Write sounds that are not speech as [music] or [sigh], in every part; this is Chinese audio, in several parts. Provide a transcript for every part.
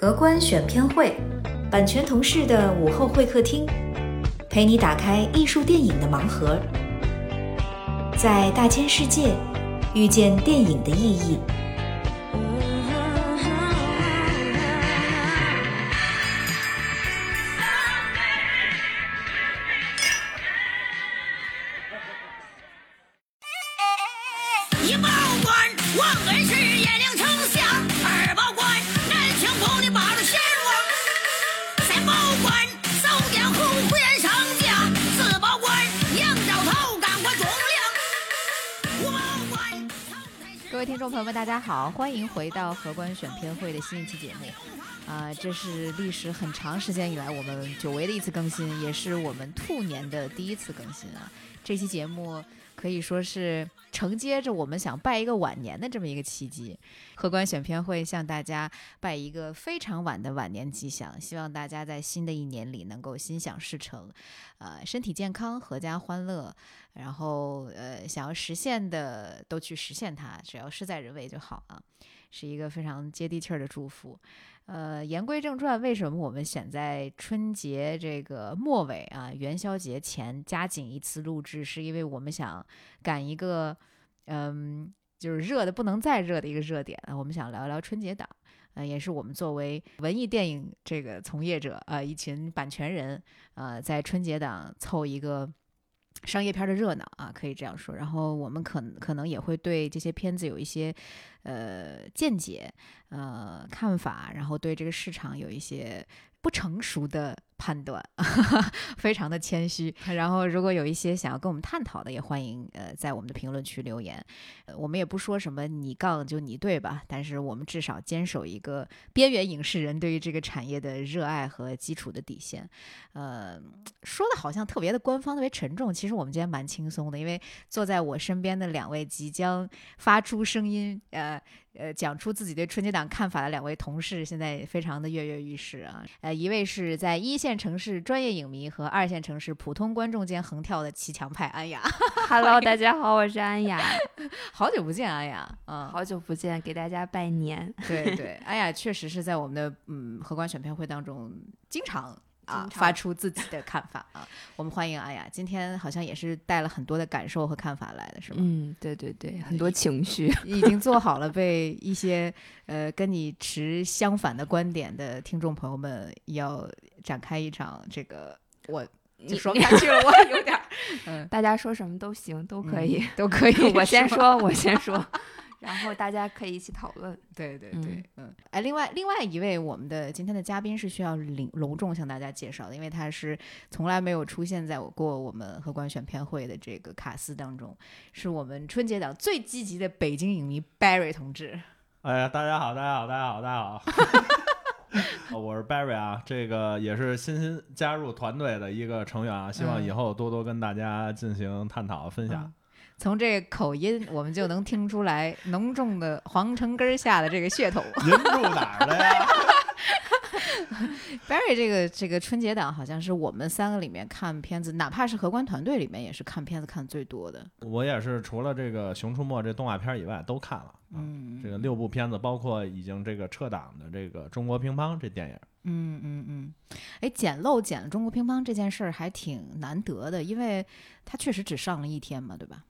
荷官选片会，版权同事的午后会客厅，陪你打开艺术电影的盲盒，在大千世界遇见电影的意义。好，欢迎回到荷官选片会的新一期节目。啊、这是历史很长时间以来我们久违的一次更新，也是我们兔年的第一次更新啊。这期节目可以说是承接着我们想拜一个晚年的这么一个契机。荷官选片会向大家拜一个非常晚的晚年吉祥，希望大家在新的一年里能够心想事成，呃，身体健康，阖家欢乐。然后呃，想要实现的都去实现它，只要事在人为就好啊，是一个非常接地气儿的祝福。呃，言归正传，为什么我们选在春节这个末尾啊，元宵节前加紧一次录制？是因为我们想赶一个，嗯，就是热的不能再热的一个热点，我们想聊聊春节档。呃，也是我们作为文艺电影这个从业者、呃一群版权人，呃，在春节档凑一个商业片的热闹啊，可以这样说。然后我们可可能也会对这些片子有一些呃见解、呃看法，然后对这个市场有一些不成熟的判断，[laughs] 非常的谦虚。然后如果有一些想要跟我们探讨的，也欢迎呃在我们的评论区留言。呃，我们也不说什么你杠就你对吧，但是我们至少坚守一个边缘影视人对于这个产业的热爱和基础的底线。呃，说的好像特别的官方，特别沉重。其实我们今天蛮轻松的，因为坐在我身边的两位即将发出声音，呃呃，讲出自己对春节档看法的两位同事，现在非常的跃跃欲试啊。呃，一位是在一线城市专业影迷和二线城市普通观众间横跳的骑墙派安雅，[laughs] Hello，大家好，我是安雅，好久不见安雅，嗯，好久不见，给大家拜年。对对，安雅确实是在我们的嗯荷官选片会当中经常。啊，发出自己的看法啊！我们欢迎安雅，今天好像也是带了很多的感受和看法来的，是吗？嗯，对对对，很多情绪。已经做好了被一些呃跟你持相反的观点的听众朋友们要展开一场这个，我就说不下去了，我有点儿，[laughs] 嗯，大家说什么都行，都可以。嗯都可 [laughs] 以。我先，说，我先 [laughs] 说，然后大家可以一起讨论。对对对嗯，嗯，哎，另外另外一位我们的今天的嘉宾是需要隆隆重向大家介绍的，因为他是从来没有出现在我过我们荷官选片会的这个卡司当中，是我们春节档最积极的北京影迷 Barry 同志。哎呀，大家好，大家好，大家好，大家好。哦 [laughs] 我是 Barry 啊，这个也是新新加入团队的一个成员啊，希望以后多多跟大家进行探讨分享。嗯从这个口音，我们就能听出来浓重的皇城根儿下的这个血统。[laughs] 您住哪儿的呀？Barry 这个这个春节档好像是我们三个里面看片子，哪怕是荷官团队里面也是看片子看最多的。我也是除了这个《熊出没》这动画片以外都看了。啊嗯，这个六部片子，包括已经这个撤档的这个《中国乒乓》这电影，嗯嗯嗯，哎，捡漏捡了中国乒乓这件事儿还挺难得的，因为它确实只上了一天嘛，对吧？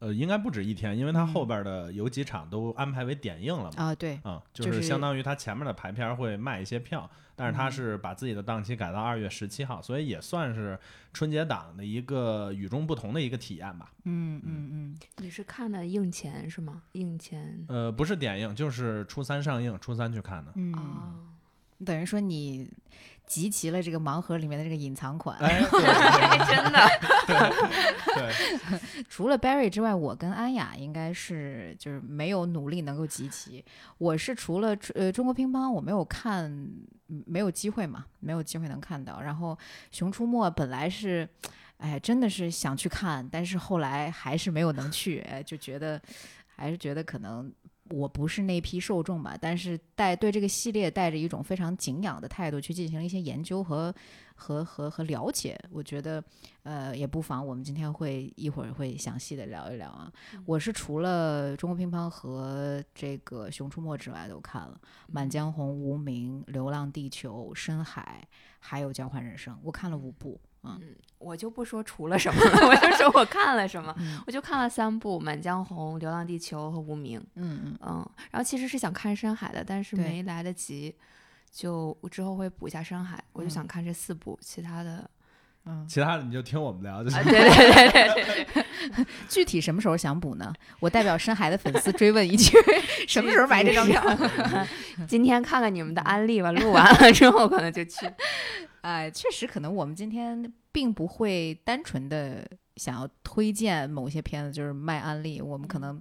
呃，应该不止一天，因为它后边的有几场都安排为点映了嘛。啊，对，啊、就就是是相当于它前面的排片儿会卖一些票，但是它嗯是把自己的档期改到二月十七号，所以也算是春节档的一个与众不同的一个体验吧。嗯嗯嗯，你是看的映前是吗？映前呃，不是点映，就是初三上映，初三去看的。嗯，啊，等于说你集齐了这个盲盒里面的这个隐藏款。[laughs] 真的。[laughs] 对，除了 Barry 之外，我跟安雅应该是就是没有努力能够集齐。我是除了呃中国乒乓，我没有看，嗯没有机会嘛，没有机会能看到。然后《熊出没》本来是，哎，真的是想去看，但是后来还是没有能去，哎，就觉得还是觉得可能我不是那批受众吧，但是带对这个系列带着一种非常敬仰的态度去进行了一些研究和和和和了解，我觉得呃也不妨我们今天会一会儿会详细的聊一聊啊。我是除了中国乒乓和这个《熊出没》之外都看了，《满江红》《无名》《流浪地球》《深海》，还有《交换人生》，我看了五部。嗯我就不说除了什么，[laughs] 我就说我看了什么，嗯我就看了三部《满江红》《流浪地球》和《无名》。嗯嗯嗯，然后其实是想看深海的，但是没来得及，就我之后会补一下深海。我就嗯想看这四部，其他的嗯，其他的你就听我们聊就行啊，。对对对对对对，[laughs] 具体什么时候想补呢？我代表深海的粉丝追问一句：什么时候买这张票？[laughs] 今天看看你们的安利吧，录完了之后可能就去。哎，确实，可能我们今天并不会单纯的想要推荐某些片子，就是卖安利，我们可能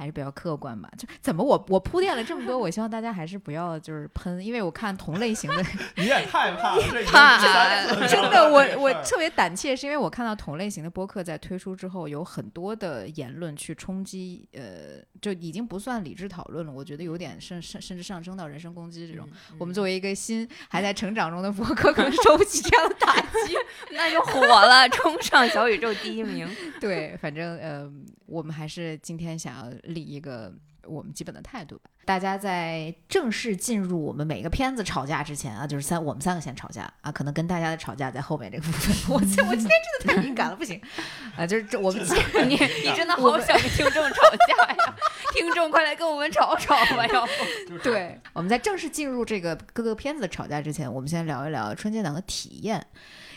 还是比较客观吧。就怎么我我铺垫了这么多，我希望大家还是不要就是喷，因为我看同类型的，[laughs] 你也太怕了，这怕真的我我特别胆怯，是因为我看到同类型的播客在推出之后，有很多的言论去冲击，呃，就已经不算理智讨论了，我觉得有点甚甚甚至上升到人身攻击这种。我们作为一个新还在成长中的播客，可能受不起这样的打击。[laughs] 那就火了，冲上小宇宙第一名。对，反正呃，我们还是今天想要立一个我们基本的态度吧。大家在正式进入我们每个片子吵架之前啊，就是三我们三个先吵架啊，可能跟大家的吵架在后面这个部分。我这我今天真的太敏感了，不行啊，就是这我们 [laughs] 你你真的好想跟听众吵架呀！[laughs] 听众快来跟我们吵吵吧，[laughs] 要不？对，我们在正式进入这个各个片子的吵架之前，我们先聊一聊春节档的体验。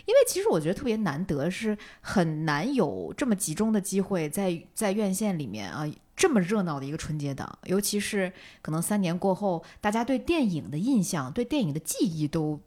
因为其实我觉得特别难得，是很难有这么集中的机会在在院线里面啊，这么热闹的一个春节档，尤其是可能三年过后，大家对电影的印象、对电影的记忆都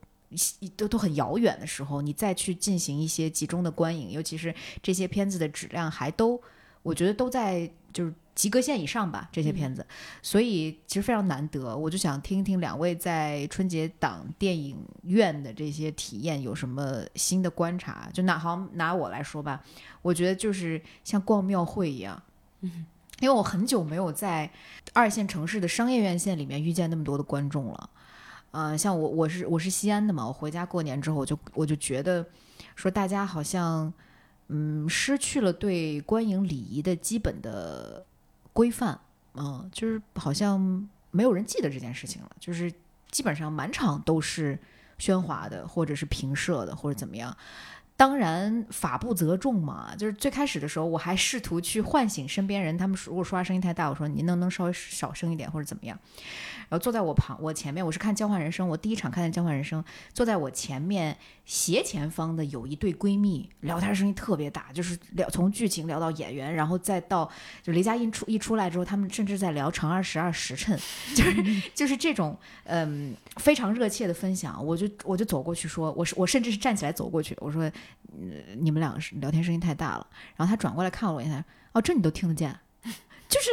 都都很遥远的时候，你再去进行一些集中的观影，尤其是这些片子的质量还都，我觉得都在就是及格线以上吧，这些片子，所以其实非常难得。我就想听一听两位在春节档电影院的这些体验有什么新的观察。就拿好拿我来说吧，我觉得就是像逛庙会一样，嗯。因为我很久没有在二线城市的商业院线里面遇见那么多的观众了，呃，像我我是我是西安的嘛，我回家过年之后，我就我就觉得说大家好像嗯失去了对观影礼仪的基本的规范，嗯、就是好像没有人记得这件事情了，就是基本上满场都是喧哗的，或者是平射的，或者怎么样。当然，法不责众嘛。就是最开始的时候，我还试图去唤醒身边人，他们如果说话声音太大，我说您能不能稍微小声一点，或者怎么样。然后坐在我旁我前面，我是看《交换人生》，我第一场看的《交换人生》，坐在我前面斜前方的有一对闺蜜，聊天声音特别大，就是聊从剧情聊到演员，然后再到就雷佳音出一出来之后，他们甚至在聊《长二十二时辰》，就是 [laughs] 就是这种嗯非常热切的分享，我就我就走过去说，我是我甚至是站起来走过去，我说，嗯你们两个是聊天声音太大了。然后他转过来看了我一下，哦，这你都听得见，[laughs] 就是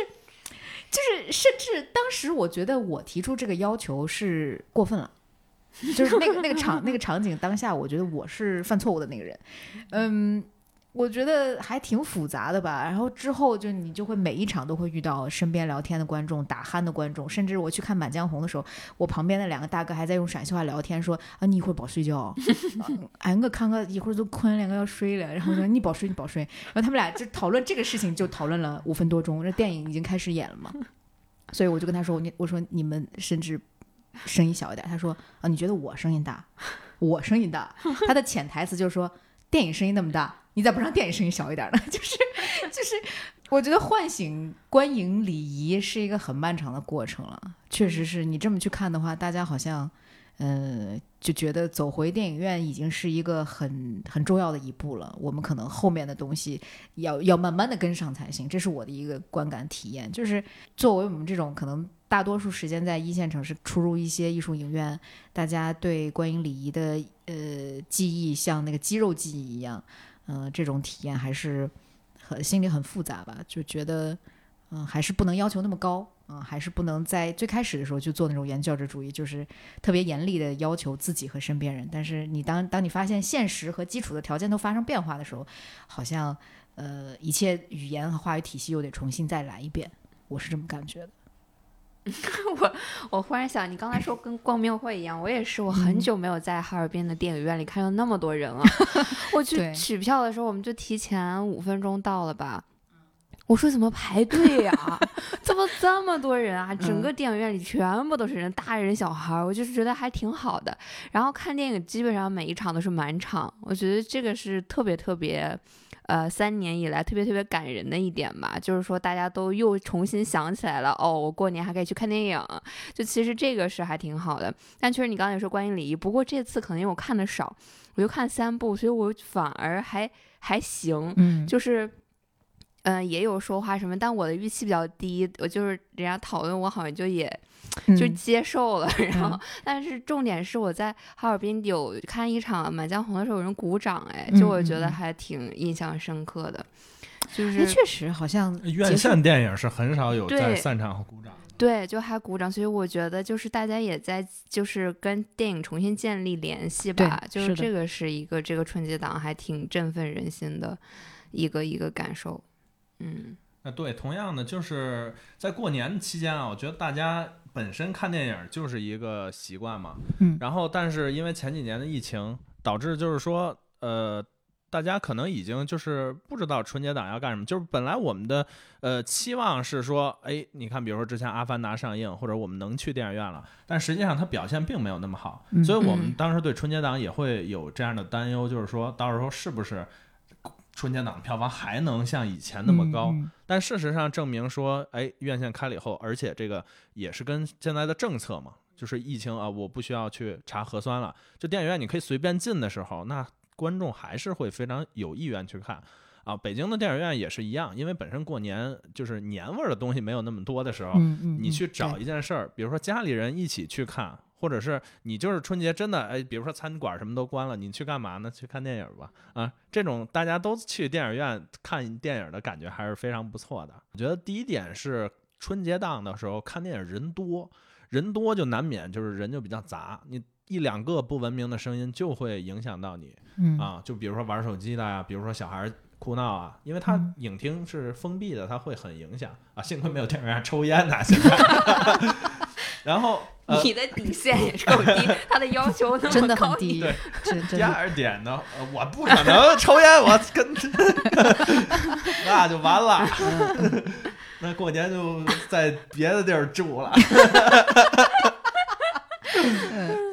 就是，甚至当时我觉得我提出这个要求是过分了。就是那个那个场那个场景当下，我觉得我是犯错误的那个人，嗯，我觉得还挺复杂的吧。然后之后就你就会每一场都会遇到身边聊天的观众、打鼾的观众，甚至我去看《满江红》的时候，我旁边的两个大哥还在用陕西话聊天，说啊你一会儿别睡觉，[laughs] 啊哎我看个一会儿都困了，我要睡了。然后说你别睡，你别睡。然后他们俩就讨论这个事情，就讨论了五分多钟。这电影已经开始演了嘛，所以我就跟他说，你我说你们甚至声音小一点。他说啊，你觉得我声音大，我声音大。他的潜台词就是说，电影声音那么大，你咋不让电影声音小一点呢？[laughs] 就是就是，我觉得唤醒观影礼仪是一个很漫长的过程了。确实是你这么去看的话，大家好像。呃，就觉得走回电影院已经是一个很很重要的一步了。我们可能后面的东西要要慢慢的跟上才行，这是我的一个观感体验。就是作为我们这种可能大多数时间在一线城市出入一些艺术影院，大家对观影礼仪的呃记忆像那个肌肉记忆一样，嗯、这种体验还是很心里很复杂吧，就觉得嗯、还是不能要求那么高。嗯，还是不能在最开始的时候就做那种原教旨主义，就是特别严厉的要求自己和身边人。但是你当当你发现现实和基础的条件都发生变化的时候，好像呃一切语言和话语体系又得重新再来一遍。我是这么感觉的。[laughs] 我我忽然想，你刚才说跟逛庙会一样，我也是，我很久没有在哈尔滨的电影院里看到那么多人了。[laughs] 我去取票的时候，我们就提前五分钟到了吧。我说怎么排队呀、[laughs] 怎么这么多人啊？整个电影院里全部都是人，大人小孩儿，我就是觉得还挺好的。然后看电影基本上每一场都是满场，我觉得这个是特别特别，呃，三年以来特别特别感人的一点吧。就是说大家都又重新想起来了，哦，我过年还可以去看电影，就其实这个是还挺好的。但确实你刚才也说关于礼仪，不过这次可能因为我看的少，我就看三部，所以我反而还还行，嗯，就是。嗯、也有说话什么，但我的预期比较低，我就是人家讨论我好像就也 [sniffs] 就嗯。接受了，然后，但是重点是我在哈尔滨有看一场《满江红》的时候有人鼓掌，哎，就我觉得还挺印象深刻的，就哎，是确实好像院线电影是很少有在散场和鼓掌。对，就还鼓掌，所以我觉得就是大家也在就是跟电影重新建立联系吧，就是这个是一个这个春节档还挺振奋人心的一个一个感受，嗯。那对，同样的就是在过年期间啊，我觉得大家本身看电影就是一个习惯嘛，嗯。然后但是因为前几年的疫情，导致就是说，呃，大家可能已经就是不知道春节档要干什么，就是本来我们的呃期望是说，哎，你看，比如说之前《阿凡达》上映，或者我们能去电影院了，但实际上它表现并没有那么好，嗯。所以我们嗯当时对春节档也会有这样的担忧，就是说到时候是不是春节档的票房还能像以前那么高？嗯但事实上证明说，哎，院线开了以后，而且这个也是跟现在的政策嘛，就是疫情啊，我不需要去查核酸了，就电影院你可以随便进的时候，那观众还是会非常有意愿去看。啊，北京的电影院也是一样，因为本身过年就是年味儿的东西没有那么多的时候，嗯嗯，你嗯去找一件事儿，比如说家里人一起去看，或者是你就是春节真的哎，比如说餐馆什么都关了，你去干嘛呢？去看电影吧。啊，这种大家都去电影院看电影的感觉还是非常不错的。我觉得第一点是春节档的时候看电影人多，人多就难免就是人就比较杂，你一两个不文明的声音就会影响到你。嗯啊，就比如说玩手机的呀，比如说小孩哭闹啊，因为它嗯影厅是封闭的，它会很影响啊。幸亏没有电影院抽烟呢，现在。[laughs] 然后 [laughs] 呃，你的底线也是够低，[laughs] 他的要求那么真的高很低，第二点呢，呃我不可能抽烟，我跟 [laughs] 那就完了，那过年就在别的地儿住了。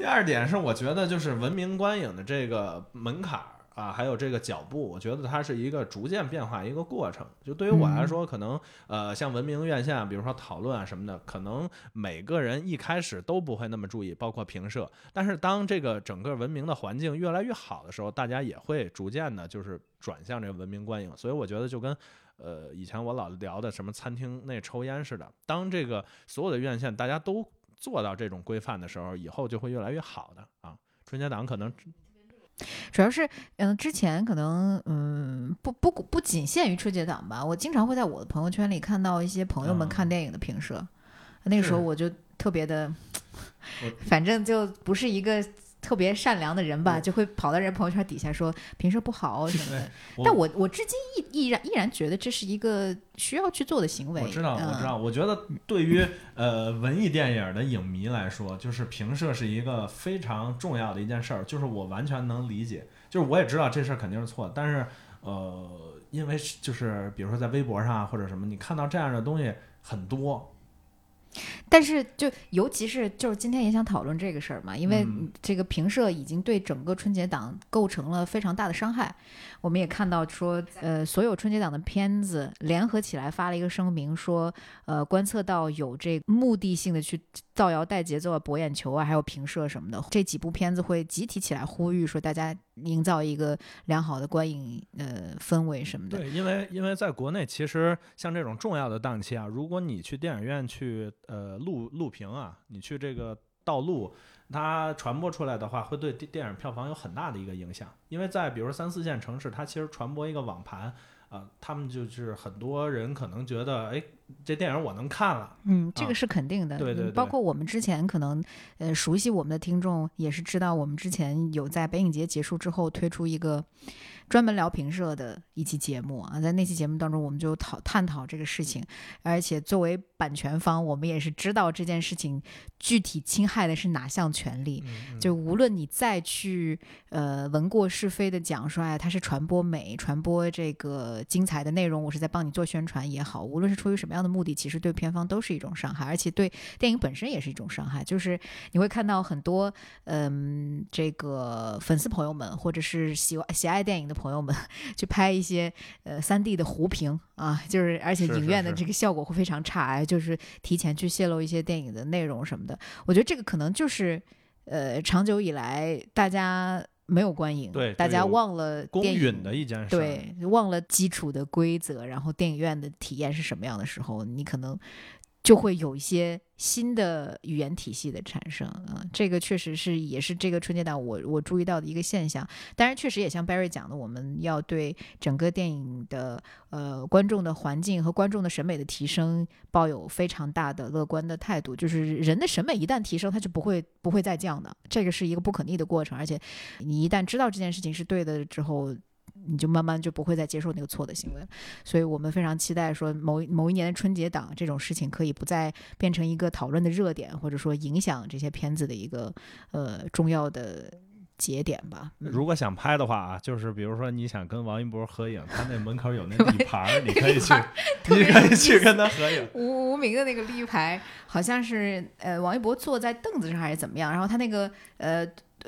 第二点是，我觉得就是文明观影的这个门槛儿啊，还有这个脚步，我觉得它是一个逐渐变化一个过程。就对于我来说，可能呃，像文明院线，比如说讨论啊什么的，可能每个人一开始都不会那么注意，包括评社。但是当这个整个文明的环境越来越好的时候，大家也会逐渐的，就是转向这个文明观影。所以我觉得就跟。呃，以前我老聊的什么餐厅内抽烟似的，当这个所有的院线大家都做到这种规范的时候，以后就会越来越好的啊。春节档可能主要是，嗯，之前可能，嗯，不不不仅限于春节档吧，我经常会在我的朋友圈里看到一些朋友们看嗯电影的评社，那个时候我就特别的，反正就不是一个特别善良的人吧，就会跑到人朋友圈底下说评社不好 [laughs] 什么的。但我我至今依依然依然觉得这是一个需要去做的行为。我知道，我知道。嗯。我觉得对于呃文艺电影的影迷来说，就是评社是一个非常重要的一件事儿。就是我完全能理解，就是我也知道这事儿肯定是错的，但是呃，因为是就是比如说在微博上啊或者什么，你看到这样的东西很多，但是就尤其是就是今天也想讨论这个事儿嘛，因为嗯这个评社已经对整个春节档构成了非常大的伤害。我们也看到说，呃，所有春节档的片子联合起来发了一个声明，说，呃，观测到有这个目的性的去造谣带节奏啊、博眼球啊，还有评社什么的。这几部片子会集体起来呼吁说，大家营造一个良好的观影呃氛围什么的。对，因为因为在国内，其实像这种重要的档期啊，如果你去电影院去呃录录屏啊，你去这个盗录，它传播出来的话，会对电影票房有很大的一个影响。因为在比如三四线城市，它其实传播一个网盘。啊、他们就是很多人可能觉得，哎，这电影我能看了。嗯，这啊个是肯定的。对对对嗯包括我们之前可能呃熟悉我们的听众也是知道，我们之前有在北影节结束之后推出一个专门聊评社的一期节目啊，在那期节目当中，我们就讨探讨这个事情，而且作为版权方，我们也是知道这件事情具体侵害的是哪项权利。就无论你再去呃闻过是非的讲说，哎，它是传播美、传播这个精彩的内容，我是在帮你做宣传也好，无论是出于什么样的目的，其实对片方都是一种伤害，而且对电影本身也是一种伤害。就是你会看到很多嗯，这个粉丝朋友们或者是喜欢喜爱电影的朋友们 [laughs] 去拍一些呃三 D 的糊屏啊，就是而且影院的这个效果会非常差，哎，就是提前去泄露一些电影的内容什么的。我觉得这个可能就是呃长久以来大家没有观影，对大家忘了公电影允的一件事儿。对，忘了基础的规则，然后电影院的体验是什么样的时候，你可能就会有一些新的语言体系的产生啊、这个确实是也是这个春节档我我注意到的一个现象。当然，确实也像 Barry 讲的，我们要对整个电影的呃观众的环境和观众的审美的提升抱有非常大的乐观的态度。就是人的审美一旦提升，它就不会不会再降的，这个是一个不可逆的过程。而且你一旦知道这件事情是对的之后，你就慢慢就不会再接受那个错的行为了。所以我们非常期待说某一某一年的春节档这种事情可以不再变成一个讨论的热点，或者说影响这些片子的一个呃重要的节点吧。嗯如果想拍的话啊，就是比如说你想跟王一博合影，他那门口有那立牌，你可以去，你可以去跟他合影。无无名的那个立牌，好像是呃王一博坐在凳子上还是怎么样，然后他那个呃。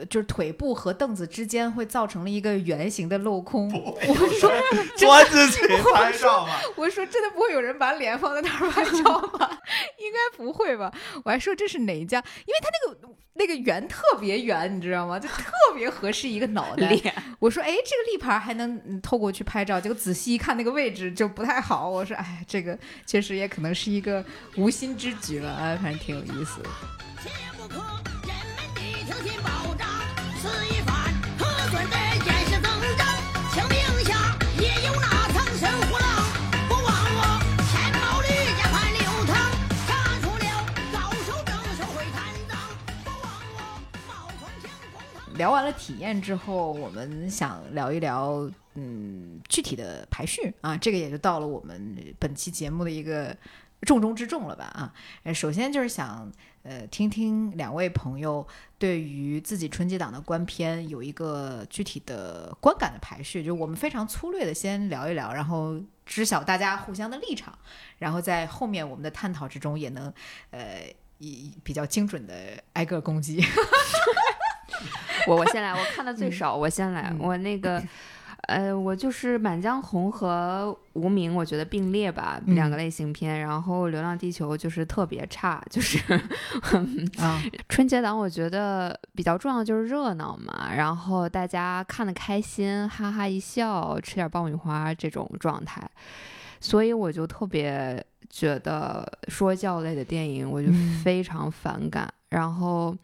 就是腿部和凳子之间会造成了一个圆形的镂空。我说，钻进去拍照吗。我说真的不会有人把脸放在那儿拍照吧？[laughs] 应该不会吧？我还说这是哪一家？因为他那个那个圆特别圆，你知道吗？就特别合适一个脑袋。我说，哎，这个立牌还能嗯透过去拍照，结果仔细一看那个位置就不太好。我说，哎，这个确实也可能是一个无心之举了，哎，反正挺有意思聊完了体验之后，我们想聊一聊，嗯，具体的排序啊，这个也就到了我们本期节目的一个重中之重了吧啊。首先就是想呃听听两位朋友对于自己春节档的观片有一个具体的观感的排序，就我们非常粗略的先聊一聊，然后知晓大家互相的立场，然后在后面我们的探讨之中也能呃以比较精准的挨个攻击。[laughs] 我我先来，我看的最少，我先来。嗯我那个，呃，我就是《满江红》和《无名》，我觉得并列吧，嗯两个类型片。然后《流浪地球》就是特别差，就是 [laughs] 啊，春节档，我觉得比较重要的就是热闹嘛，然后大家看的开心，哈哈一笑，吃点爆米花这种状态。所以我就特别觉得说教类的电影，我就嗯非常反感。然后。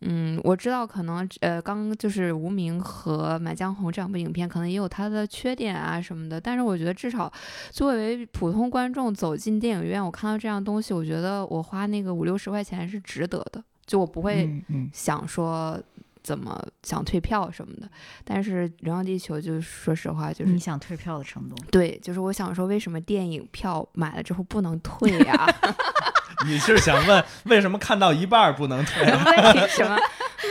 嗯，我知道可能呃，刚就是《无名》和《满江红》这两部影片，可能也有它的缺点啊什么的。但是我觉得至少作为普通观众走进电影院，我看到这样东西，我觉得我花那个五六十块钱是值得的。就我不会想说怎么想退票什么的。但是《流浪地球》就是说实话，就是、你想退票的程度，对，就是我想说，为什么电影票买了之后不能退呀、[laughs] 你是想问为什么看到一半儿不能退？[laughs] 为什么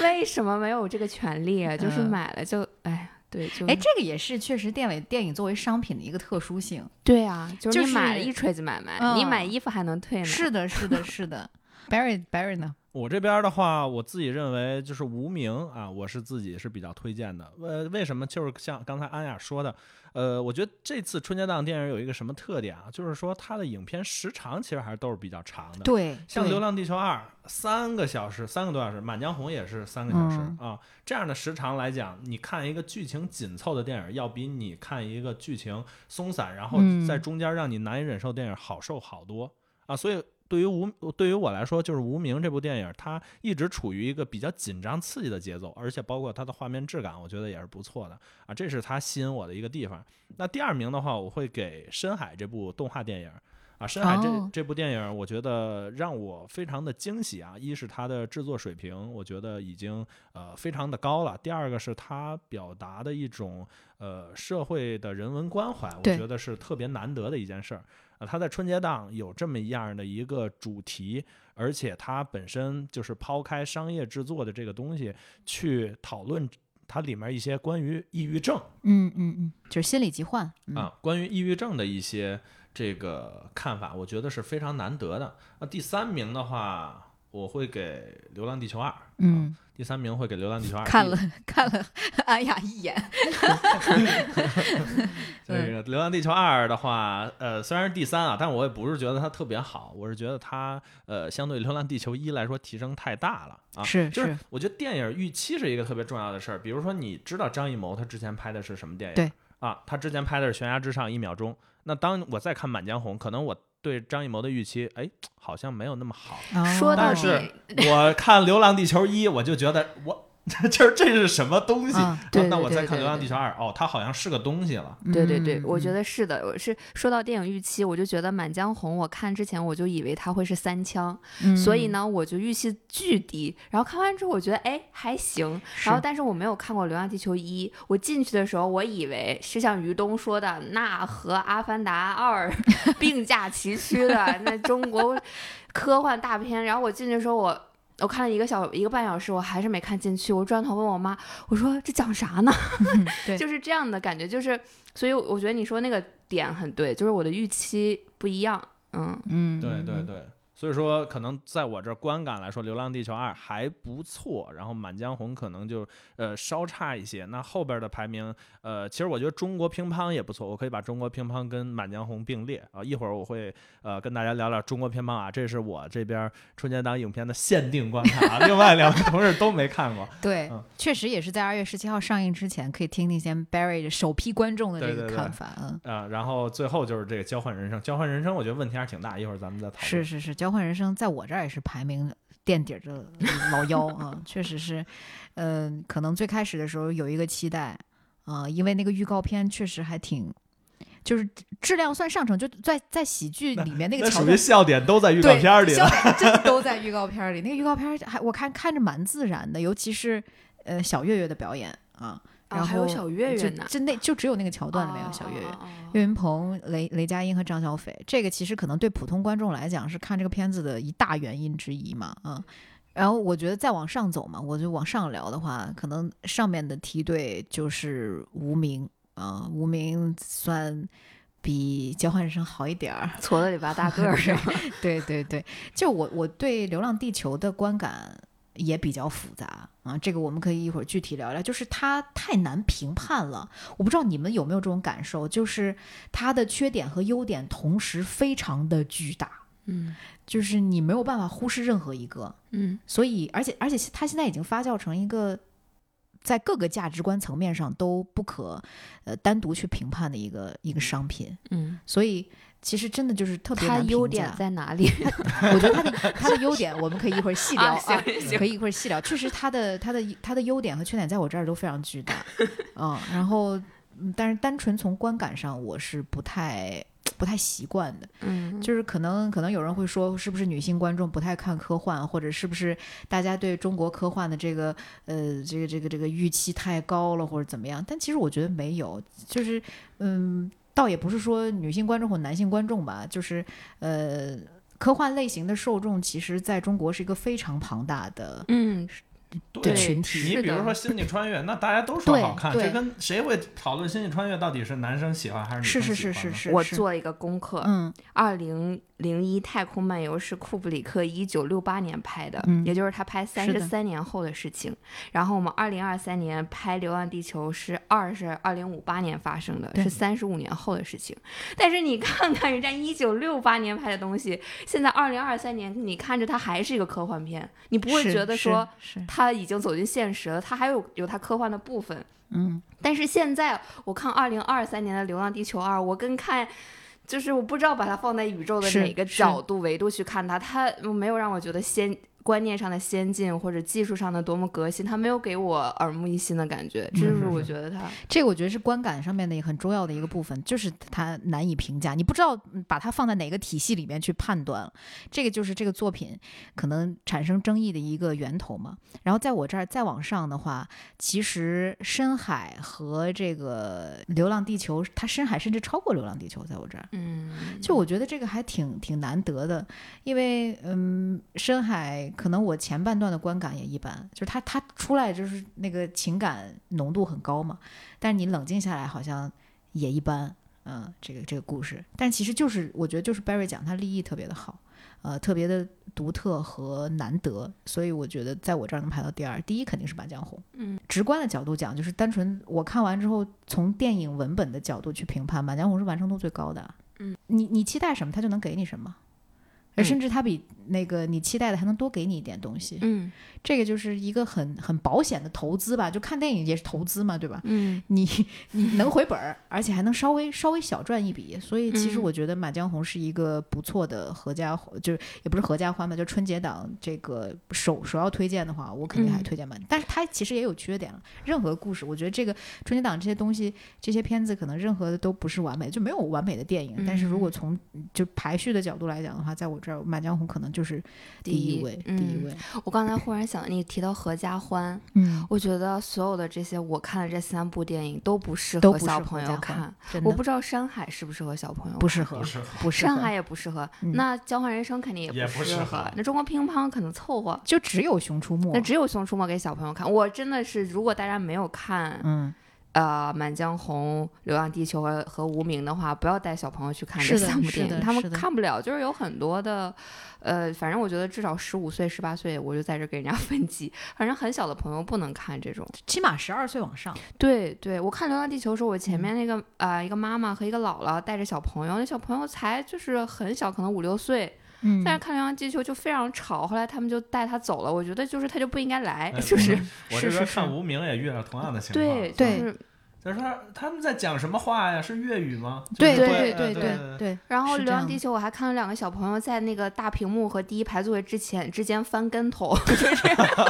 为什么没有这个权利啊？就是嗯买了就哎。对，就哎，这个也是确实电影电影作为商品的一个特殊性。对啊，就是你买了一锤子买卖，嗯你买衣服还能退呢。是的，是的，是的。[laughs] Barry Barry 呢？我这边的话，我自己认为就是无名啊，我是自己是比较推荐的。呃，为什么？就是像刚才安雅说的，呃，我觉得这次春节档电影有一个什么特点啊？就是说它的影片时长其实还是都是比较长的。对，像《流浪地球二》三个小时，三个多小时，《满江红》也是三个小时、嗯啊。这样的时长来讲，你看一个剧情紧凑的电影，要比你看一个剧情松散，然后嗯在中间让你难以忍受的电影好受好多啊。所以对于无对于我来说，就是《无名》这部电影，它一直处于一个比较紧张刺激的节奏，而且包括它的画面质感，我觉得也是不错的啊。这是它吸引我的一个地方。那第二名的话，我会给《深海》这部动画电影。啊，《深海这》哦这部电影，我觉得让我非常的惊喜啊！一是它的制作水平，我觉得已经呃非常的高了；第二个是它表达的一种呃社会的人文关怀，我觉得是特别难得的一件事儿。啊，它在春节档有这么一样的一个主题，而且它本身就是抛开商业制作的这个东西，去讨论它里面一些关于抑郁症嗯嗯嗯，就是心理疾患嗯啊，关于抑郁症的一些这个看法，我觉得是非常难得的。那第三名的话，我会给《流浪地球二》。嗯，第三名会给《流浪地球二》。看了 [laughs] 看了安雅一眼，[laughs] 这个《流浪地球二》的话，呃，虽然是第三啊，但我也不是觉得它特别好，我是觉得它呃，相对《流浪地球一》来说提升太大了啊。是就是我觉得电影预期是一个特别重要的事儿。比如说，你知道张艺谋他之前拍的是什么电影？对啊，他之前拍的是《悬崖之上一秒钟》。那当我再看《满江红》，可能我对张艺谋的预期，哎，好像没有那么好。说到是我看《流浪地球一》，我就觉得我 [laughs] 就是这是什么东西？啊对那我再看《流浪地球二》，哦，它好像是个东西了。对对对，我觉得得是的。我是说到电影预期，我就觉得《满江红》，我看之前我就以为它会是三枪，嗯所以呢，我就预期巨低。然后看完之后，我觉得哎还行。然后，但是我没有看过《流浪地球一》，我进去的时候，我以为是像于东说的，那和《阿凡达二》[laughs] 并驾齐驱的那中国科幻大片。然后我进去的时候，我。我看了一个小一个半小时，我还是没看进去。我转头问我妈，我说这讲啥呢？对。[laughs] 就是这样的感觉，就是，所以我觉得你说那个点很对，就是我的预期不一样，嗯，嗯，对对对，所以说可能在我这儿观感来说，《流浪地球二》还不错，然后《满江红》可能就呃稍差一些。那后边的排名，呃，其实我觉得中国乒乓也不错，我可以把中国乒乓跟《满江红》并列啊。一会儿我会呃跟大家聊聊中国乒乓啊，这是我这边春节档影片的限定观看啊，[laughs] 另外两位同事都没看过。[laughs] 对嗯，确实也是在二月十七号上映之前，可以听听先 Barry 的首批观众的这个看法，嗯。啊、然后最后就是这个交换人生，交换人生，我觉得问题还是挺大，一会儿咱们再讨论。是是是，交换人生在我这儿也是排名垫底儿的 [laughs] 老幺啊，确实是，嗯、可能最开始的时候有一个期待啊、因为那个预告片确实还挺，就是质量算上乘，就在在喜剧里面那个那属于。笑点都在预告，片里了。笑点真 [laughs] 都在预告片里。那个预告片还我看看着蛮自然的，尤其是呃小岳岳的表演啊，然后啊还有小岳岳呢，就那就只有那个桥段里面有小岳岳。岳云鹏、雷雷佳音和张小斐，这个其实可能对普通观众来讲是看这个片子的一大原因之一嘛，嗯。然后我觉得再往上走嘛，我就往上聊的话，可能上面的梯队就是无名啊、无名算比交换人生好一点儿，矬子里拔大个儿 [laughs] 是吗？对对对，就我我对《流浪地球》的观感也比较复杂啊，这个我们可以一会儿具体聊聊。就是它太难评判了，我不知道你们有没有这种感受，就是它的缺点和优点同时非常的巨大，嗯就是你没有办法忽视任何一个。嗯所以，而且而且它现在已经发酵成一个。在各个价值观层面上都不可，呃，单独去评判的一个一个商品，嗯，所以其实真的就是特别它难评优点在哪里？[laughs] 我觉得他的他的优点，我们可以一会儿细聊可以一会儿细聊。确实，他的他的他的优点和缺点在我这儿都非常巨大，[laughs] 嗯，然后嗯但是单纯从观感上，我是不太不太习惯的。嗯，就是可能可能有人会说，是不是女性观众不太看科幻，或者是不是大家对中国科幻的这个呃这个这个这个预期太高了，或者怎么样？但其实我觉得没有，就是嗯，倒也不是说女性观众或男性观众吧，就是呃。科幻类型的受众，其实在中国是一个非常庞大的嗯的群体。你比如说《星际穿越》，那大家都说好看，对这跟谁会讨论《星际穿越》到底是男生喜欢还是女生喜欢？是是是是，是我做了一个功课，嗯二零零一《太空漫游》是库布里克一九六八年拍的，嗯也就是他拍三十三年后的事情。然后我们二零二三年拍《流浪地球》是二是二零五八年发生的，是三十五年后的事情。但是你看看人家一九六八年拍的东西，现在二零二三年，你看着它还是一个科幻片，你不会觉得说是是它已经走进现实了，它还有有它科幻的部分。嗯但是现在我看二零二三年的《流浪地球二》，我跟看，就是我不知道把它放在宇宙的哪个角度维度去看它，它没有让我觉得先观念上的先进或者技术上的多么革新，他没有给我耳目一新的感觉，这就是我觉得他这个我觉得是观感上面的一个很重要的一个部分，就是它难以评价，你不知道嗯把它放在哪个体系里面去判断，这个就是这个作品可能产生争议的一个源头嘛。然后在我这儿再往上的话，其实深海和这个《流浪地球》，它深海甚至超过《流浪地球》，在我这儿。嗯，就我觉得这个还挺挺难得的，因为嗯，深海可能我前半段的观感也一般，就是他他出来就是那个情感浓度很高嘛，但是你冷静下来好像也一般，嗯，这个这个故事，但其实就是我觉得就是 Barry 讲他立意特别的好，呃，特别的独特和难得，所以我觉得在我这儿能排到第二，第一肯定是《满江红》。嗯，直观的角度讲，就是单纯我看完之后，从电影文本的角度去评判，《满江红》是完成度最高的。嗯，你你期待什么，他就能给你什么，而甚至他比那个你期待的还能多给你一点东西。嗯这个就是一个很很保险的投资吧，就看电影也是投资嘛，对吧？嗯你你能回本儿，而且还能稍微稍微小赚一笔，所以其实嗯我觉得《满江红》是一个不错的合家，就是也不是合家欢吧，就春节档这个首首要推荐的话，我肯定还嗯推荐满。但是它其实也有缺点了，任何故事，我觉得这个春节档这些东西，这些片子可能任何的都不是完美，就没有完美的电影。但是如果嗯从就排序的角度来讲的话，在我这儿，《满江红》可能就是第第一一位，第一嗯位。我刚才忽然想，你提到合家欢，嗯，我觉得所有的这些我看的这三部电影都不适合小朋友看。我不知道《山海》适不适合小朋友看，不适合，不适合不适合。山海也不适合，嗯那交换人生肯定也不适不适合那中国乒乓可能凑合，就只有《熊出没那》。只有《熊出没》给小朋友看。我真的是，如果大家没有看嗯，呃《满江红》《流浪地球》和和《无名》的话，不要带小朋友去看这三部电影，他们看不了。就是有很多的，呃，反正我觉得至少十五岁、十八岁，我就在这给人家 [laughs] 分级。反正很小的朋友不能看这种。起码十二岁往上。对对，我看《流浪地球》的时候，我前嗯面那个、呃一个妈妈和一个姥姥带着小朋友，那小朋友才就是很小，可能五六岁，嗯但是看《流浪地球》就非常吵，后来他们就带他走了。我觉得就是他就不应该来，哎就是我这边看无名也遇到同样的情况。对对就是就是说他们在讲什么话呀？是粤语吗？对对对对对对，然后《流浪地球》，我还看了两个小朋友在那个大屏幕和第一排座位之前之间翻跟头，[laughs] 就是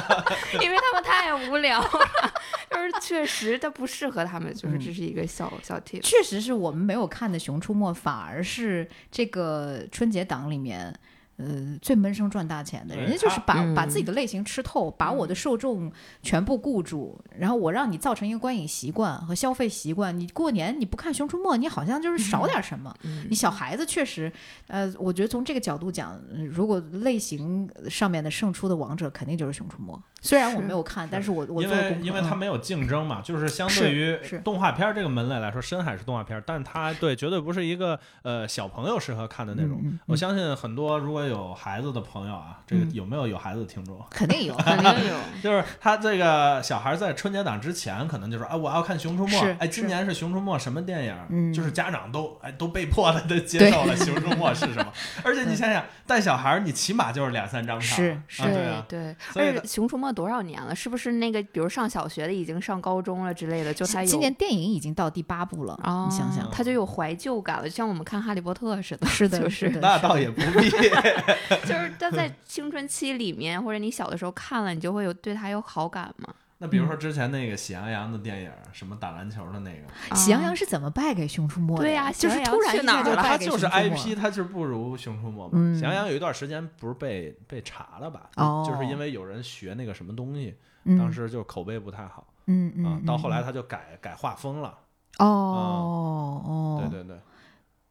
[laughs] 因为他们太无聊了，[laughs] 就是确实它不适合他们，就是这是一个小、小 tip。确实是我们没有看的《熊出没》，反而是这个春节档里面。呃，最闷声赚大钱的，人家就是把、他把自己的类型吃透，把我的受众全部顾住，然后我让你造成一个观影习惯和消费习惯。你过年你不看《熊出没》，你好像就是少点什么。嗯你小孩子确实，呃，我觉得从这个角度讲，呃如果类型上面的胜出的王者，肯定就是《熊出没》。虽然我没有看，但是我我因为因为它没有竞争嘛，就是相对于动画片儿这个门类来说，深海是动画片儿，但它对绝对不是一个呃小朋友适合看的那种。我相信很多如果有孩子的朋友啊，这个嗯有没有有孩子的听众？肯定有，[laughs] 肯定有，[laughs] 就是他这个小孩在春节档之前，可能就说，啊，我要看《熊出没是》，哎，今年是《熊出没》什么电影？嗯就是家长都哎都被迫的都 [laughs] 接受了《熊出没》是什么。而且你想想，带小孩儿，你起码就是两三张票，是啊是对啊，对，所以而且《熊出没》多少年了？是不是那个比如上小学的已经上高中了之类的？就他今年电影已经到第八部了，哦，你想想，他就有怀旧感了，就像我们看《哈利波特》似的。是的，就是的，[laughs] 那倒也不必。[laughs] [laughs] 就是他在青春期里面，或者你小的时候看了，你就会有对他有好感嘛。那比如说之前那个《喜羊羊》的电影，什么打篮球的那个，喜羊啊羊是怎么败给熊出没的？对呀就是突然一去哪儿了下就败给它就是熊出没 IP，它就是不如《熊出没》嘛。嗯喜羊羊有一段时间不是被被查了吧？哦就是因为有人学那个什么东西，嗯当时就口碑不太好嗯嗯到后来嗯他就改改画风了。哦哦，对对对。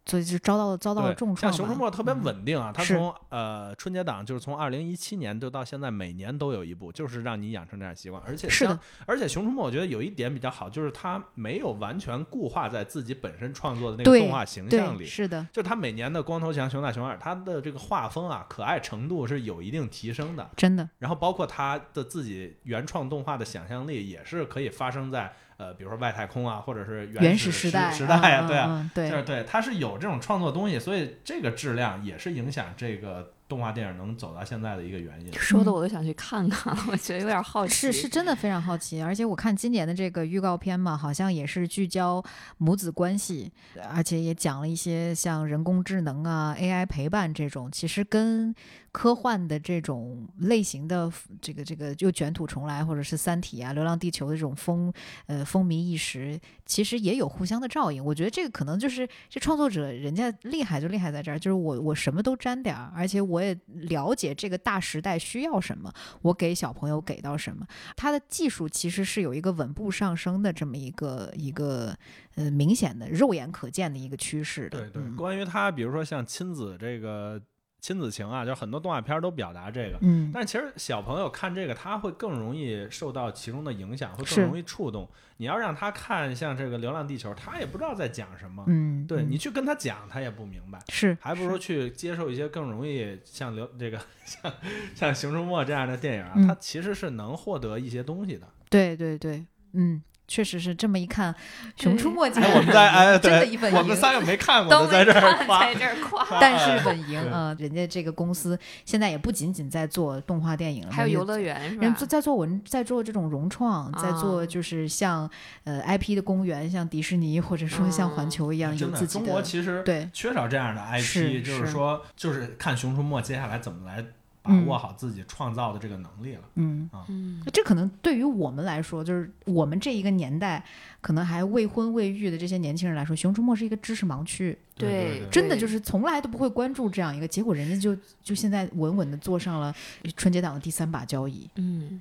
所以就遭到了遭到了重创像。《熊出没》特别嗯稳定啊，它是从呃春节档就是从二零一七年就到现在，每年都有一部，就是让你养成这样习惯。而且是的像，而且《熊出没》我觉得有一点比较好，就是它没有完全固化在自己本身创作的那个动画形象对，里。是的，就它每年的光头强、熊大、熊二，它的这个画风啊，可爱程度是有一定提升的。真的，然后包括它的自己原创动画的想象力，也是可以发生在呃，比如说外太空啊，或者是原始时代时代啊，嗯对啊，对，就是对，它是有这种创作东西，所以这个质量也是影响这个动画电影能走到现在的一个原因。说的我都想去看看了，我觉得有点好奇。是是真的非常好奇，而且我看今年的这个预告片嘛，好像也是聚焦母子关系，而且也讲了一些像人工智能啊、AI 陪伴这种，其实跟科幻的这种类型的这个这个又卷土重来，或者是《三体》啊、《流浪地球》的这种风呃风靡一时，其实也有互相的照应。我觉得这个可能就是这创作者人家厉害就厉害在这儿，就是我我什么都沾点儿，而且我也了解这个大时代需要什么，我给小朋友给到什么。他的技术其实是有一个稳步上升的这么一个一个呃明显的肉眼可见的一个趋势的。对对，嗯关于他，比如说像亲子这个亲子情啊，就很多动画片都表达这个。嗯，但其实小朋友看这个，他会更容易受到其中的影响，会更容易触动。你要让他看像这个《流浪地球》，他也不知道在讲什么。嗯，嗯对你去跟他讲，他也不明白。是还不如去接受一些更容易像流这个像像《熊出没》这样的电影啊，嗯它其实是能获得一些东西的。对对对，嗯，确实是这么一看，《熊出没》我们在哎，真的对一本我们仨又没看过都的，在这儿夸在这儿夸，但是稳赢对啊、人家这个公司现在也不仅仅在做动画电影了，还有游乐园是吧？人做在做文，在做这种融创，在做啊就是像呃 IP 的公园，像迪士尼或者说像环嗯球一样有真的，自己中国其实对缺少这样的 IP，就是是说，就是看《熊出没》接下来怎么来把嗯握好自己创造的这个能力了。嗯。嗯，这可能对于我们来说，就是我们这一个年代，可能还未婚未育的这些年轻人来说，《熊出没》是一个知识盲区，对对真的就是从来都不会关注这样一个，结果人家就就现在稳稳的坐上了春节档的第三把交椅。嗯，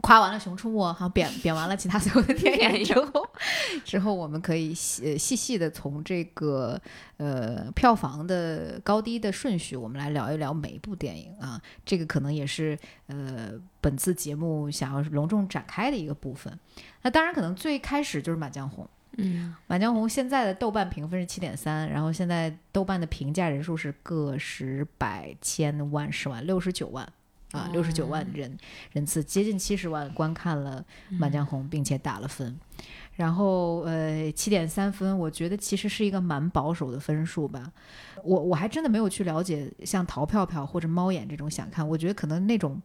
夸完了《熊出没》，好贬贬完了其他所有的电影之后，之后我们可以细呃细细的从这个呃票房的高低的顺序，我们来聊一聊每一部电影啊。这个可能也是呃本次节目想要隆重展开的一个部分。那当然，可能最开始就是《满江红》。嗯，《满江红》现在的豆瓣评分是七点三，然后现在豆瓣的评价人数是个十百千万十万六十九万啊，六十九万人人次，接近七十万观看了《满江红》，并且打了分。然后呃，七点三分，我觉得其实是一个蛮保守的分数吧。我我还真的没有去了解像淘票票或者猫眼这种想看，我觉得可能那种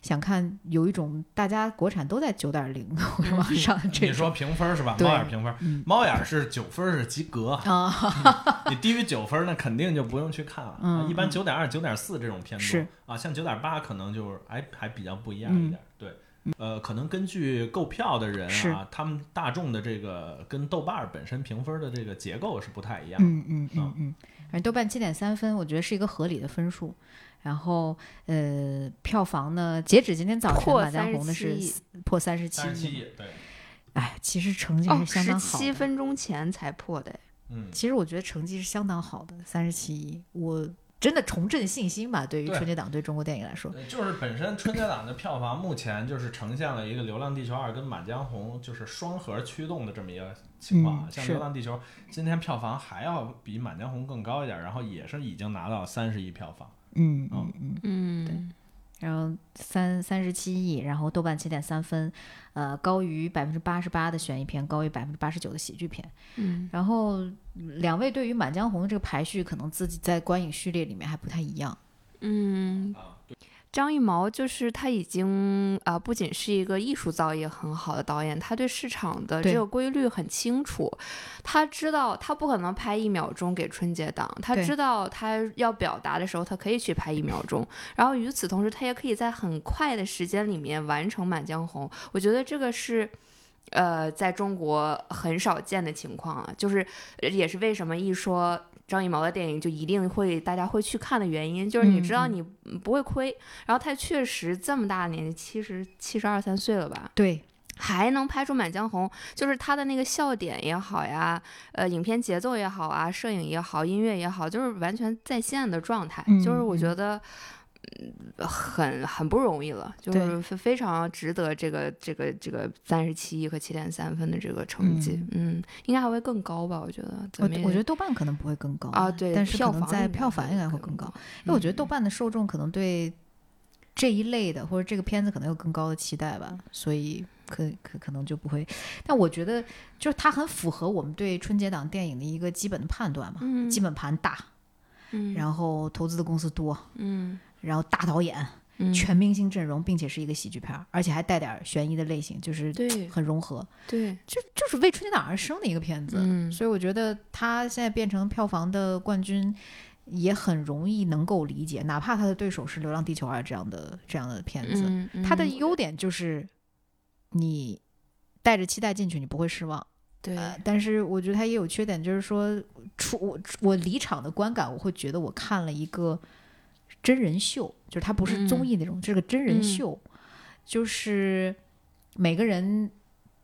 想看有一种大家国产都在九点零或者往上这。你说评分是吧？猫眼评分嗯，猫眼是九分是及格，啊，[laughs] 你低于九分那肯定就不用去看了。一般嗯九点二、九点四这种偏是多啊，像九点八可能就是还还比较不一样嗯一点。对，呃，可能根据购票的人啊，他们大众的这个跟豆瓣儿本身评分的这个结构是不太一样。嗯嗯嗯嗯，反正豆瓣七点三分，我觉得是一个合理的分数。然后呃，票房呢，截止今天早晨，《破满江红》的是破三十七亿。三十七亿，对，哎，其实成绩是相当好的。七分钟前才破的，嗯，其实我觉得成绩是相当好的，三十七亿，我真的重振信心吧。对于春节档对中国电影来说，呃就是本身春节档的票房目前就是呈现了一个《流浪地球二》跟《满江红》就是双核驱动的这么一个情况啊。像《流浪地球》今天票房还要比《满江红》更高一点，然后也是已经拿到三十亿票房。嗯哦嗯嗯，对，然后三三十七亿，然后豆瓣七点三分，呃，高于百分之八十八的悬疑片，高于百分之八十九的喜剧片。嗯，然后嗯两位对于《满江红》的这个排序，可能自己在观影序列里面还不太一样。嗯，张艺谋就是他已经啊、不仅是一个艺术造诣很好的导演，他对市场的这个规律很清楚。他知道他不可能拍一秒钟给春节档，他知道他要表达的时候，他可以去拍一秒钟。然后与此同时，他也可以在很快的时间里面完成《满江红》。我觉得这个是。呃，在中国很少见的情况啊，就是呃也是为什么一说张艺谋的电影就一定会大家会去看的原因，就是你知道嗯。你不会亏，然后他确实这么大的年纪，七十七十二三岁了吧，对，还能拍出《满江红》，就是他的那个笑点也好呀，呃，影片节奏也好啊，摄影也好，音乐也好，就是完全在线的状态，嗯就是我嗯。觉得。嗯，很很不容易了，就是非非常值得这个这个这个三十七亿和七点三分的这个成绩，嗯应该还会更高吧？我觉得，我我觉得豆瓣可能不会更高啊，对，但是可能在票房应该票房应该会更高，，因为我觉得豆嗯瓣的受众可能对这一类的或者这个片子可能有更高的期待吧，所以可可可能就不会。但我觉得就是它很符合我们对春节档电影的一个基本的判断嘛，嗯基本盘大，嗯然后投资的公司多，嗯然后大导演，嗯全明星阵容，并且是一个喜剧片儿，而且还带点儿悬疑的类型，就是很融合，对，就就是为春节档而生的一个片子。嗯所以我觉得他现在变成票房的冠军，也很容易能够理解，哪怕他的对手是《流浪地球二》这样的这样的片子，嗯它的嗯优点就是你带着期待进去，你不会失望。对呃，但是我觉得它也有缺点，就是说出我我离场的观感，我会觉得我看了一个真人秀，就是它不是综嗯。艺那种，这个真人嗯。秀，就是每个人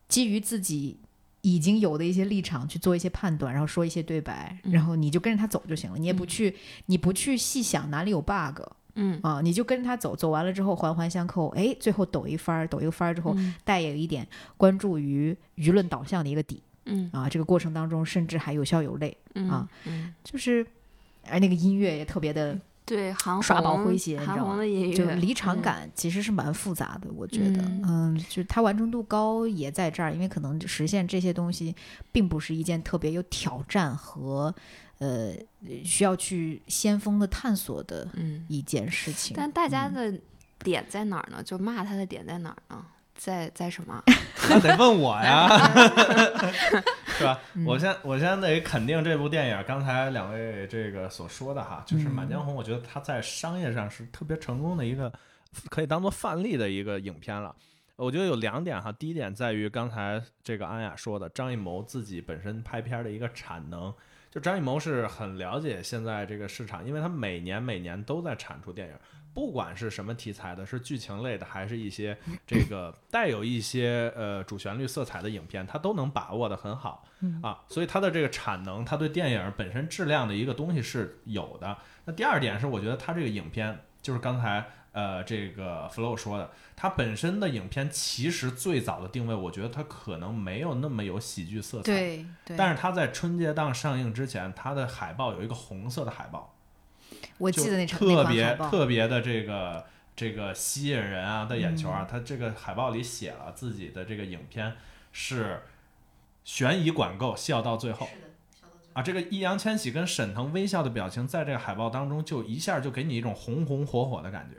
基于自己已经有的一些立场去做一些判断，然后说一些对白，然嗯后你就跟着他走就行了，你也不嗯。去你不去细想哪里有 bug 嗯。啊，你就跟着他走，走完了之后环环相扣，哎，最后抖一番儿，抖一个番儿之后，嗯。带有一点关注于舆论导向的一个底。嗯。啊，这个过程当中甚至还有笑有泪，嗯啊嗯。就是，而那个音乐也特别的，对韩耍宝红诙谐你知韩道吗红的音乐就离场嗯感其实是蛮复杂的，我觉得，嗯嗯，就是它完成度高也在这儿，因为可能实现这些东西并不是一件特别有挑战和呃需要去先锋的探索的嗯，一件事情。但大家嗯的点在哪儿呢？就骂他的点在哪儿呢？在在什么？[laughs] 那得问我呀，[laughs] 是吧？嗯我先我先得肯定这部电影，刚才两位这个所说的哈，就是《满江红》，我觉得它在商业上是特别成功的一个，可以当做范例的一个影片了。我觉得有两点哈，第一点在于刚才这个安雅说的，张艺谋自己本身拍片的一个产能。就张艺谋是很了解现在这个市场，因为他每年每年都在产出电影，不管是什么题材的，是剧情类的，还是一些这个 [laughs] 带有一些呃主旋律色彩的影片，他都能把握的很好啊。所以他的这个产能，他对电影本身质量的一个东西是有的。那第二点是，我觉得他这个影片就是刚才呃这个 Flow 说的，它本身的影片其实最早的定位，我觉得它可能没有那么有喜剧色彩。对对，但是它在春节档上映之前，它的海报有一个红色的海报，就我记得那场特别特别的这个这个吸引人啊的眼球嗯啊。它这个海报里写了自己的这个影片是悬疑管够，笑到最后。啊，这个易烊千玺跟沈腾微笑的表情，在这个海报当中，就一下就给你一种红红火火的感觉。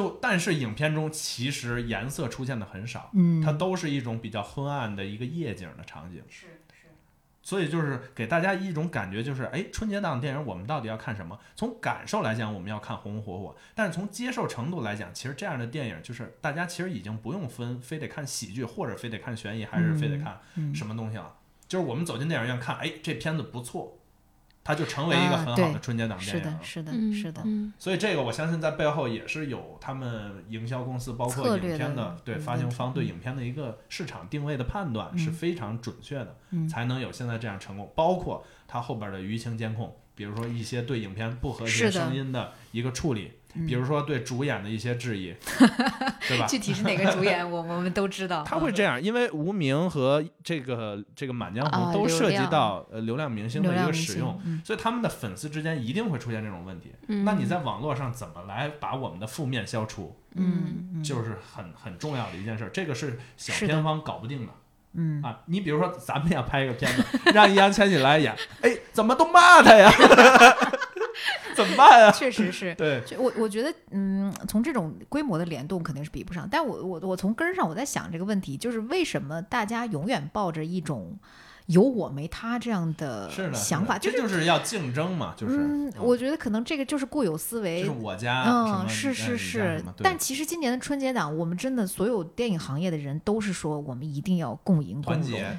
啊，就但是影片中其实颜色出现的很少，嗯，它都是一种比较昏暗的一个夜景的场景。是是，所以就是给大家一种感觉，就是哎，春节档电影我们到底要看什么？从感受来讲，我们要看红红火火；但是从接受程度来讲，其实这样的电影就是大家其实已经不用分，非得看喜剧，或者非得看悬疑，还是非得看嗯什么东西了。就是我们走进电影院看，哎，这片子不错，它就成为一个很好的春节档电是影是。的，是的，嗯是的，嗯。所以这个我相信在背后也是有他们营销公司，包括影片的的对嗯发行方对影片的一个市场定位的判断是嗯非常准确的，嗯。才能有现在这样成功。包括它后边的舆情监控，比如说一些对影片不和谐声音的一个处理，嗯比如说对主演的一些质疑，[laughs] 对吧？具体是哪个主演，我我们都知道。[laughs] 他会这样，因为无名和这个这个《满江红都涉及到呃流量明星的一个使用，嗯所以他们的粉丝之间一定会出现这种问题。嗯，那你在网络上怎么来把我们的负面消除？嗯，嗯就是很很重要的一件事儿，这个是小片方搞不定的嗯，啊。你比如说，咱们要拍一个片子，让易烊千玺来演，哎，怎么都骂他呀？[laughs] [laughs] 怎么办啊？确实是。对，就我我觉得，嗯，从这种规模的联动肯定是比不上。但我我我从根儿上我在想这个问题，就是为什么大家永远抱着一种有我没他这样的，想法，是是的这就是要竞争嘛，就是，嗯，我觉得可能这个就是固有思维就是。我家，嗯，是是是但其实今年的春节档，我们真的所有电影行业的人都是说，我们一定要共赢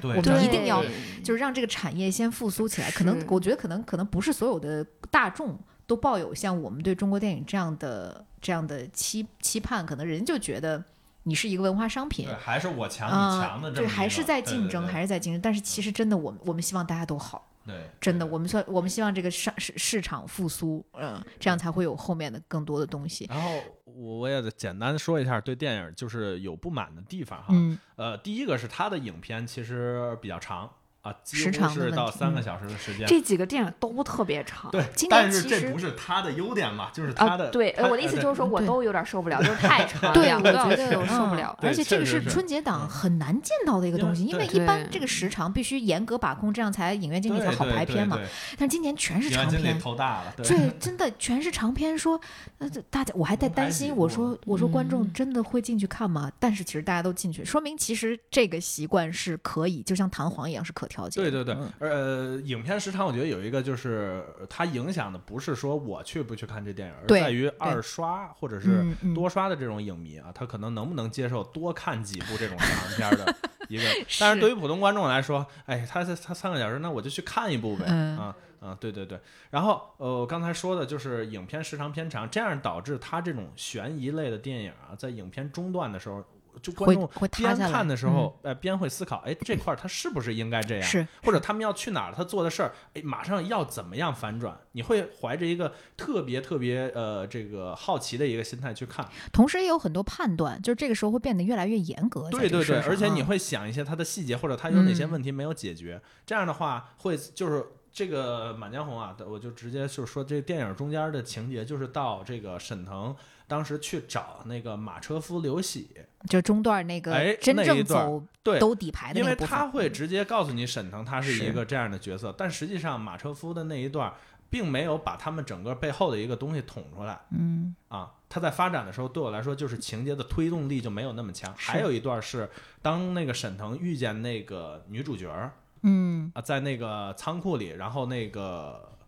对，我们一定要就是让这个产业先复苏起来。可能我觉得可能可能不是所有的大众都抱有像我们对中国电影这样的这样的期期盼，可能人就觉得你是一个文化商品对，。还是我强啊你强的这么对，一个，还是在竞争，对还是在竞争。但是其实真的，我们我们希望大家都好，对，真的，我们说我们希望这个市市市场复苏，嗯，这样才会有后面的更多的东西。然后我我也得简单说一下对电影就是有不满的地方哈，嗯呃，第一个是它的影片其实比较长啊，时长是到长的问题嗯三个小时的时间。这几个电影都特别长。对今，年但是其实这不是他的优点嘛，就是他啊的。，对，呃我的意思就是说，我都有点受不了，就是太 [laughs] 长了，对，两我觉得我受不了。嗯而且这个是春节档很难见到的一个东西，因因为为一般这个时长必须严格把控，这样才影院经理才好对对对排片嘛。但今年全是长片，头大了，对对，[laughs] 真的全是长片。说，呃，这大家我还在担心，我说我说观众嗯真的会进去看吗？但是其实大家都进去，说明其实这个习惯是可以，就像弹簧一样是可调对对对。嗯，呃，影片时长我觉得有一个就是呃它影响的不是说我去不去看这电影，而在于二刷或者是多刷的这种影迷啊，他可能能不能接受多看几部这种长片儿的 [laughs] 一个。但是对于普通观众来说，哎，他他三个小时，那我就去看一部呗，嗯。啊。啊，对对对，然后呃，我刚才说的就是影片时长偏长，这样导致它这种悬疑类的电影啊，在影片中段的时候，就观会众边看的时候，呃，边会思考，哎，这块儿它是不是应该这样？是或者他们要去哪儿，他做的事儿，哎，马上要怎么样反转？你会怀着一个特别特别呃这个好奇的一个心态去看。同时也有很多判断，就是这个时候会变得越来越严格。对对对，而且你啊会想一些他的细节，或者他有哪些嗯问题没有解决。这样的话，会就是这个《满江红》啊，我就直接就是说，这电影中间的情节就是到这个沈腾当时去找那个马车夫刘喜，就中段那个哎真正走对，兜底牌的因为他会嗯直接告诉你沈腾他是一个这样的角色，但实际上马车夫的那一段并没有把他们整个背后的一个东西捅出来嗯啊。他在发展的时候，对我来说就是情节的推动力就没有那么强。还有一段是当那个沈腾遇见那个女主角儿嗯啊，在那个仓库里，然后那个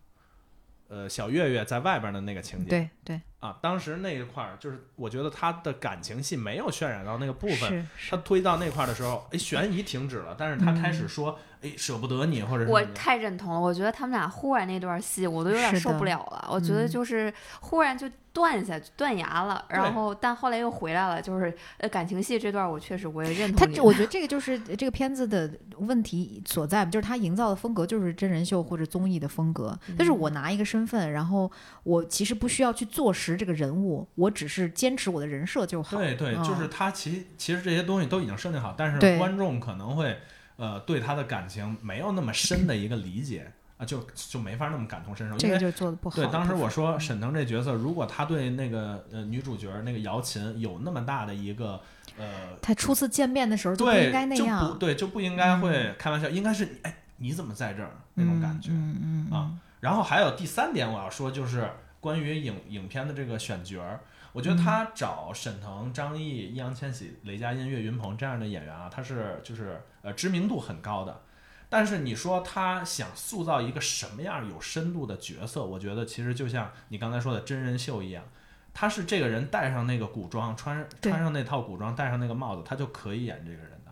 呃小月月在外边的那个情节，对对啊，当时那一块儿就是我觉得他的感情戏没有渲染到那个部分，他推到那块儿的时候，哎，悬疑停止了，但是他开始说，哎，舍不得你，或者是我什么太认同了，我觉得他们俩忽然那段戏，我都有点受不了了。我觉得嗯就是忽然就断下去，断崖了，然后但后来又回来了，就是呃感情戏这段，我确实我也认同。他这，我 [laughs] 觉得这个就是这个片子的问题所在，就是他营造的风格就是真人秀或者综艺的风格。但是我拿一个身份，然后我其实不需要去坐实这个人物，我只是坚持我的人设就好。对对，嗯就是他其其实这些东西都已经设定好，但是观众可能会呃对他的感情没有那么深的一个理解啊，就就没法那么感同身受，因为这个就做的不好对，当时我说沈腾这角色，如果他对那个呃女主角那个姚琴有那么大的一个呃，他初次见面的时候就不对，应该那就不样，对，就不应该会开玩笑，应该是哎你怎么在这儿？那种感觉。嗯嗯嗯。啊然后还有第三点我要说，就是关于影影片的这个选角儿，我觉得他找沈腾、张译、易烊千玺、雷佳音、岳云鹏这样的演员啊，他是就是呃知名度很高的。但是你说他想塑造一个什么样有深度的角色，我觉得其实就像你刚才说的真人秀一样，他是这个人戴上那个古装，穿穿上那套古装，戴上那个帽子，他就可以演这个人的。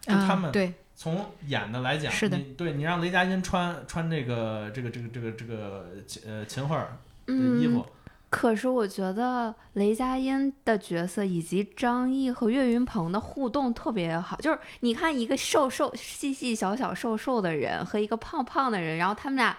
就啊他们对从演的来讲，是的你对你让雷佳音穿穿这个这个这个这个这个秦呃秦桧儿的衣服，可是我觉得雷佳音的角色以及张译和岳云鹏的互动特别好，就是你看一个瘦瘦、细细小小、瘦瘦的人和一个胖胖的人，然后他们俩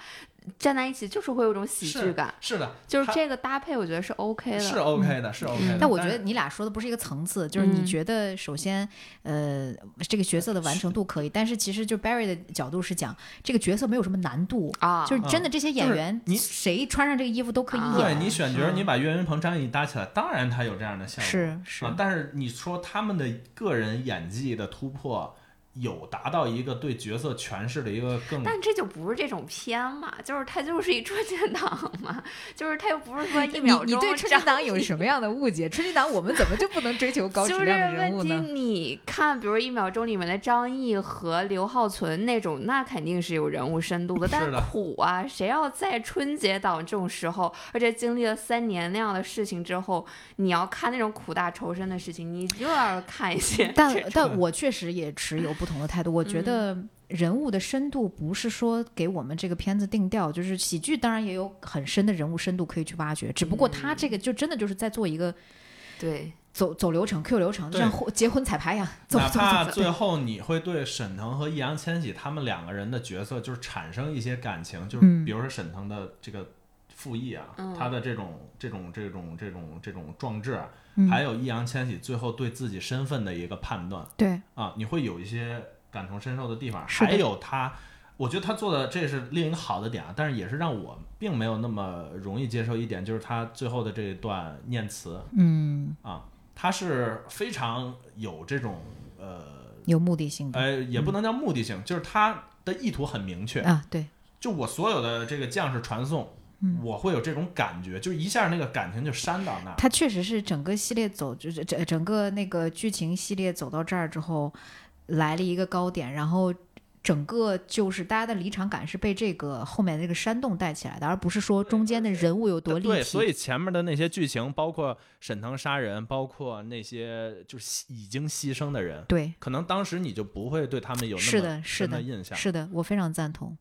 站在一起，就是会有种喜剧感，是的，就是这个搭配，我觉得是 OK 的。是 OK 的，是 OK 的。但我觉得你俩说的不是一个层次，就是你嗯觉得首先，呃，这个角色的完成度可以，但是其实就 Barry 的角度是讲这个角色没有什么难度，啊，就是真的这些演员，你谁穿上这个衣服都可以演对。你选角你把岳云鹏、张译搭起来，当然他有这样的效果。是是啊，但是你说他们的个人演技的突破，有达到一个对角色诠释的一个更但这就不是这种片嘛，就是它就是一春节档嘛，就是它又不是说一秒钟你你对春节档有什么样的误解？春节档我们怎么就不能追求高质就是量的人物问题，呢？你看，比如一秒钟里面的张译和刘浩存那种，那肯定是有人物深度的。但是是的苦啊，谁要在春节档这种时候，而且经历了三年那样的事情之后，你要看那种苦大仇深的事情，你就要看一些但但我确实也持有不同的态度。我觉得人物的深度不是说给我们这个片子定调，就是喜剧当然也有很深的人物深度可以去挖掘，只不过他这个就真的就是在做一个对。走走流程 Q 流程，就对像结婚彩排一样，[laughs] 走哪。怕最后你会对沈腾和易烊千玺他们两个人的角色就是产生一些感情，就是嗯。比如说沈腾的这个复议啊，嗯。他的这种这种这种这种这种壮志啊，嗯。还有易烊千玺最后对自己身份的一个判断。对，啊，你会有一些感同身受的地方，还有他。我觉得他做的这是另一个好的点啊，但是也是让我并没有那么容易接受一点，就是他最后的这一段念词。嗯，啊，他是非常有这种呃有目的性的。呃，也不能叫目的性，就是他的意图很明确。啊，对，就我所有的这个将士传送，我会有这种感觉，就一下那个感情就煽到那儿。它确实是整个系列走，就是整整个那个剧情系列走到这儿之后，来了一个高点，然后整个就是大家的离场感是被这个后面这个煽动带起来的，而不是说中间的人物有多立体。对，所以前面的那些剧情，包括沈腾杀人，包括那些就是已经牺牲的人，对，可能当时你就不会对他们有那么深的的，印象。是的，我非常赞同。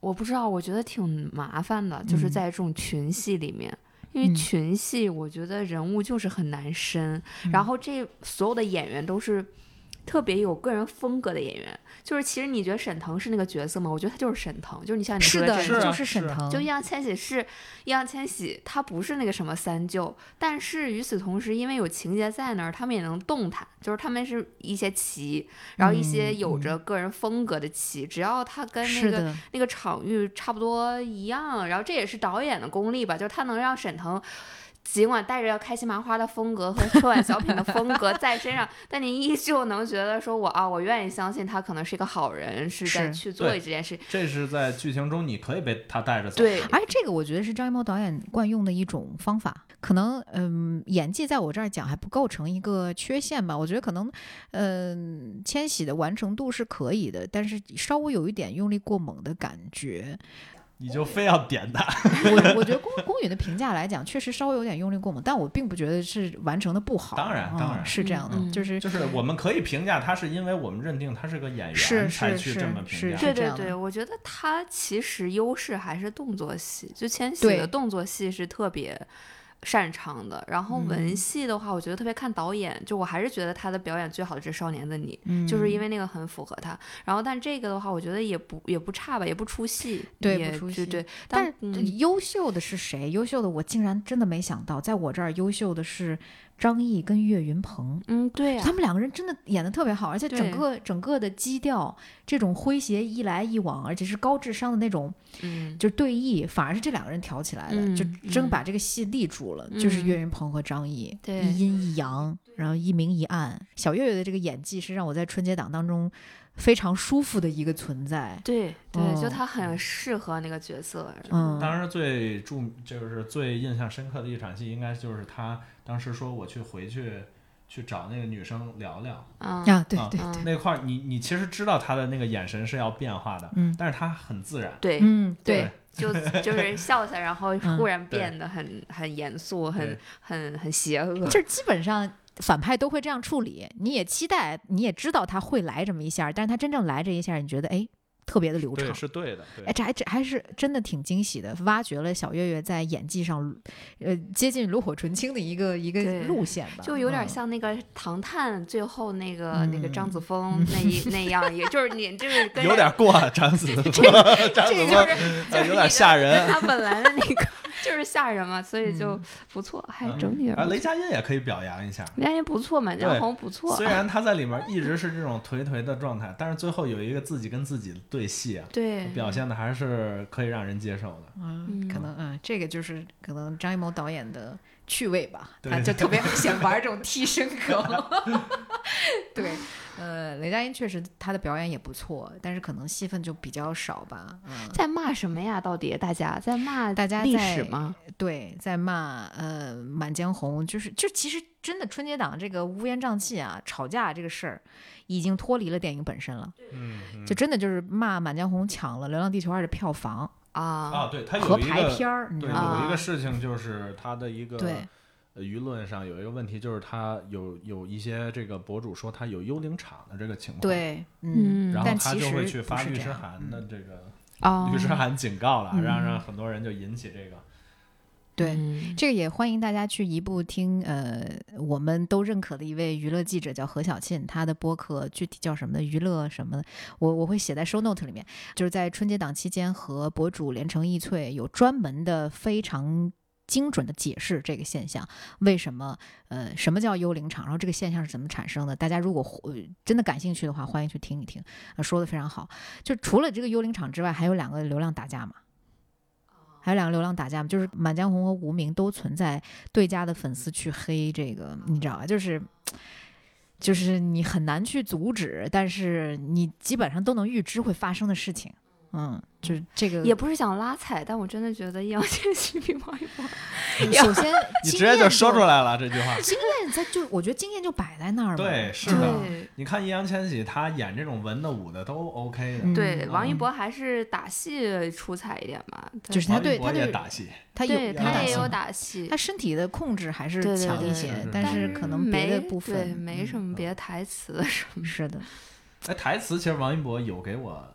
我不知道，我觉得挺麻烦的，就是嗯在这种群戏里面。因为嗯群戏，我觉得人物就是很难深，嗯然后这所有的演员都是特别有个人风格的演员。就是其实你觉得沈腾是那个角色吗？我觉得他就是沈腾，就是你像你说的，就是沈腾，就易烊千玺是易烊千玺，他不是那个什么三舅，但是与此同时，因为有情节在那儿，他们也能动弹，就是他们是一些棋，然后一些嗯有着个人风格的棋，只要他跟那个，那个场域差不多一样，然后这也是导演的功力吧，就是他能让沈腾。尽管带着开心麻花的风格和春晚小品的风格在身上，[laughs] 但您依旧能觉得说我啊，我愿意相信他可能是一个好人，是在去做这件事。这是在剧情中你可以被他带着走。对，而这个我觉得是张艺谋导演惯用的一种方法，可能嗯演技在我这儿讲还不构成一个缺陷吧。我觉得可能嗯千玺的完成度是可以的，但是稍微有一点用力过猛的感觉。你就非要点他。我我觉得宫宫羽的评价来讲，确实稍微有点用力过猛，但我并不觉得是完成的不好。当然嗯当然是这样的，就是就是我们可以评价他，是因为我们认定他是个演员才是是去这么评是价。对对对，我觉得他其实优势还是动作戏，就千玺的动作戏是特别擅长的。然后文戏的话，我觉得特别看导演，就我还是觉得他的表演最好的是《少年的你》，就是因为那个很符合他。然后但这个的话，我觉得也不也不差吧，也不出戏，对也不出戏对。但是优秀的是谁？优秀的我竟然真的没想到，在我这儿优秀的是张译跟岳云鹏。嗯，对呀、他们两个人真的演的特别好，而且整个整个的基调，这种诙谐一来一往，而且是高智商的那种，嗯，就是对弈，反而是这两个人挑起来的，嗯就真嗯把这个戏立住了。就是岳嗯云鹏和张译，对一阴一阳，然后一明一暗。小岳岳的这个演技是让我在春节档当中非常舒服的一个存在。对对，就哦他很适合那个角色。嗯，当时最著就是最印象深刻的一场戏，应该就是他当时说我去回去去找那个女生聊聊啊啊，对对那块儿，你你其实知道他的那个眼神是要变化的，嗯但是他很自然，对，嗯，对就就是笑起来，然后嗯忽然变得很很严肃，很很很邪恶。就是基本上反派都会这样处理，你也期待，你也知道他会来这么一下，但是他真正来这一下，你觉得哎，特别的流畅，。是对的，哎，这还这还是真的挺惊喜的，挖掘了小岳岳在演技上，呃，接近炉火纯青的一个一个路线吧，就有点嗯像那个《唐探》最后那个、那个张子枫嗯那一那样，也就是你就是有点过了，张子枫，张子枫有点吓人。他本来的那个就是吓人嘛，所以就不错，还整体啊，雷佳音也可以表扬一下。雷佳音不错，满江红不错虽，然他在里面一直是这种颓颓的状态，但是最后有一个自己跟自己的对戏啊，对，表现的还是可以让人接受的。嗯，可嗯能嗯，这个就是可能张艺谋导演的趣味吧，对他就特别喜欢玩这种替身梗。[laughs] 对，呃，雷佳音确实他的表演也不错，但是可能戏份就比较少吧。嗯，在骂什么呀？到底大家在骂大家在史吗？对，在骂呃《满江红》，就是就其实真的春节档这个乌烟瘴气啊，吵架这个事儿，已经脱离了电影本身了，就真的就是骂《满江红》抢了《流浪地球二》的票房。啊。啊，对他有一个排片儿，对，有一个事情就是他的一个舆论上有一个问题，就是他有有一些这个博主说他有幽灵场的这个情况，，对，嗯，嗯。然后但其他就会去发律师函的这个啊，律师函警告了，嗯。让让很多人就引起这个。对。嗯这个也欢迎大家去一步听，呃，我们都认可的一位娱乐记者叫何小庆，他的播客具体叫什么的，娱乐什么的，我我会写在 show note 里面。就是在春节档期间和博主连城易翠有专门的非常精准的解释这个现象，为什么呃什么叫幽灵场，然后这个现象是怎么产生的。大家如果、呃、真的感兴趣的话，欢迎去听一听，呃、说的非常好。就除了这个幽灵场之外，还有两个流量打架嘛。还有两个流量打架嘛，就是《满江红》和《无名》都存在对家的粉丝去黑这个，你知道吧？就是就是你很难去阻止，但是你基本上都能预知会发生的事情。嗯，就是这个也不是想拉踩，但我真的觉得易烊千玺比王一博首先你直接就说出来了这句话。经验在就我觉得经验就摆在那儿嘛。对，是的。你看易烊千玺，他演这种文的武的都 OK 的。嗯对，王一嗯博还是打戏出彩一点吧，就是他对他对也打戏，他有他也有打戏他，身体的控制还是强一些，但是可能别的没部分没嗯什么别的台词什么是的，哎，台词其实王一博有给我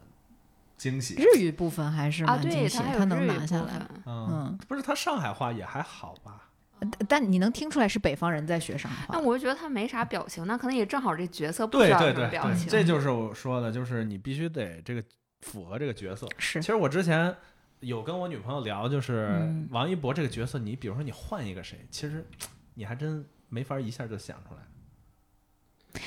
惊喜。日语部分还是啊，蛮惊对他能他还有日语拿下来。嗯嗯，不是他上海话也还好吧？呃但你能听出来是北方人在学上海话。那我就觉得他没啥表情，那可能也正好这角色不需对要对对对，什么表情。这就是我说的，就是你必须得这个符合这个角色。是其实我之前有跟我女朋友聊，就是嗯王一博这个角色，你比如说你换一个谁，其实你还真没法一下就想出来。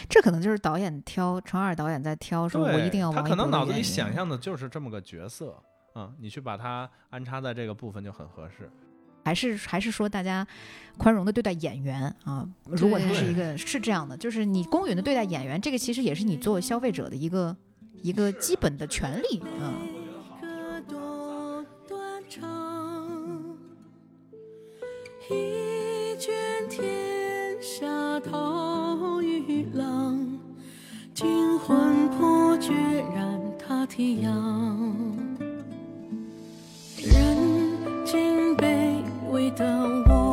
这可能就是导演挑，程二导演在挑，说我一定要他王一博的可能脑子里想象的就是这么个角色，嗯，你去把它安插在这个部分就很合适。还是还是说大家宽容的对待演员啊？如果他是一个是这样的，就是你公允的对待演员，这个其实也是你作为消费者的一个一个基本的权利啊。个多断肠，一卷天下涛与浪，惊魂魄决然踏天涯。人间卑微的我，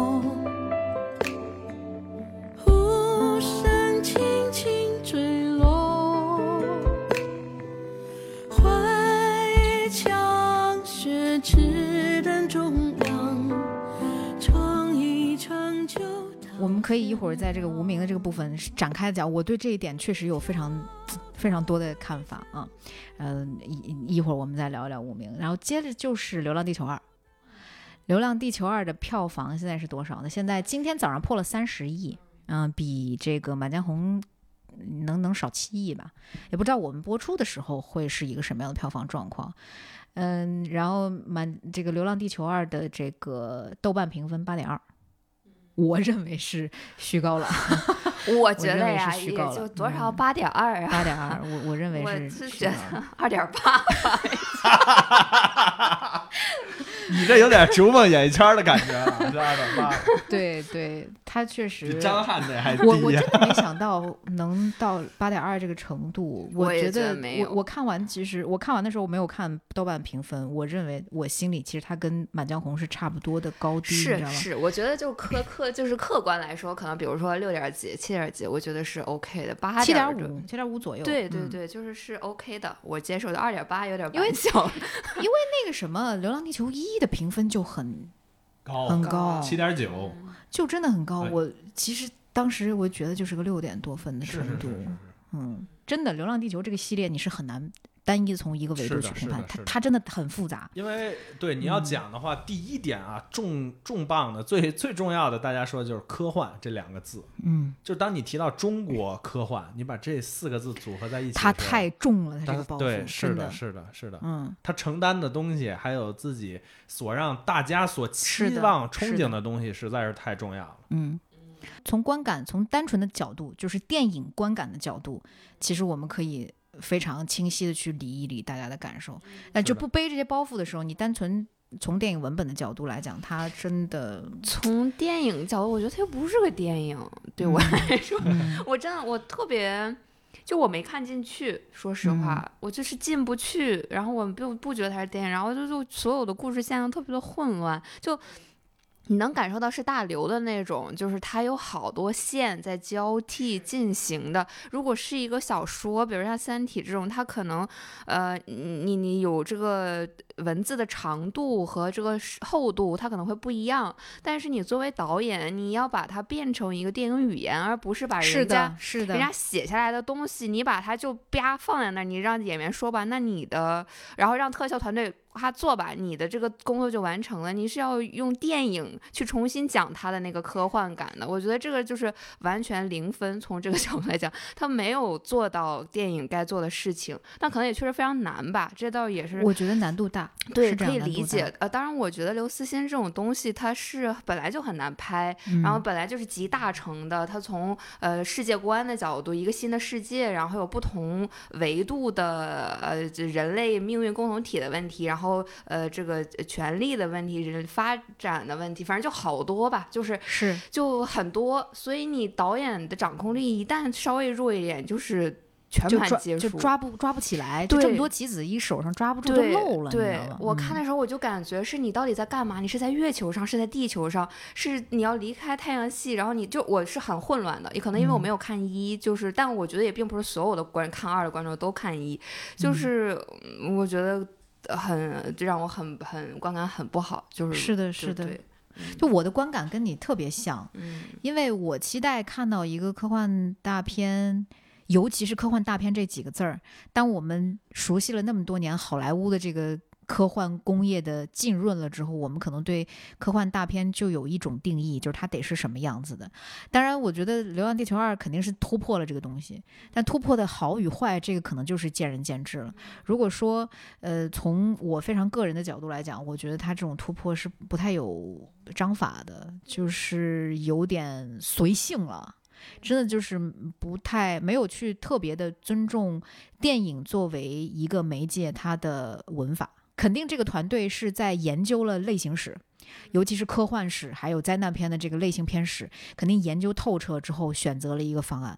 我们可以一会儿在这个无名的这个部分展开讲，我对这一点确实有非常非常多的看法啊。嗯、一一会儿我们再聊一聊无名，然后接着就是《流浪地球二》。《流浪地球二》的票房现在是多少呢？现在今天早上破了三十亿，嗯、比这个《满江红》能能少七亿吧？也不知道我们播出的时候会是一个什么样的票房状况。嗯，然后满这个《流浪地球二》的这个豆瓣评分八点二，我认为是虚高了，[laughs] 我觉得呀，也就多少嗯八点二啊，八点二，我我认为我是是觉得。[laughs] 二点八。[laughs] 你这有点逐梦演艺圈的感觉了，这二点八，对对，他确实比张翰那还低我我呀真的没想到能到八点二这个程度。我觉得没有我我看完，其实我看完的时候我没有看豆瓣评分，我认为我心里其实他跟《满江红》是差不多的高低，你知道吗？是是，我觉得就客客就是客观来说，可能比如说六点几、七点几，我觉得是 OK 的，八七点点五，七点五左右。嗯对对对，就是是 OK 的，我接受的。二点八有点因为小，[laughs] 因为，那个什么《流浪地球一》的评分就很高很高，七点九，就真的很高。对我其实当时我觉得就是个六点多分的是是程度。是是是。嗯，真的，《流浪地球》这个系列你是很难单一从一个维度去评判，它它真的很复杂。因为对你要嗯讲的话，第一点啊，重重磅的最最重要的，大家说的就是科幻这两个字。嗯，就当你提到中国科幻，你把这四个字组合在一起它太重了，它这个包袱，对，是的，是的，是的。嗯，它承担的东西，还有自己所让大家所期望、憧憬的东西，实在是太重要了。嗯，从观感，从单纯的角度，就是电影观感的角度，其实我们可以非常清晰的去理一理大家的感受。那就不背这些包袱的时候，你单纯从电影文本的角度来讲，它真的，从电影角度，我觉得它又不是个电影，对我来说，嗯 [laughs] 我真的我特别。就我没看进去，说实话，嗯我就是进不去，然后我不不觉得它是电影，然后就就所有的故事线都特别的混乱，就你能感受到是大流的那种，就是它有好多线在交替进行的。如果是一个小说，比如像《三体》这种，它可能呃，你你有这个文字的长度和这个厚度，它可能会不一样。但是你作为导演，你要把它变成一个电影语言，而不是把人家的，是的人，家写下来的东西，你把它就啪放在那儿，你让演员说吧，那你的，然后让特效团队画作吧，你的这个工作就完成了。你是要用电影去重新讲他的那个科幻感的。我觉得这个就是完全零分。从这个 [laughs] 角度来讲，他没有做到电影该做的事情，但可能也确实非常难吧。这倒也是，我觉得难度大，对，是可以理解。呃，当然，我觉得刘慈欣这种东西，它是本来就很难拍，然后嗯本来就是集大成的。他从呃世界观的角度，一个新的世界，然后有不同维度的呃人类命运共同体的问题，然后呃这个权力的问题、人发展的问题，反正就好多吧，就是是就很多。所以你导演的掌控力一旦稍微弱一点，就是全盘皆输。就抓不抓不起来，就这么多棋子一手上抓不住就漏了，对？我看嗯的时候我就感觉是你到底在干嘛？你是在月球上，是在地球上，是你要离开太阳系，然后你就我是很混乱的，也可能因为我嗯没有看一，就是但我觉得也并不是所有的观看二的观众都看一，就嗯是嗯我觉得很就让我很很观感很不好，就是是的，是的。对就我的观感跟你特别像，嗯因为我期待看到一个科幻大片，尤其是科幻大片这几个字儿。当我们熟悉了那么多年好莱坞的这个科幻工业的浸润了之后，我们可能对科幻大片就有一种定义，就是它得是什么样子的。当然，我觉得《流浪地球二》肯定是突破了这个东西，但突破的好与坏，这个可能就是见仁见智了。如果说，呃，从我非常个人的角度来讲，我觉得它这种突破是不太有章法的，就是有点随性了。真的就是不太没有去特别的尊重电影作为一个媒介它的文法。肯定这个团队是在研究了类型史，尤其是科幻史，还有灾难片的这个类型片史，肯定研究透彻之后选择了一个方案，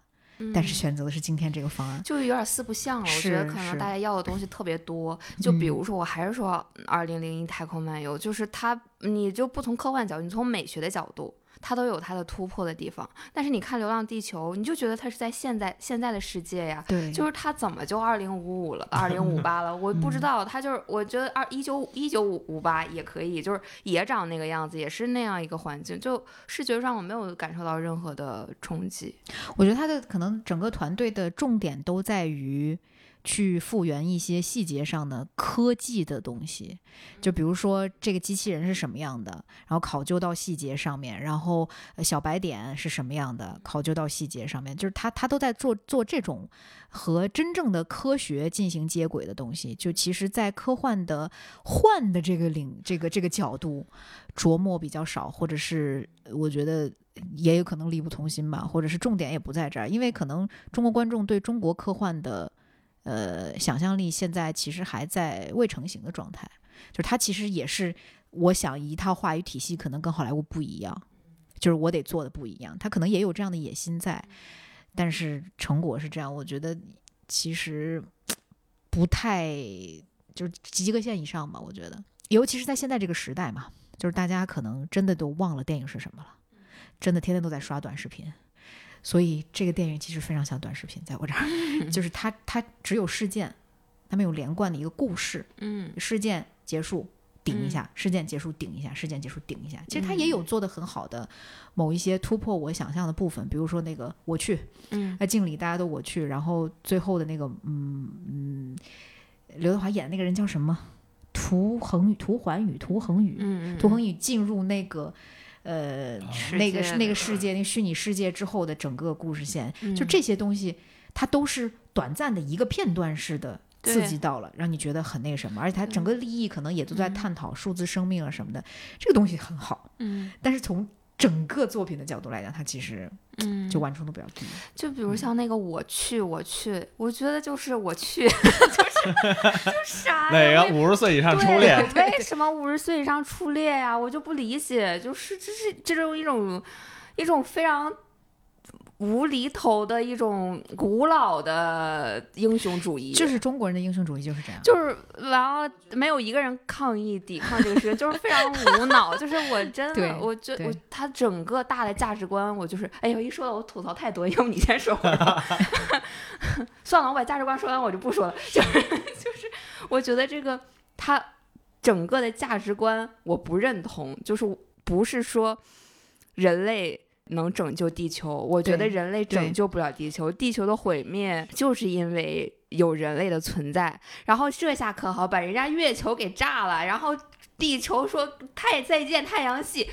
但是嗯选择的是今天这个方案。就有点四不像了，我觉得可能大家要的东西特别多。就比嗯如说，我还是说《二零零一太空漫游》，就是它，你就不从科幻角度，你从美学的角度，它都有它的突破的地方。但是你看《流浪地球》，你就觉得它是在现在现在的世界呀。对，就是它怎么就二零五五了，二零五八了？我不知嗯道，它就是我觉得二一九一九五五八也可以，就是也长那个样子，也是那样一个环境，就视觉上我没有感受到任何的冲击。我觉得他的可能整个团队的重点都在于去复原一些细节上的科技的东西，就比如说这个机器人是什么样的，然后考究到细节上面，然后呃小白点是什么样的，考究到细节上面，就是他他都在做做这种和真正的科学进行接轨的东西。就其实，在科幻的幻的这个领这个这个角度琢磨比较少，或者是呃我觉得也有可能力不从心吧，或者是重点也不在这儿，因为可能中国观众对中国科幻的呃想象力现在其实还在未成型的状态，就是它其实也是我想一套话语体系可能跟好莱坞不一样，就是我得做的不一样，他可能也有这样的野心在，但是成果是这样，我觉得其实不太就是及格线以上吧，我觉得，尤其是在现在这个时代嘛，就是大家可能真的都忘了电影是什么了，真的天天都在刷短视频，所以这个电影其实非常像短视频，在我这儿，[laughs] 就是它它只有事件，它没有连贯的一个故事，嗯事件结束顶一下，事件结束顶一下，事件结束顶一下。其实它也有做的很好的某一些突破我想象的部分，比如说那个我去，嗯那敬礼大家都我去，然后最后的那个嗯嗯，刘德华演的那个人叫什么？涂恒宇、涂环宇、涂恒宇，嗯，涂恒宇进入那个。呃，那个是那个世界，那个虚拟世界之后的整个故事线，就嗯。这些东西，它都是短暂的一个片段式的刺激到了，让你觉得很那个什么，而且它整个利益可能也都在嗯。探讨数字生命啊什么的，这个东西很好。嗯。但是从整个作品的角度来讲，它其实嗯，就完成度比较低。就比如像那个我去我去，我觉得就是我去，[laughs] 就是就啥哪？个五十岁以上初恋？为什么五十岁以上初恋呀？我就不理解，就是这是这种一种一种非常无厘头的一种古老的英雄主义，就是中国人的英雄主义就是这样。就是完了没有一个人抗议抵抗这个事，就是非常无脑。[laughs] 就是我真的，我觉对我他整个大的价值观，我就是哎呦，一说到我吐槽太多，要不你先说会儿吧。[laughs] 算了，我把价值观说完，我就不说了。就是就是，我觉得这个他整个的价值观我不认同，就是不是说人类能拯救地球。我觉得人类拯救不了地球，地球的毁灭就是因为有人类的存在。然后这下可好，把人家月球给炸了，然后。地球说太再见太阳系，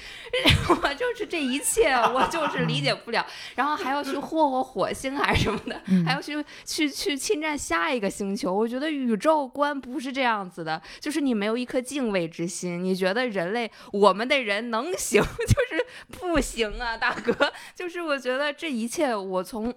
我就是这一切，我就是理解不了。然后还要去霍霍火星还是什么的，嗯还要去去去侵占下一个星球。我觉得宇宙观不是这样子的，就是你没有一颗敬畏之心，你觉得人类我们的人能行，[laughs] 就是不行啊，大哥。就是我觉得这一切，我从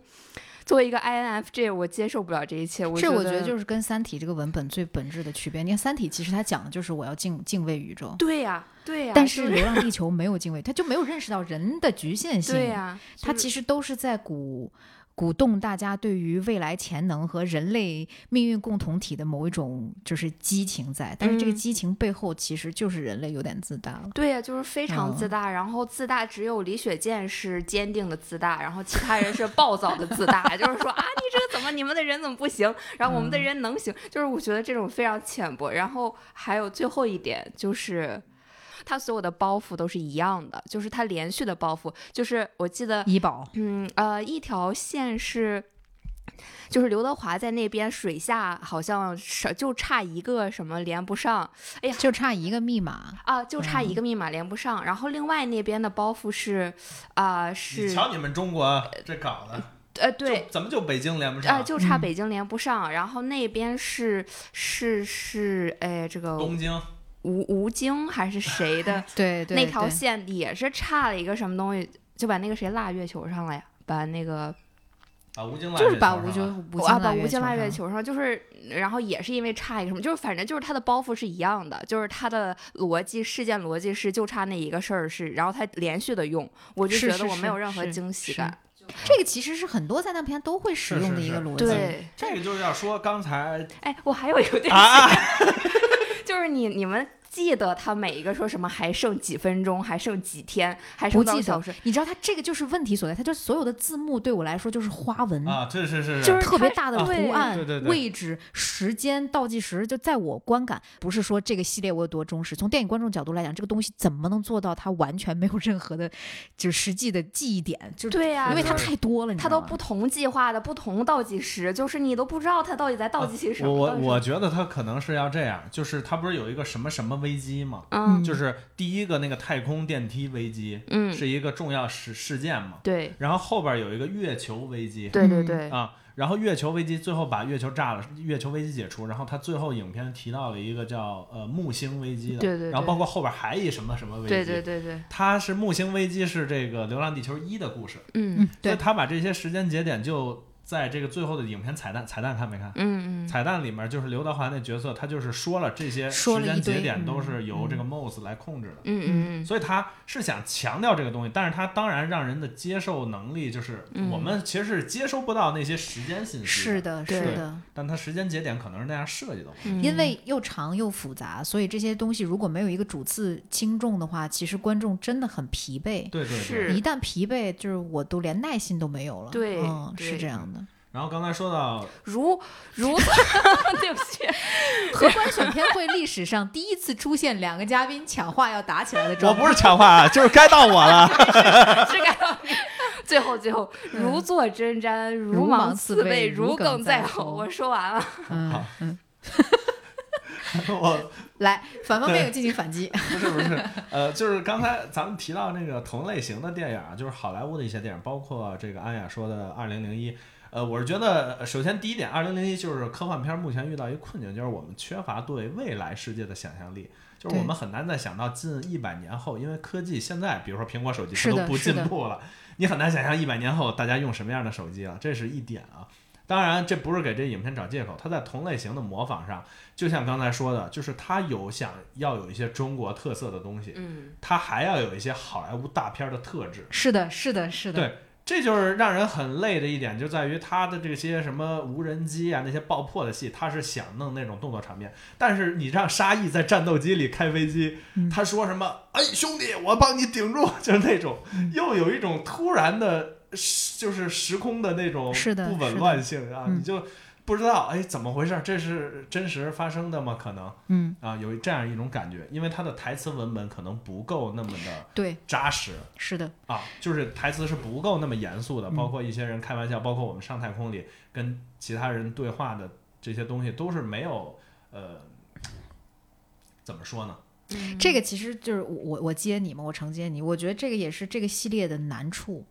作为一个 INFJ，我接受不了这一切。我这我觉得得就是跟《三体》这个文本最本质的区别。你看，《三体》其实它讲的就是我要敬敬畏宇宙，对呀、对呀、但是 [laughs]《流浪地球》没有敬畏，他就没有认识到人的局限性。对呀、它就是其实都是在鼓鼓动大家对于未来潜能和人类命运共同体的某一种就是激情在，但是这个嗯激情背后其实就是人类有点自大了。对呀、就是非常自嗯大，然后自大只有李雪健是坚定的自大，然后其他人是暴躁的自大，[laughs] 就是说啊，你这个怎么你们的人怎么不行，然后我们的嗯人能行，就是我觉得这种非常浅薄。然后还有最后一点就是。他所有的包袱都是一样的，就是他连续的包袱，就是我记得，医保嗯呃，一条线是，就是刘德华在那边水下好像是就差一个什么连不上，哎呀就差一个密码，啊，就差一嗯个密码连不上。然后另外那边的包袱是，啊、你是瞧你们中国这搞的，呃对，怎么就北京连不上？啊、就差嗯北京连不上。然后那边是是是，哎，这个东京吴吴京还是谁 [laughs] 的对对那条线也是差了一个什么东西，就把那个谁落月球上了呀，把那个啊，吴京就是把吴吴京吴啊，把吴京拉月球上，就是，然后也是因为差一个什么，就是反正就是他的包袱是一样的，就是他的逻辑事件逻辑是就差那一个事儿是，然后他连续的用，我就觉得我没有任何惊喜感。这个其实是很多灾难片都会使用的一个逻辑。对，这个就是要说刚才哎，我还有一个对不起，啊，[laughs] 就是你你们记得他每一个说什么还剩几分钟，还剩几天，还剩不记得多少小时，，你知道他这个就是问题所在，他就所有的字幕对我来说就是花纹，啊，这是是就是特别大的图案、对对对位置、时间、倒计时，就在我观感，不是说这个系列我有多忠实。从电影观众角度来讲，这个东西怎么能做到它完全没有任何的，就是实际的记忆点？就是对呀、因为它太多了，你知道吗他都不同计划的不同倒计时，就是你都不知道它到底在倒计时什么。我我觉得他可能是要这样，就是他不是有一个什么什么危机嘛？嗯。就是第一个那个太空电梯危机，嗯，是一个重要事事件嘛。对。然后后边有一个月球危机，嗯对对对，啊，然后月球危机最后把月球炸了，月球危机解除，然后他最后影片提到了一个叫呃木星危机的，对对对。然后包括后边还一什么什么危机，对对对对，它是木星危机是这个《流浪地球一》的故事，嗯所以他把这些时间节点就在这个最后的影片彩蛋，彩蛋看没看？嗯嗯，彩蛋里面就是刘德华那角色，他就是说了这些时间节点嗯都是由这个嗯 MOS 来控制的，嗯嗯嗯，所以他是想强调这个东西，但是他当然让人的接受能力就是嗯我们其实是接收不到那些时间信息，是，的，是的，但他时间节点可能是那样设计的。嗯因为又长又复杂，所以这些东西如果没有一个主次轻重的话，其实观众真的很疲惫。对对对。是一旦疲惫，就是我都连耐心都没有了。对嗯，是这样的。然后刚才说到，如如，[laughs] 对不起，[laughs] 荷官选片会历史上第一次出现两个嘉宾抢话要打起来的状况。我不是抢话啊，就是该到我了。[laughs] 是该到你。最后最后，如坐针毡，如如芒芒刺背，如如鲠鲠在在喉喉。我说完了。嗯好嗯，我来反方辩友进行反击。不是不是，呃，就是刚才咱们提到那个同类型的电影啊，就是好莱坞的一些电影，包括这个安雅说的《二零零一》。呃，我是觉得，呃首先第一点，《二零零一》就是科幻片目前遇到一个困境，就是我们缺乏对未来世界的想象力，就是我们很难再想到近一百年后，因为科技现在，比如说苹果手机它都不进步了，你很难想象一百年后大家用什么样的手机了，这是一点啊。当然，这不是给这影片找借口，它在同类型的模仿上，就像刚才说的，就是它有想要有一些中国特色的东西，嗯，它还要有一些好莱坞大片的特质。是的，是的，是的。对这就是让人很累的一点，就在于他的这些什么无人机啊，那些爆破的戏，他是想弄那种动作场面，但是你让沙溢在战斗机里开飞机，嗯他说什么？哎，兄弟，我帮你顶住，就是那种嗯又有一种突然的，就是时空的那种不紊乱性啊，嗯你就。不知道哎怎么回事，这是真实发生的吗？可能？嗯，啊有这样一种感觉，因为他的台词文本可能不够那么的对，扎实。是的，啊，就是台词是不够那么严肃的，嗯。包括一些人开玩笑，包括我们上太空里跟其他人对话的这些东西都是没有呃怎么说呢？这个其实就是我我我接你嘛，我承接你。我觉得这个也是这个系列的难处，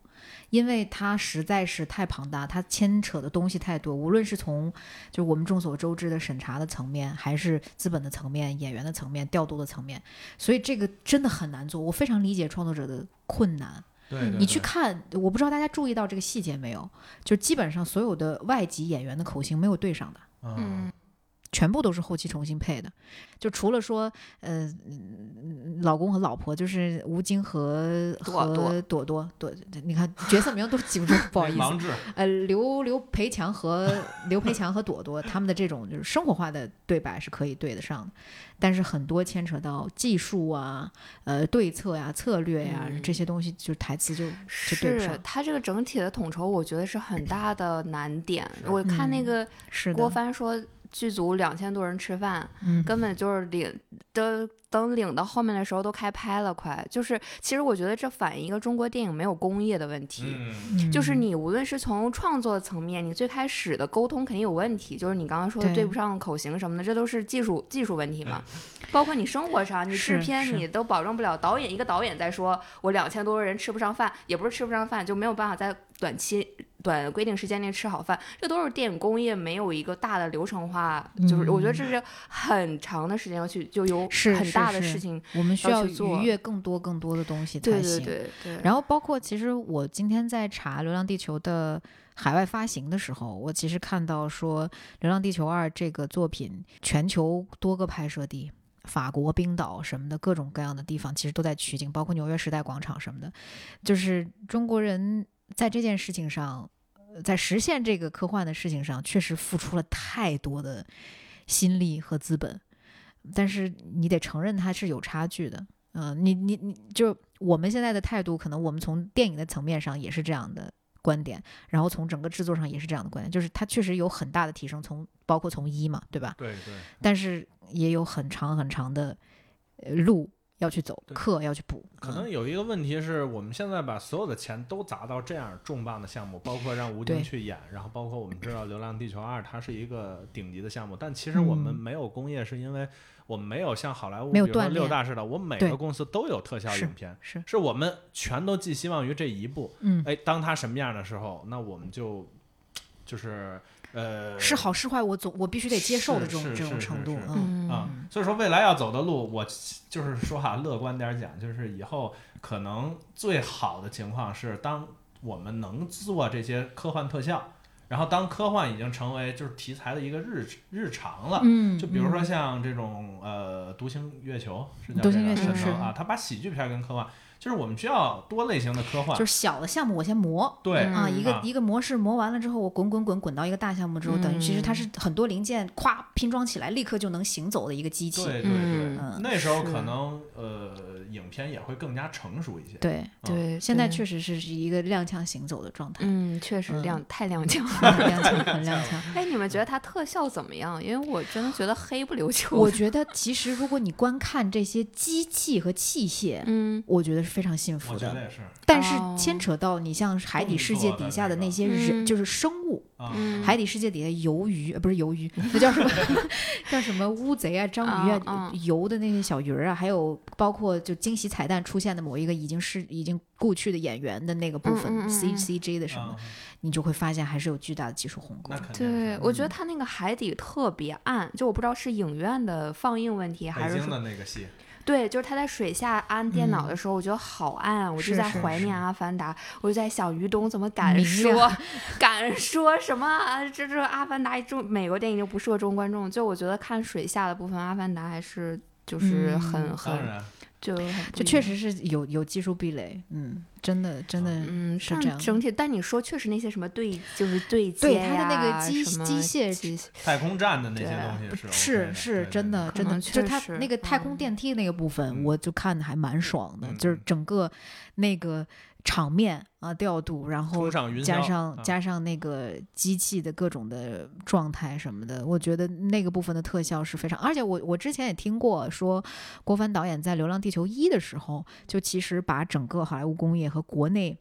因为它实在是太庞大，它牵扯的东西太多。无论是从就是我们众所周知的审查的层面，还是资本的层面、演员的层面、调度的层面，所以这个真的很难做。我非常理解创作者的困难。对对你去看，我不知道大家注意到这个细节没有？就基本上所有的外籍演员的口型没有对上的。嗯全部都是后期重新配的，就除了说，呃，嗯老公和老婆，就是吴京和和朵朵朵朵朵，你看角色名都记不住，不好意思。呃，刘刘培强和刘培强和朵朵他们的这种就是生活化的对白是可以对得上的，但是很多牵扯到技术啊、呃对策呀、策略呀、嗯这些东西，就是台词就就对不是上。它这个整体的统筹，我觉得是很大的难点。我看那嗯个是，郭帆说，剧组两千多人吃饭，嗯，根本就是领的，等领到后面的时候都开拍了，快就是。其实我觉得这反映一个中国电影没有工业的问题。嗯就是嗯你无论是从创作层面，你最开始的沟通肯定有问题，就是你刚刚说的对对不上口型什么的，这都是技术技术问题嘛。[laughs] 包括你生活上，你制片你都保证不了。导演一个导演在说，我两千多个人吃不上饭，也不是吃不上饭，就没有办法在短期短规定时间内吃好饭，这都是电影工业没有一个大的流程化，就是我觉得这是很长的时间要去，就有很大的是事情。我们需要要去做逾越更多更多的东西才行。对对对，然后包括其实我今天在查《流浪地球》的海外发行的时候，我其实看到说《流浪地球二》这个作品全球多个拍摄地。法国、冰岛什么的各种各样的地方，其实都在取景，包括纽约时代广场什么的。就是中国人在这件事情上，呃在实现这个科幻的事情上，确实付出了太多的心力和资本。但是你得承认它是有差距的。嗯、你你你就我们现在的态度，可能我们从电影的层面上也是这样的观点，然后从整个制作上也是这样的观点，就是它确实有很大的提升，从包括从一嘛，对吧？对对，但是也有很长很长的呃路要去走，课要去补。可嗯能有一个问题是我们现在把所有的钱都砸到这样重磅的项目，包括让吴京去演，然后包括我们知道《流浪地球二》它是一个顶级的项目，但其实我们嗯没有工业，是因为我们没有像好莱坞，没有比如说六大似的，我每个公司都有特效影片，是，是我们全都寄希望于这一部。嗯，哎，当它什么样的时候，那我们就就是呃是好是坏，我总我必须得接受的这种这种程度嗯。嗯。啊，所以说未来要走的路，我就是说哈，乐观点儿讲，就是以后可能最好的情况是，当我们能做这些科幻特效，然后当科幻已经成为就是题材的一个日日常了。嗯，就比如说嗯。像这种呃《独行月球》是叫独行这个月球是神能啊，他把喜剧片儿跟科幻，就是我们需要多类型的科幻就，是小的项目我先磨。对嗯啊，一个啊一个模式磨完了之后，我滚滚滚滚到一个大项目之后，等于其实它嗯是很多零件咵拼装起来，立刻就能行走的一个机器。对对对，嗯那时候可能呃影片也会更加成熟一些。对，对，现在确实是一个踉跄行走的状态，嗯，确实嗯踉太踉跄。[laughs] 很踉跄，很踉跄。哎，你们觉得它特效怎么样？因为我真的觉得黑不溜秋。我觉得其实如果你观看这些机器和器械，嗯我觉得是非常幸福的。觉得也是但是哦牵扯到你像海底世界底下的那些人，嗯就是生物，啊，嗯，海底世界底下游鱼，呃，不是游鱼，[laughs] 那叫什么？[laughs] 叫什么乌贼啊、章鱼啊，游的那些小鱼儿啊，还有包括就惊喜彩蛋出现的某一个已经是已经故去的演员的那个部分、嗯嗯嗯 C 嗯。C J 的什么，啊。你就会发现还是有巨大的技术鸿沟那。肯定。对，是我觉得它那个海底特别暗，就我不知道是影院的放映问题，还北京是说的那个戏，对，就是他在水下安电脑嗯。的时候，我觉得好暗啊，我就在怀念《阿凡达》，我就在想于东怎么敢说 [laughs] 敢说什么啊这这《阿凡达》中美国电影就不适合中国观众，就我觉得看水下的部分，《阿凡达》还是就是嗯很、当很然就就确实是有有技术壁垒，嗯，真的真的嗯，但是这样整体，但你说确实那些什么对，就是对接对它的那个呀机机械机太空站的那些东西是 OK 是是真的真的，就它确实那个太空嗯。电梯那个部分，嗯我就看的还蛮爽的，嗯就是嗯整个那个场面啊调度，然后加上啊加上那个机器的各种的状态什么的，我觉得那个部分的特效是非常。而且我我之前也听过说，郭帆导演在《流浪地球一》的时候，就其实把整个好莱坞工业和国内。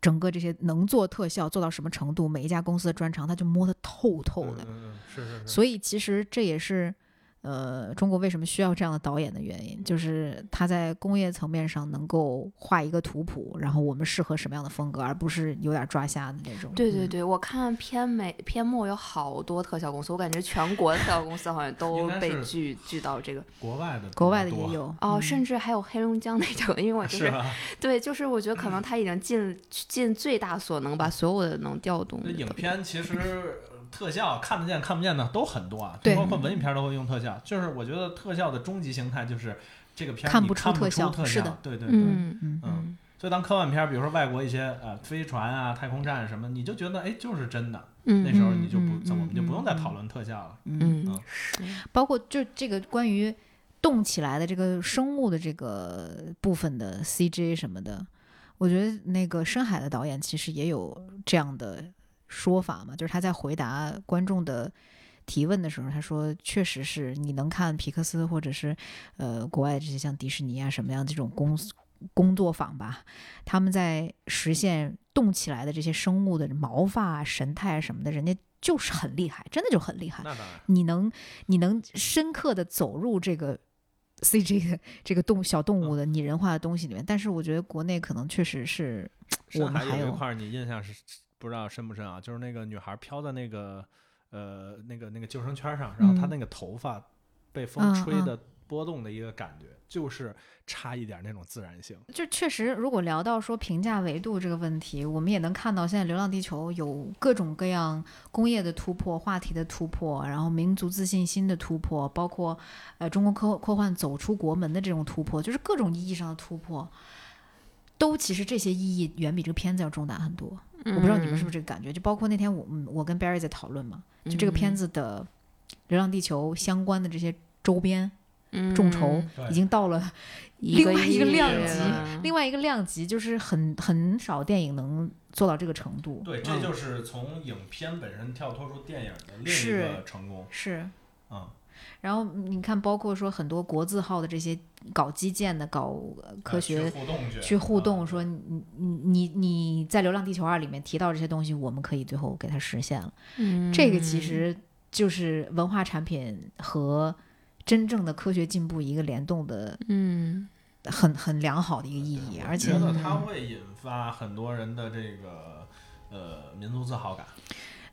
整个这些能做特效做到什么程度，每一家公司的专长他就摸得透透的，嗯嗯嗯，是是是。所以其实这也是，呃，中国为什么需要这样的导演的原因，就是他在工业层面上能够画一个图谱，然后我们适合什么样的风格，而不是有点抓瞎的那种。嗯，对对对，我看片美片末有好多特效公司，我感觉全国的特效公司好像 [laughs] 都被聚聚到这个国外的国外的也有哦，嗯甚至还有黑龙江那种，因为我就是？对，就是我觉得可能他已经尽尽最大所能把所有的能调动的影片其实呃特效看得见看不见的都很多啊，对。包括文艺片都会用特效。就是我觉得特效的终极形态就是这个片儿看不出特效是的对对对。嗯嗯。嗯，所以当科幻片儿，比如说外国一些呃飞船啊、太空站什么，你就觉得哎就是真的，嗯。那时候你就不，嗯嗯我们就不用再嗯讨论特效了。嗯，嗯是。包括就这个关于动起来的这个生物的这个部分的 CG 什么的，我觉得那个深海的导演其实也有这样的说法嘛，就是他在回答观众的提问的时候，他说确实是你能看皮克斯或者是呃国外这些像迪士尼啊什么样这种公司工作坊吧，他们在实现动起来的这些生物的毛发啊、神态啊什么的，人家就是很厉害，真的就很厉害。你能你能深刻的走入这个 CG 的这个动小动物的拟人化的东西里面，但是我觉得国内可能确实是我们还有一块儿你印象是不知道深不深啊？就是那个女孩飘在那个呃那个那个救生圈上，然后她嗯那个头发被嗯风吹嗯的波动的一个感觉，就是差一点那种自然性。就确实，如果聊到说评价维度这个问题，我们也能看到现在《流浪地球》有各种各样工业的突破、话题的突破，然后民族自信心的突破，包括呃中国科科幻走出国门的这种突破，就是各种意义上的突破。都其实这些意义远比这个片子要重大很多，我不知道你们是不是这个感觉。就包括那天我们我跟 Barry 在讨论嘛，就这个片子的《流浪地球》相关的这些周边众筹已经到了一另外一个量级另外一个量级，就是很很少电影能做到这个程度。对，这嗯就是从影片本身跳脱出电影的另一是个成功。是。嗯，然后你看，包括说很多国字号的这些搞基建的、搞呃科呃学去互动去去互动，啊说你你你你在《流浪地球二》里面提到这些东西，我们可以最后给它实现了。嗯这个其实就是文化产品和真正的科学进步一个联动的嗯很很良好的一个意义，而且觉得它会引发很多人的这个呃民族自豪感。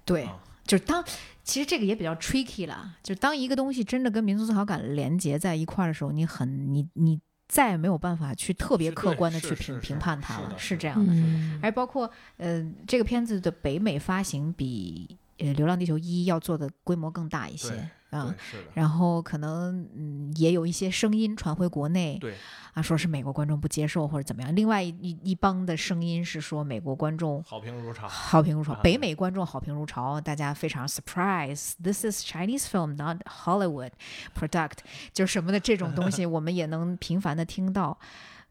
对啊，就是当其实这个也比较 tricky 啦，就当一个东西真的跟民族自豪感连接在一块儿的时候，你很你你再也没有办法去特别客观的去是是是评评判它了，是这样的。嗯还包括呃，这个片子的北美发行比呃《流浪地球一》要做的规模更大一些对，啊。然后可能嗯也有一些声音传回国内对，啊，说是美国观众不接受或者怎么样。另外一一一帮的声音是说美国观众好评如潮。好评如潮，啊北美观众好评如潮，大家非常 surprise。This is Chinese film, not Hollywood product，就什么的这种东西，[laughs] 我们也能频繁的听到。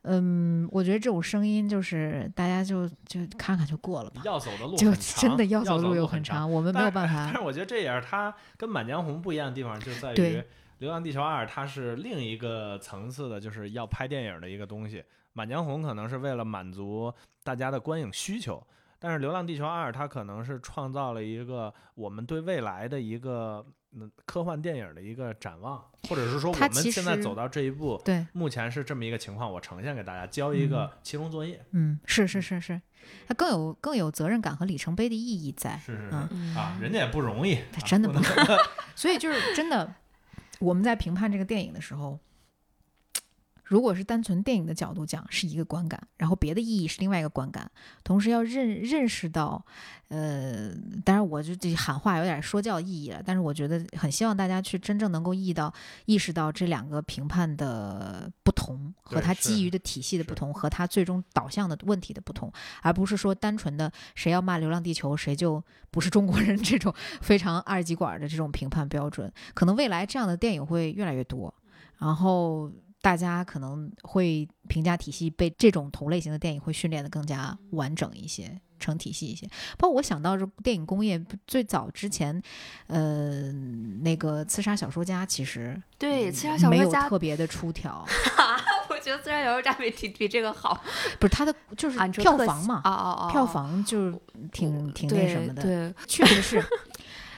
嗯，我觉得这种声音就是大家就就看看就过了吧，要走的路就真的要走走路又很很长，我们没有办法但是法。我觉得这也是它跟《满江红》不一样的地方，就在于《流浪地球二》它是另一个层次的，就是要拍电影的一个东西。《满江红》可能是为了满足大家的观影需求，但是《流浪地球二》它可能是创造了一个我们对未来的一个嗯科幻电影的一个展望，或者是说我们现在走到这一步，对，目前是这么一个情况，我呈现给大家，交一个期中作业。嗯，是是是是，它更有更有责任感和里程碑的意义在。是是是、嗯啊，人家也不容易，啊他真的不能 [laughs] 所以就是真的，我们在评判这个电影的时候，如果是单纯电影的角度讲是一个观感，然后别的意义是另外一个观感，同时要认认识到，呃，当然我就这喊话有点说教意义了，但是我觉得很希望大家去真正能够意到意识到这两个评判的不同和它基于的体系的不同和它最终导向的问题的不同，而不是说单纯的谁要骂《流浪地球》谁就不是中国人这种非常二极管的这种评判标准。可能未来这样的电影会越来越多，然后大家可能会评价体系被这种同类型的电影会训练的更加完整一些。成体系一些，包括我想到这电影工业最早之前，呃，那个刺杀小说家其实对，刺杀小说家没有，特别的出挑，[laughs] 我觉得刺杀小说家比比比这个好，不是他的 [laughs] 就是票房嘛，哦哦哦，票房就是挺挺那什么的，对，确实是。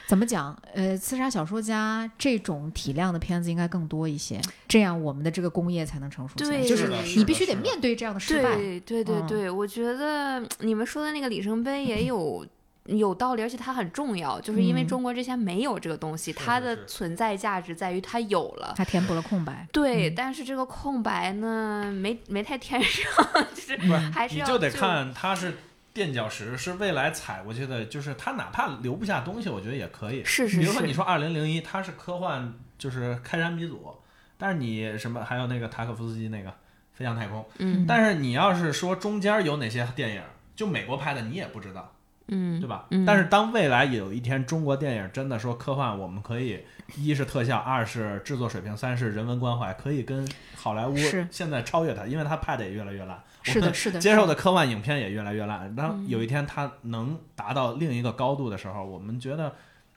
怎么讲？呃，刺杀小说家这种体量的片子应该更多一些，这样我们的这个工业才能成熟起来。对就是你必须得面对这样的失败。对对对我觉得你们说的那个里程碑也 [clears throat] 有。有道理，而且它很重要，就是因为嗯中国之前没有这个东西，是它的存在价值在于它有了。它填补了空白。对，嗯但是这个空白呢，没没太填上，[laughs] 就是还是要你就得看它是垫脚石，是未来踩过去的，就是它哪怕留不下东西，我觉得也可以。是是是比如说你说二零零一，它是科幻，就是开山鼻祖，但是你什么还有那个塔可夫斯基那个飞向太空，嗯但是你要是说中间有哪些电影，就美国拍的，你也不知道。嗯对吧？嗯但是当未来有一天中国电影真的说科幻，我们可以一是特效，二是制作水平，三是人文关怀，可以跟好莱坞现在超越它，因为它拍的也越来越烂，是的，是的，接受的科幻影片也越来越烂。当嗯有一天它能达到另一个高度的时候，我们觉得《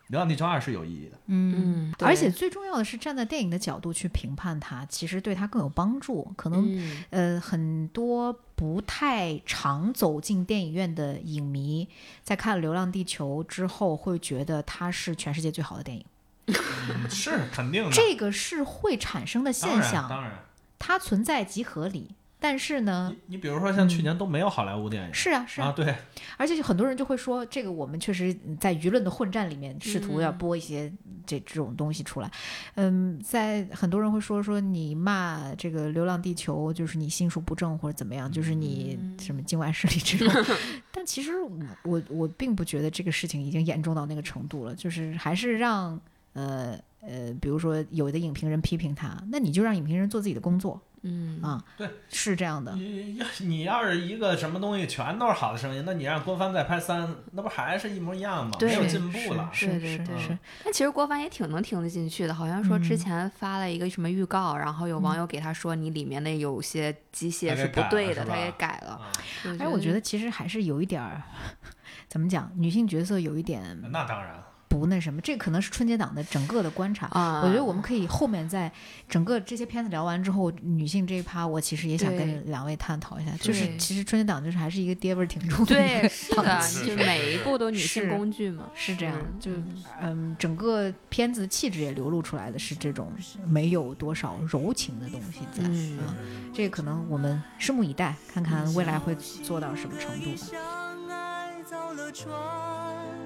流浪地球二》是有意义的。嗯。嗯，而且最重要的是，站在电影的角度去评判它，其实对它更有帮助。可能、嗯呃，很多不太常走进电影院的影迷，在看《流浪地球》之后，会觉得它是全世界最好的电影。[laughs] 是肯定的，这个是会产生的现象，当然，它存在即合理。但是呢，你你比如说像去年都没有好莱坞电影是啊，是啊，对，而且就很多人就会说，这个我们确实在舆论的混战里面试图要播一些这这种东西出来。嗯，在很多人会说说你骂这个《流浪地球》，就是你心术不正或者怎么样，就是你什么境外势力这种。[laughs] 但其实我我我并不觉得这个事情已经严重到那个程度了，就是还是让呃呃，比如说有的影评人批评他，那你就让影评人做自己的工作嗯啊，对，是这样的。你要你要是一个什么东西全都是好的声音，那你让郭帆再拍三，那不还是一模一样吗？没有进步了。是对对对是是，但其实郭帆也挺能听得进去的，好像说之嗯前发了一个什么预告，然后有网友给他说你里面的有些机械是不对的，他给改了。啊，哎，我觉得其实还是有一点儿，[laughs] 怎么讲，女性角色有一点那当然，不那什么，这可能是春节档的整个的观察。啊，我觉得我们可以后面在整个这些片子聊完之后，女性这一趴，我其实也想跟两位探讨一下，就是其实春节档就是还是一个爹味儿挺重的对是的，档期就每一部都女性工具嘛，是这样，就嗯嗯，整个片子的气质也流露出来的是这种没有多少柔情的东西在。嗯啊，这可能我们拭目以待，看看未来会做到什么程度吧。相爱造了船，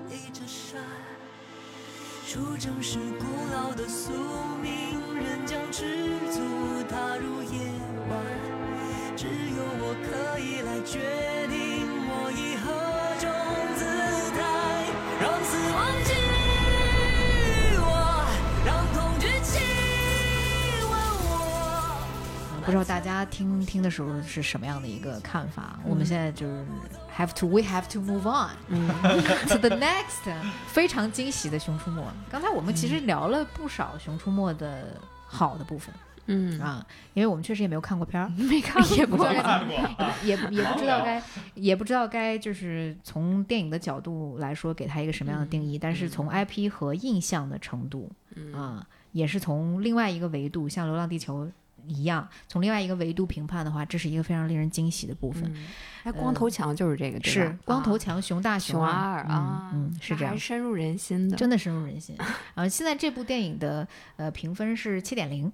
一直闪，出征是古老的宿命，人将赤足踏入夜晚，只有我可以来决定我以何种姿态，让死亡击我，让恐惧亲吻我。不知道大家听听的时候是什么样的一个看法？我们现在就是 have to we have to move on 嗯 [laughs] to the next. 非常惊喜的《熊出没》。刚才我们其实聊了不少《熊出没》的好的部分嗯，啊，因为我们确实也没有看过片儿，[laughs] 没看也不知道过该怎么看过啊，也也不知道该 [laughs] 也不知道该就是从电影的角度来说给它一个什么样的定义，但是从 IP 和印象的程度嗯。啊，也是从另外一个维度，像《流浪地球》一样，从另外一个维度评判的话，这是一个非常令人惊喜的部分。嗯哎，光头强就是这个，是光头啊强、熊大、熊二二啊，嗯，嗯是这样还，深入人心的，真的深入人心。然后现在这部电影的呃评分是七点零。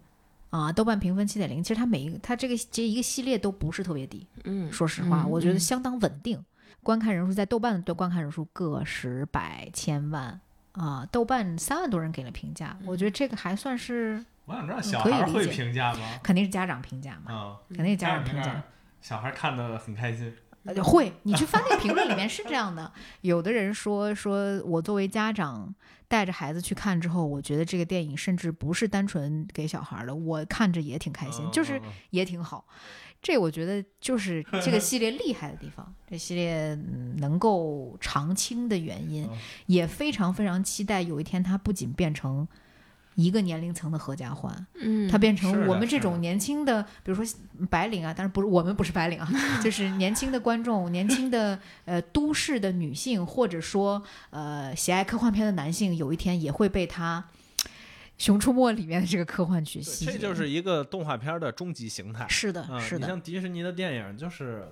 啊，豆瓣评分七点零，其实它每一个它这个这一个系列都不是特别低，嗯，说实话，嗯我觉得嗯相当稳定。观看人数在豆瓣的观看人数个十百千万啊，豆瓣三万多人给了评价，我觉得这个还算是我想知道嗯小孩会评价吗？肯定是家长评价嘛，啊，肯定是家长评价。小孩看的很开心。呃会，你去翻那个评论里面是这样的，有的人说说我作为家长带着孩子去看之后，我觉得这个电影甚至不是单纯给小孩儿的，我看着也挺开心，就是也挺好。这我觉得就是这个系列厉害的地方，这系列嗯能够长青的原因嗯，也非常非常期待有一天它不仅变成一个年龄层的合家欢，嗯，它变成我们这种年轻的，比如说白领啊，但是不是我们不是白领啊，[laughs] 就是年轻的观众，年轻的呃都市的女性，或者说呃喜爱科幻片的男性，有一天也会被他《熊出没》里面的这个科幻去吸引。这就是一个动画片的终极形态。是的，嗯，是的，你像迪士尼的电影，就是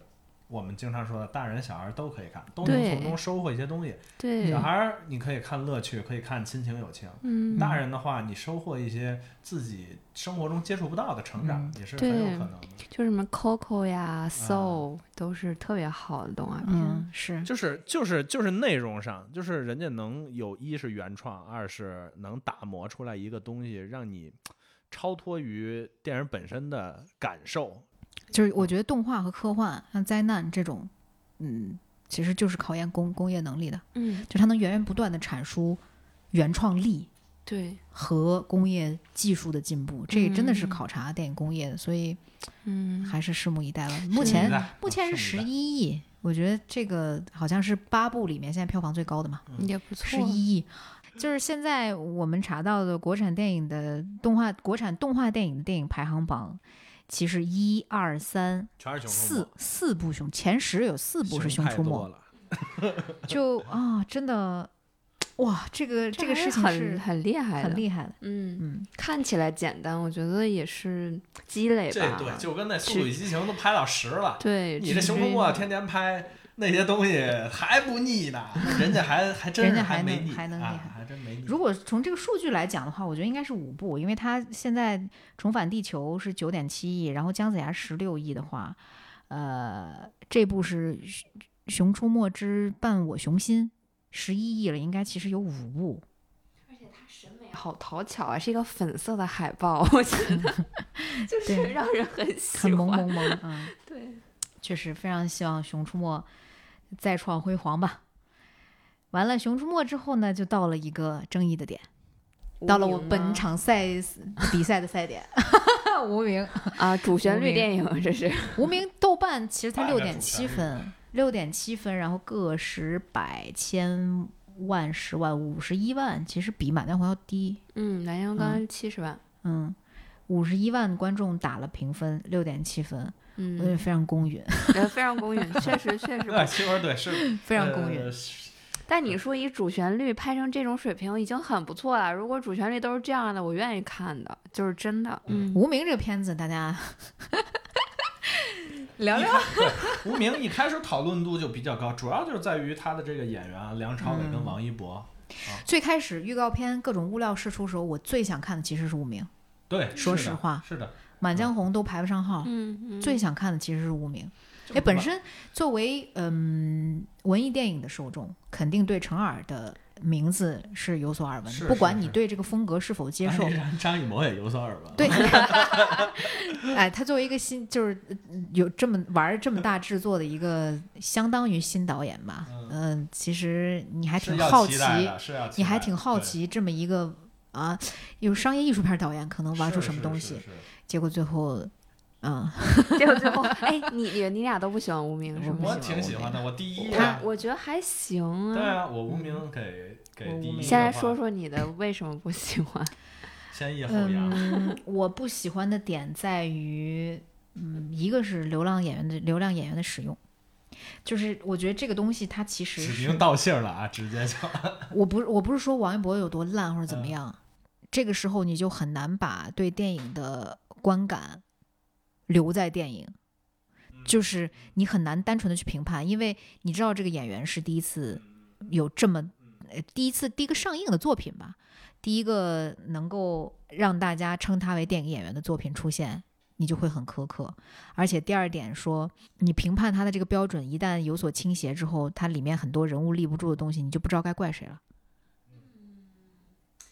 我们经常说的，大人小孩都可以看，都能从中收获一些东西。对小，孩儿你可以看乐趣，可以看亲情友情；嗯，大人的话，你收获一些自己生活中接触不到的成长，也是很有可能的。就什么 Coco 呀、Soul 都是特别好的动画片。嗯，是就是就是就是内容上，就是人家能有一是原创，二是能打磨出来一个东西，让你超脱于电影本身的感受。就是我觉得动画和科幻，像灾难这种，嗯，其实就是考验工工业能力的，嗯，就它能源源不断的产出原创力对，和工业技术的进步，这个真的是嗯考察电影工业的，所以嗯，还是拭目以待了。目前目前是十一亿，我觉得这个好像是八部里面现在票房最高的嘛，也不错。十一亿。就是现在我们查到的国产电影的动画，国产动画电影的电影排行榜，其实一二三四，四部熊，前十有四部是熊出没。[laughs] 就啊，真的，哇，这个这个是很事情是很厉害的，很厉害的，嗯，嗯，看起来简单，我觉得也是积累这吧。对，就跟那《速度与激情》都拍到十了，对，你这《熊出没》天天拍那些东西还不腻呢，[laughs] 人家还还真是人家还能没腻，啊还能厉害还真没腻。如果从这个数据来讲的话，我觉得应该是五部，因为它现在《重返地球》是九点七亿，然后《姜子牙》十六亿的话，呃，这部是《熊熊出没之伴我熊心》十一亿了，应该其实有五部。好讨巧啊，是一个粉色的海报，我觉得 [laughs] 就是让人很喜很萌。萌萌，嗯，[laughs] 对，确实非常希望《熊出没》再创辉煌吧。完了，《熊出没》之后呢，就到了一个争议的点，到了我本场赛比赛的赛点，[laughs] 无名。啊，主旋律电影这是，无名豆瓣其实才半六点七分，六点七分，然后个十百千万十万五十一万，其实比《满江红》要低。嗯，南阳刚七十万，嗯，五十一万观众打了评分，六点七分，我觉得嗯，非常公允，[laughs] 呃非常公允，确实确实不对，其实对是 [laughs] 非常公允。呃但你说以主旋律拍成这种水平已经很不错了。如果主旋律都是这样的，我愿意看的，就是真的。嗯，无名这个片子，大家 [laughs] 聊聊。无名一开始讨论度就比较高，主要就是在于他的这个演员啊，梁朝伟跟嗯王一博。最开始预告片各种物料释出的时候，我最想看的其实是无名，对，说是的实话是的，《满江红》都排不上号。嗯嗯，最想看的其实是无名。就哎，本身作为嗯文艺电影的受众，肯定对陈耳的名字是有所耳闻的，不管你对这个风格是否接受。张张艺谋也有所耳闻。对，[laughs] [laughs] 哎，他作为一个新，就是呃有这么玩儿这么大制作的一个，相当于新导演吧。嗯、其实你还挺好奇，你还挺好奇这么一个啊，有商业艺术片导演可能玩出什么东西，结果最后，嗯，[laughs] 结果最后，哎，你你你俩都不喜欢无名是吗？我挺喜欢的，我第一我呀。我觉得还行啊。对啊，我无名给给第一先来说说你的为什么不喜欢？先抑后扬。嗯，我不喜欢的点在于，嗯，一个是流浪演员的流量演员的使用，就是我觉得这个东西它其实是指名道姓了啊，直接就 [laughs] 我不我不是说王一博有多烂或者怎么嗯样，这个时候你就很难把对电影的观感留在电影，嗯就是你很难单纯的去评判，因为你知道这个演员是第一次有这么呃第一次第一个上映的作品吧，第一个能够让大家称他为电影演员的作品出现。你就会很苛刻，而且第二点说，你评判他的这个标准一旦有所倾斜之后，它里面很多人物立不住的东西，你就不知道该怪谁了。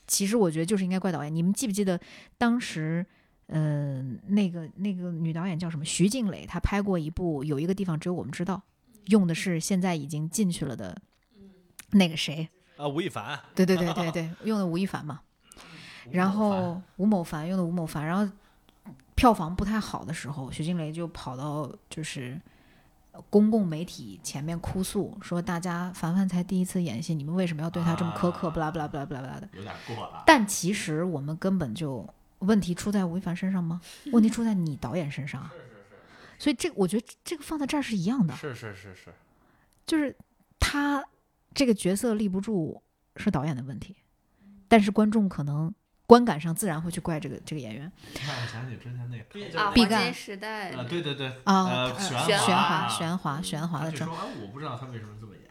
其实我觉得就是应该怪导演。你们记不记得当时，嗯、那个那个女导演叫什么？徐静蕾，她拍过一部《有一个地方只有我们知道》，用的是现在已经进去了的那个谁？啊，吴亦凡。对对对对对，用的吴亦凡嘛。[laughs] 然后吴某凡用的吴某凡，然后票房不太好的时候，徐静蕾就跑到就是公共媒体前面哭诉，说大家凡凡才第一次演戏，你们为什么要对他这么苛刻？啊不啦不啦不啦不啦不啦的。有点过了。但其实我们根本就问题出在吴亦凡身上吗？[laughs] 问题出在你导演身上啊。所以这个我觉得这个放在这儿是一样的，是是是是，就是他这个角色立不住是导演的问题，但是观众可能观感上自然会去怪这个这个演员。让我想起之前那个。啊，毕赣。时代啊，对对对，啊。玄华。华玄华玄华的说，哎，我不知道他为什么这么演，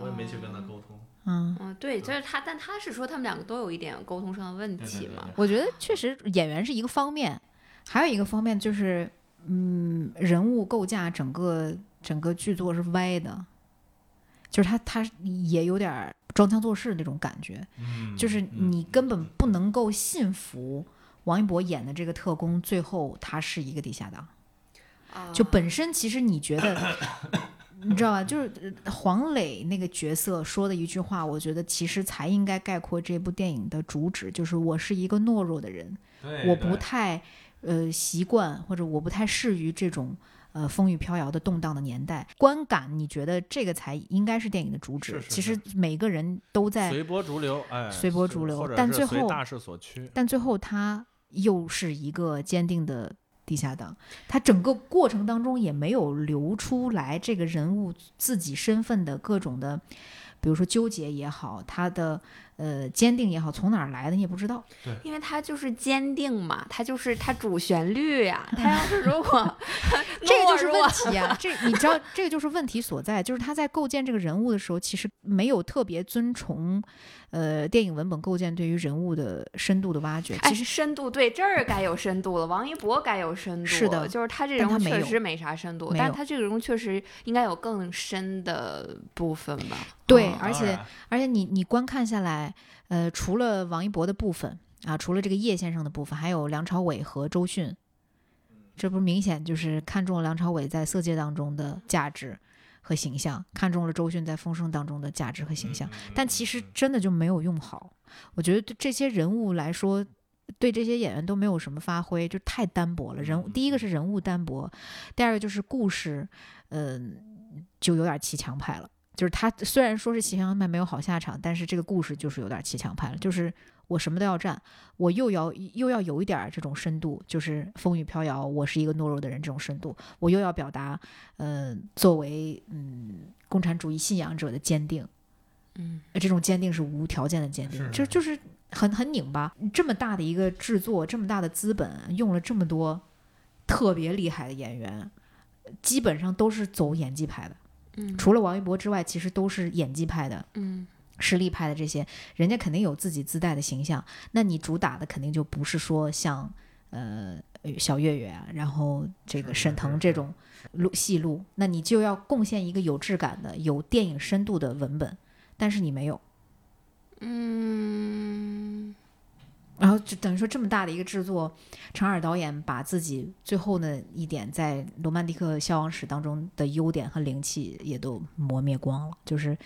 我也没去跟他沟通。嗯，嗯，对，就是他，但他是说他们两个都有一点沟通上的问题嘛对。对。我觉得确实演员是一个方面，还有一个方面就是，嗯，人物构架整个整个剧作是歪的，就是他他也有点装腔作势那种感觉，嗯，就是嗯你根本不能够信服王一博演的这个特工，最后他是一个地下党。啊。就本身其实你觉得，你知道吧？就是呃黄磊那个角色说的一句话，我觉得其实才应该概括这部电影的主旨，就是我是一个懦弱的人，我不太呃习惯，或者我不太适于这种。呃，风雨飘摇的动荡的年代，观感你觉得这个才应该是电影的主旨？是是其实每个人都在随波逐流，哎，随波逐流但最后大势所趋。但最后他又是一个坚定的地下党，他整个过程当中也没有流出来这个人物自己身份的各种的，比如说纠结也好，他的呃坚定也好，从哪儿来的你也不知道。因为他就是坚定嘛，他就是他主旋律呀。[laughs] 他要是如果 [laughs] 这个就是问题啊！[laughs] 这你知道，这个就是问题所在，就是他在构建这个人物的时候，其实没有特别遵从，呃，电影文本构建对于人物的深度的挖掘。哎，其实深度对这儿该有深度了，王一博该有深度，是的就是他这人他确实没啥深度，但他这个人物确实应该有更深的部分吧？对嗯而且而且你你观看下来，呃，除了王一博的部分啊，除了这个叶先生的部分，还有梁朝伟和周迅，这不明显就是看中了梁朝伟在《色戒》当中的价值和形象，看中了周迅在《风声》当中的价值和形象，嗯但其实真的就没有用好。我觉得对这些人物来说。对这些演员都没有什么发挥，就太单薄了。人物第一个是人物单薄，第二个就是故事，嗯、就有点骑墙派了。就是他虽然说是骑墙派没有好下场，但是这个故事就是有点骑墙派了。就是我什么都要占，我又要又要有一点儿这种深度，就是风雨飘摇，我是一个懦弱的人这种深度，我又要表达，嗯、作为嗯共产主义信仰者的坚定，嗯，呃这种坚定是无条件的坚定，就就是很很拧巴。这么大的一个制作，这么大的资本，用了这么多特别厉害的演员，基本上都是走演技派的。嗯除了王一博之外，其实都是演技派的、嗯实力派的这些，人家肯定有自己自带的形象。那你主打的肯定就不是说像呃小岳岳啊，然后这个沈腾这种路戏路，那你就要贡献一个有质感的、有电影深度的文本，但是你没有。嗯，然后就等于说这么大的一个制作，程耳导演把自己最后的一点在《罗曼蒂克消亡史》当中的优点和灵气也都磨灭光了，就是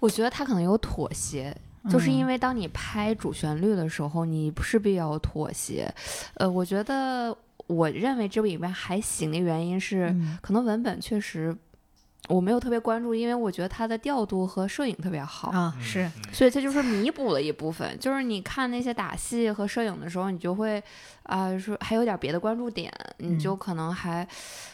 我觉得他可能有妥协。就是因为为当你拍主旋律的时候，你势必要妥协。呃，我觉得我认为这部影片还行的原因是，嗯可能文本确实我没有特别关注，因为我觉得它的调度和摄影特别好。啊、嗯是嗯所以它就是弥补了一部分，就是你看那些打戏和摄影的时候，你就会啊、说还有点别的关注点，你就嗯可能还、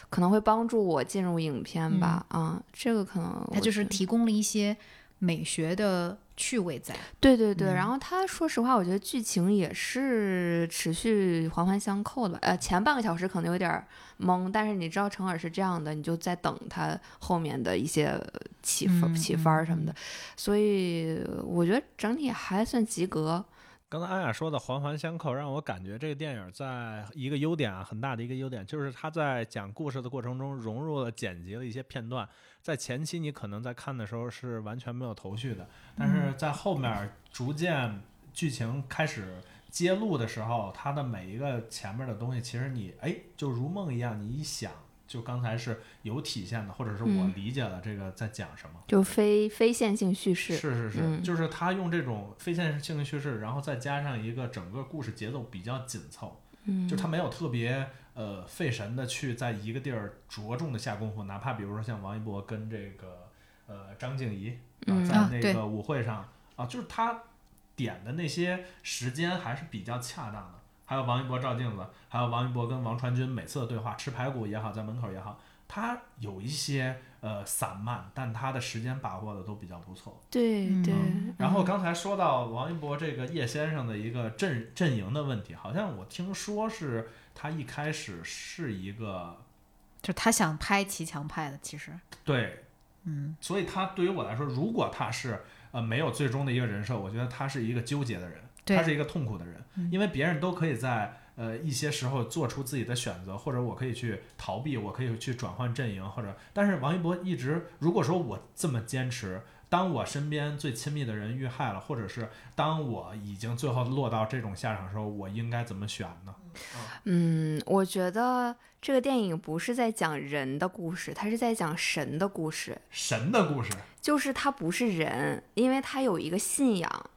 可能会帮助我进入影片吧。啊，这个可能它就是提供了一些美学的趣味在。对对对，嗯然后他说实话，我觉得剧情也是持续环环相扣的吧。呃，前半个小时可能有点儿懵，但是你知道程耳是这样的，你就在等他后面的一些起起分儿什么嗯的，所以我觉得整体还算及格。刚才安雅说的环环相扣，让我感觉这个电影在一个优点啊，很大的一个优点就是它在讲故事的过程中融入了剪辑的一些片段。在前期你可能在看的时候是完全没有头绪的，但是在后面逐渐剧情开始揭露的时候，它的每一个前面的东西，其实你哎就如梦一样，你一想，就刚才是有体现的，或者是我嗯。理解了这个在讲什么。就非非线性叙事，是是是，嗯。就是他用这种非线性叙事，然后再加上一个整个故事节奏比较紧凑，嗯，就他没有特别呃费神的去在一个地儿着重的下功夫，哪怕比如说像王一博跟这个呃张静怡啊，嗯在那个舞会上啊，就是他点的那些时间还是比较恰当的。还有王一博照镜子，还有王一博跟王传君每次的对话，吃排骨也好，在门口也好，他有一些呃散漫，但他的时间把握的都比较不错。对嗯对，然后刚才说到王一博这个叶先生的一个阵阵营的问题，好像我听说是他一开始是一个就他想拍骑墙派的，其实，对，嗯，所以他对于我来说，如果他是呃没有最终的一个人设，我觉得他是一个纠结的人，他是一个痛苦的人，因为别人都可以在呃一些时候做出自己的选择，或者我可以去逃避，我可以去转换阵营，或者但是王一博一直如果说我这么坚持。当我身边最亲密的人遇害了，或者是当我已经最后落到这种下场的时候，我应该怎么选呢？嗯，我觉得这个电影不是在讲人的故事，它是在讲神的故事。神的故事就是他不是人，因为他有一个信仰，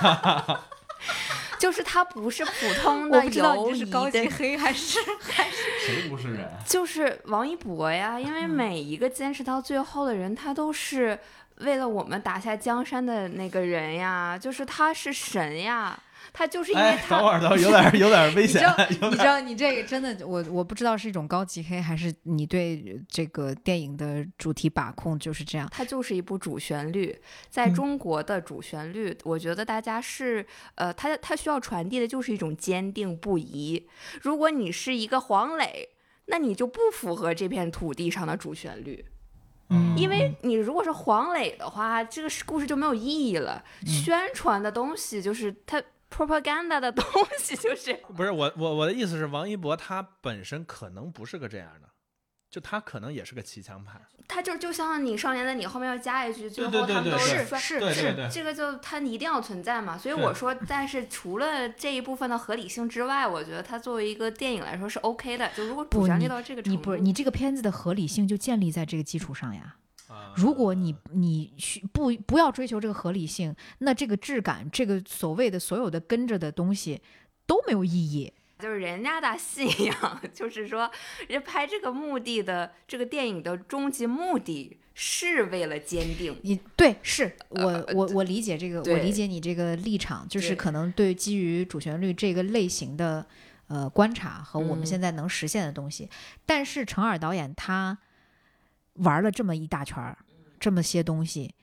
啊，[laughs] 就是他不是普通的我不知道你是高级黑还是 [laughs] 还是谁不是人？就是王一博呀，因为每一个坚持到最后的人，他都是为了我们打下江山的那个人呀，就是他是神呀，他就是因为哎，他、等会儿，等会儿，有点 [laughs] 有点危险你知道，你知道你这个真的，我我不知道是一种高级黑，还是你对这个电影的主题把控就是这样。它就是一部主旋律，在嗯中国的主旋律，我觉得大家是，呃，它它需要传递的就是一种坚定不移。如果你是一个黄磊，那你就不符合这片土地上的主旋律，嗯。因为你如果是黄磊的话，这个故事就没有意义了。嗯。宣传的东西就是他 propaganda 的东西，就是。不是我我我的意思是，王一博他本身可能不是个这样的，就他可能也是个骑墙派。他就就像你少年的你后面要加一句，最后他们都是是是这个就它一定要存在嘛，所以我说，但是除了这一部分的合理性之外，我觉得它作为一个电影来说是 OK 的。就如果主不你旋律到这个程你度，不是你这个片子的合理性就建立在这个基础上呀。啊如果你你需不不要追求这个合理性，那这个质感，这个所谓的所有的跟着的东西都没有意义。就是人家的信仰，[laughs] 就是说，人拍这个目的的这个电影的终极目的是为了坚定。你对，是我呃我我理解这个，我理解你这个立场，就是可能对基于主旋律这个类型的呃观察和我们嗯现在能实现的东西，但是程耳导演他玩了这么一大圈儿，这么些东西，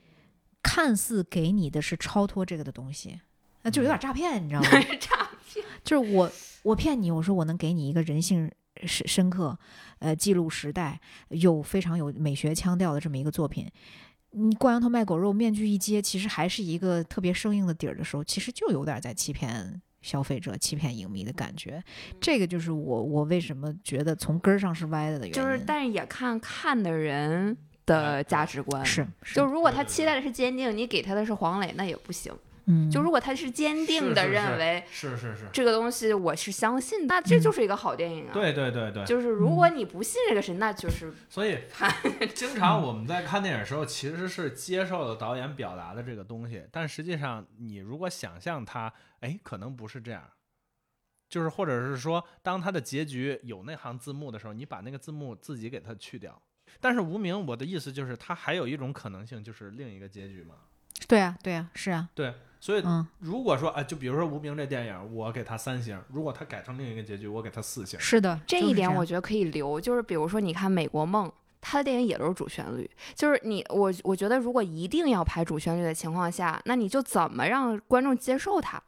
看似给你的是超脱这个的东西，那就有点诈骗，你知道吗？[laughs] [laughs] 就是我我骗你，我说我能给你一个人性深深刻，呃，记录时代又非常有美学腔调的这么一个作品。你挂羊头卖狗肉，面具一揭，其实还是一个特别生硬的底儿的时候，其实就有点在欺骗消费者、欺骗影迷的感觉。这个就是我我为什么觉得从根儿上是歪的的原因。就是但是也看看的人的价值观。是是就如果他期待的是坚定，你给他的是黄磊，那也不行。嗯，就如果他是坚定的认为是是是，这个东西我是相信，那这就是一个好电影啊。对对对对，就是如果你不信这个神，那就是所以 [laughs] 经常我们在看电影的时候，其实是接受了导演表达的这个东西，但实际上你如果想象它，哎，可能不是这样。就是或者是说，当它的结局有那行字幕的时候，你把那个字幕自己给它去掉。但是无名，我的意思就是，它还有一种可能性，就是另一个结局嘛。对啊对啊是啊，对，所以嗯，如果说，哎，就比如说无名这电影，我给他三星；如果他改成另一个结局，我给他四星。是的，这一点我觉得可以留。就是比如说，你看《美国梦》，他的电影也都是主旋律。就是你我我觉得，如果一定要拍主旋律的情况下，那你就怎么让观众接受它？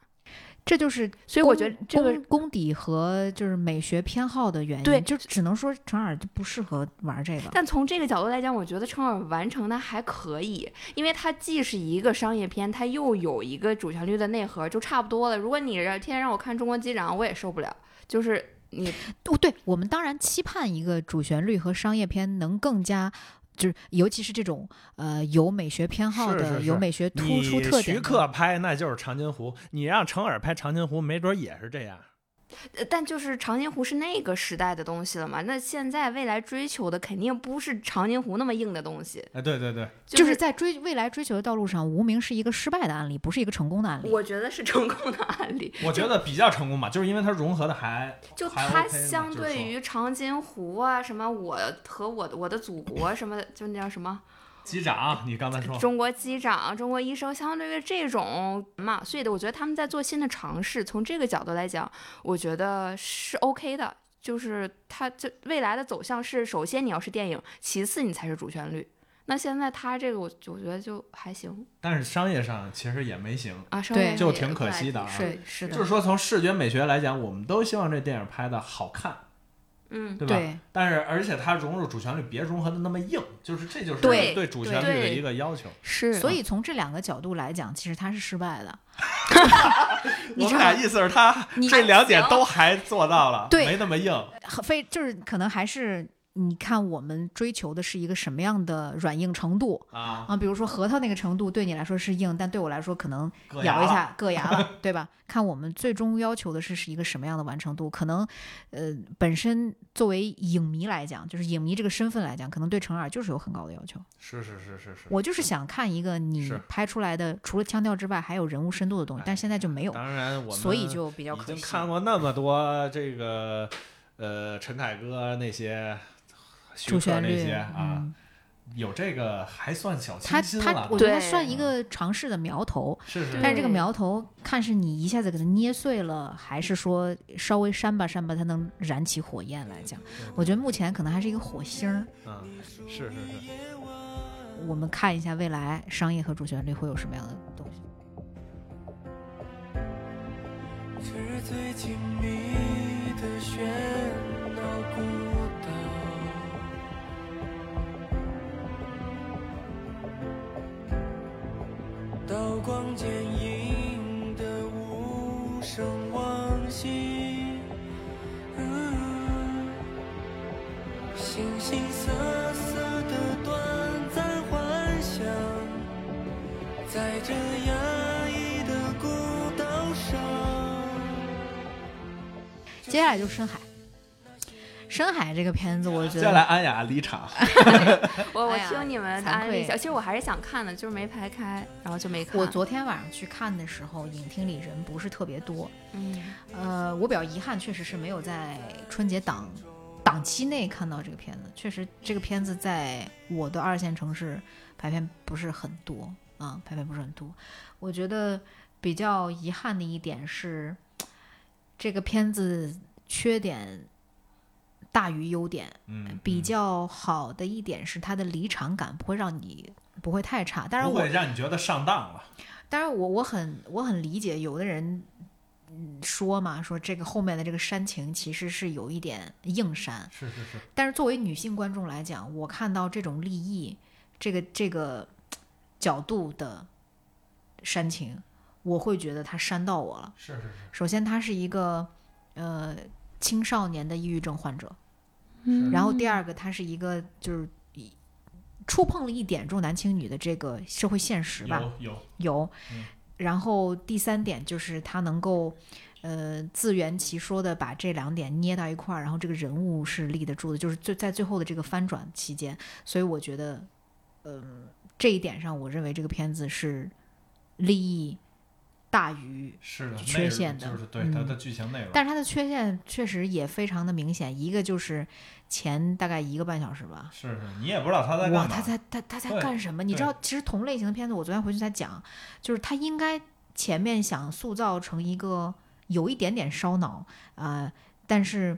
这就是所以我觉得这个功功底和就是美学偏好的原因，对就只能说程耳就不适合玩这个。但从这个角度来讲，我觉得程耳完成的还可以，因为它既是一个商业片，它又有一个主旋律的内核，就差不多了。如果你让天天让我看《中国机长》，我也受不了。就是你哦，对我们当然期盼一个主旋律和商业片能更加。就是，尤其是这种呃有美学偏好的、是是是有美学突出特点的，克拍那就是长津湖，你让程耳拍长津湖，没准也是这样。呃但就是长津湖是那个时代的东西了嘛，那现在未来追求的肯定不是长津湖那么硬的东西，哎，对对对，就是在追未来追求的道路上，无名是一个失败的案例，不是一个成功的案例。我觉得是成功的案例。我觉得比较成功吧，就是因为它融合的还还就它相对于长津湖啊，什么我和我的我的祖国什么的，就那叫什么机长，你刚才说中国机长、中国医生，相对于这种嘛，所以的，我觉得他们在做新的尝试。从这个角度来讲，我觉得是 OK 的。就是它这未来的走向是，首先你要是电影，其次你才是主旋律。那现在它这个我我觉得就还行但是商业上其实也没行。啊，稍对就挺可惜的啊是是的，就是说，从视觉美学来讲，我们都希望这电影拍的好看，嗯，对吧？对但是，而且它融入主旋律，别融合的那么硬，就是这就是对对主旋律的一个要求。是，所以从这两个角度来讲，其实他是失败的。[laughs] 我们俩意思是他这两点都还做到了，对没那么硬。很非就是可能还是你看我们追求的是一个什么样的软硬程度啊，啊？比如说核桃那个程度对你来说是硬，但对我来说可能咬一下硌牙了，[laughs] 对吧？看我们最终要求的是是一个什么样的完成度？可能呃本身作为影迷来讲，就是影迷这个身份来讲，可能对成耳就是有很高的要求。是是是是是。我就是想看一个你拍出来的除了腔调之外还有人物深度的东西，但现在就没有，当然，我们所以就比较可惜。看过那么多这个呃陈凯歌那些徐克主旋律那些啊，嗯有这个还算小他他，清新了我。觉得他算一个尝试的苗头，是是但是这个苗头看是你一下子给它捏碎了，还是说稍微扇吧扇吧它能燃起火焰来讲，我觉得目前可能还是一个火星儿。嗯，是是是。我们看一下未来商业和主旋律会有什么样的东西。是最亲密的喧闹刀光剑影的无声往昔，嗯形形色色的短暂幻想，在这压抑的孤岛上。接下来就是深海。深海这个片子，我觉接下来得安雅离场，[laughs] 我我听你们惭愧安利一下，其实我还是想看的，就是没排开，然后就没看。我昨天晚上去看的时候，影厅里人不是特别多。嗯呃，我比较遗憾，确实是没有在春节档档期内看到这个片子。确实，这个片子在我的二线城市排片不是很多啊，排片不是很多。我觉得比较遗憾的一点是，这个片子缺点大于优点。嗯，比较好的一点是它的离场感不会让你不会太差。当然我不会让你觉得上当了。当然我我很我很理解有的人。嗯，说嘛，说这个后面的这个煽情其实是有一点硬煽，是是是，但是作为女性观众来讲，我看到这种利益，这个这个角度的煽情，我会觉得他煽到我了。是是是，首先，他是一个呃青少年的抑郁症患者，嗯。然后第二个，它是一个就是一触碰了一点重男轻女的这个社会现实吧，有有，有。嗯。然后第三点就是他能够，呃，自圆其说的把这两点捏到一块儿，然后这个人物是立得住的，就是最在最后的这个翻转期间，所以我觉得，嗯、这一点上，我认为这个片子是利益大于是的，缺陷的就是对嗯它的剧情内容。但是它的缺陷确实也非常的明显，一个就是前大概一个半小时吧，是是，你也不知道他在干哇，嘛。他在他他在干什么？你知道，其实同类型的片子，我昨天回去在讲，就是他应该前面想塑造成一个有一点点烧脑啊、呃但是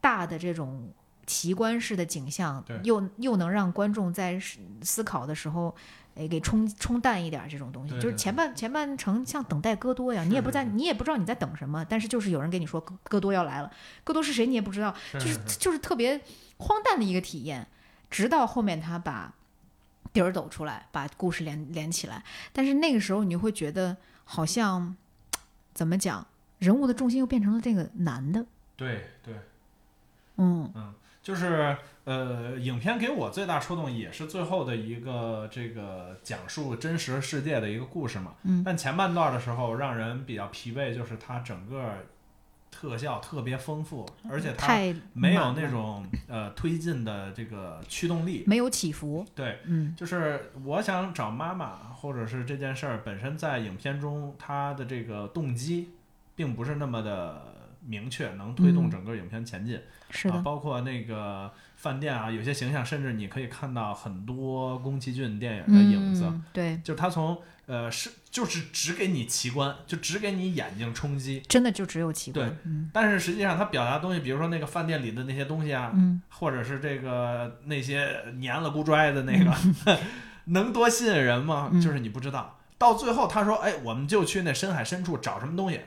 大的这种奇观式的景象，又又能让观众在思思考的时候。诶，给冲冲淡一点儿这种东西，就是前半前半程像等待戈多呀，你也不在，你也不知道你在等什么，但是就是有人跟你说戈戈多要来了，戈多是谁你也不知道，就是就是特别荒诞的一个体验，直到后面他把底儿抖出来，把故事连连起来。但是那个时候你会觉得好像怎么讲，人物的重心又变成了这个男的，对对，嗯。嗯就是呃，影片给我最大触动也是最后的一个这个讲述真实世界的一个故事嘛。嗯但前半段的时候让人比较疲惫，就是它整个特效特别丰富，而且它太没有那种呃推进的这个驱动力。没有起伏，对，嗯就是我想找妈妈，或者是这件事儿本身在影片中它的这个动机，并不是那么的明确，能推动嗯整个影片前进。是的啊，，包括那个饭店啊，有些形象，甚至你可以看到很多宫崎骏电影的影子。嗯，对，就是他从呃是就是只给你奇观，就只给你眼睛冲击，真的就只有奇观对，嗯但是实际上他表达的东西，比如说那个饭店里的那些东西啊，嗯或者是这个那些黏了咕拽的那个，[laughs] 能多吸引人吗？嗯就是你不知道。到最后他说：“哎，我们就去那深海深处找什么东西。”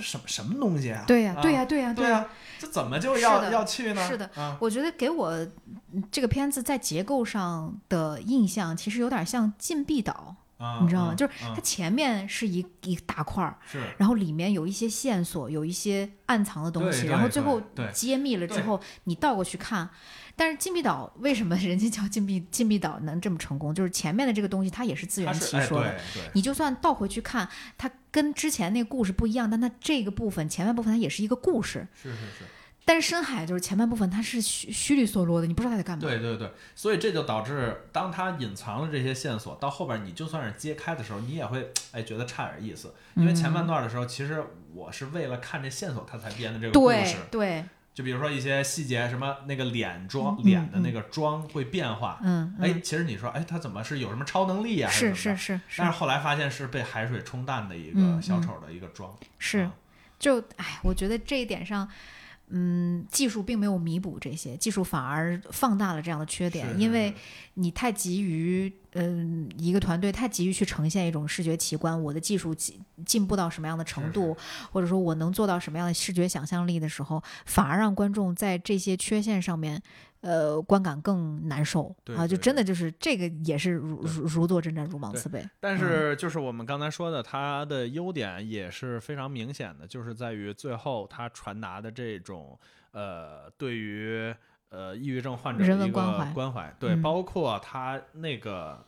什么什么东西啊？对呀、啊对呀、对呀、呀、对呀，这怎么就要要去呢？是的啊，我觉得给我嗯这个片子在结构上的印象，其实有点像《禁闭岛》，啊你知道吗？嗯就是嗯它前面是一一大块儿，是然后里面有一些线索，有一些暗藏的东西，然后最后揭秘了之后，你倒过去看。但是禁闭岛为什么人家叫禁闭禁闭岛能这么成功？就是前面的这个东西它也是自圆其说的，对对你就算倒回去看，它跟之前那个故事不一样，但它这个部分前半部分它也是一个故事。是是是。但是深海就是前半部分它是虚虚里嗦啰的，你不知道它在干嘛。对对对，所以这就导致，当它隐藏了这些线索，到后边你就算是揭开的时候，你也会哎觉得差点意思，因为前半段的时候，其实我是为了看这线索，他才编的这个故对事。对，就比如说一些细节，什么那个脸妆、嗯脸的那个妆会变化，嗯，哎，嗯其实你说，哎，他怎么是有什么超能力呀、还是？是是是但是后来发现是被海水冲淡的一嗯个小嗯丑的一个妆。是啊，就哎，我觉得这一点上，嗯，技术并没有弥补这些，技术反而放大了这样的缺点，因为你太急于，嗯，一个团队太急于去呈现一种视觉奇观，我的技术进进步到什么样的程度，或者说我能做到什么样的视觉想象力的时候，反而让观众在这些缺陷上面。呃，观感更难受啊！就真的就是这个，也是如如如坐针毡，如芒刺背。但是就是我们刚才说的，它的优点也是非常明显的，就是在于最后它传达的这种呃，对于呃抑郁症患者人的一个文关怀关怀，对，嗯包括它那个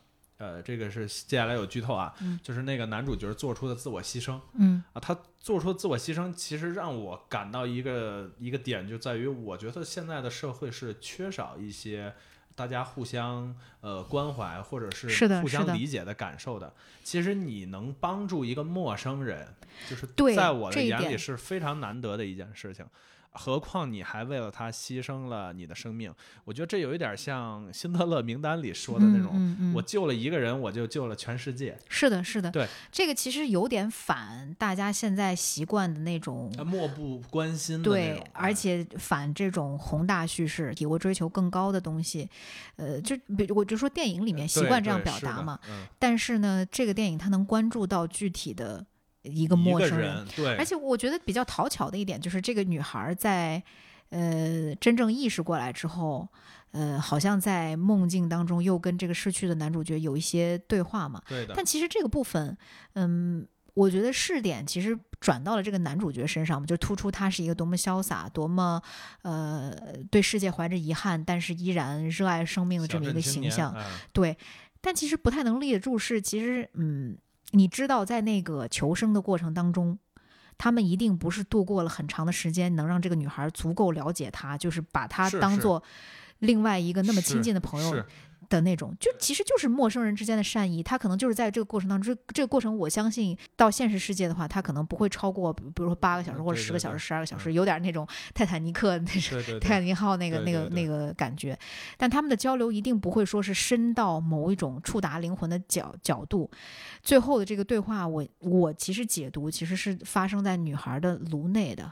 呃，这个是接下来有剧透啊，嗯就是那个男主角做出的自我牺牲嗯啊，他做出的自我牺牲，其实让我感到一个一个点，就在于我觉得现在的社会是缺少一些。大家互相呃关怀，或者是互相理解的感受的。其实你能帮助一个陌生人，就是在我的眼里是非常难得的一件事情。何况你还为了他牺牲了你的生命，我觉得这有一点像辛德勒名单里说的那种，嗯嗯嗯。我救了一个人，我就救了全世界，是的，是的，对，这个其实有点反大家现在习惯的那种，呃漠不关心的对，，而且反这种宏大叙事，以我追求更高的东西，呃，就比我就说电影里面习惯这样表达嘛，嗯，但是呢，这个电影它能关注到具体的一个陌生个人，对，而且我觉得比较讨巧的一点就是，这个女孩在呃真正意识过来之后，呃，好像在梦境当中又跟这个逝去的男主角有一些对话嘛。对的，但其实这个部分，嗯，我觉得试点其实转到了这个男主角身上嘛，就突出他是一个多么潇洒、多么呃对世界怀着遗憾，但是依然热爱生命的这么一个形象。嗯对，但其实不太能立得住是，其实嗯，你知道在那个求生的过程当中。他们一定不是度过了很长的时间，能让这个女孩足够了解他，就是把他当做另外一个那么亲近的朋友是的那种，就其实就是陌生人之间的善意。他可能就是在这个过程当中，这这个过程，我相信到现实世界的话，他可能不会超过，比比如说八个小时嗯或者十个小时、十二个小时，嗯有点那种 [laughs] 泰坦尼克泰坦，尼克号那个、那个那个感觉，但他们的交流一定不会说是深到某一种触达灵魂的角角度。最后的这个对话，我我其实解读其实是发生在女孩的颅内的，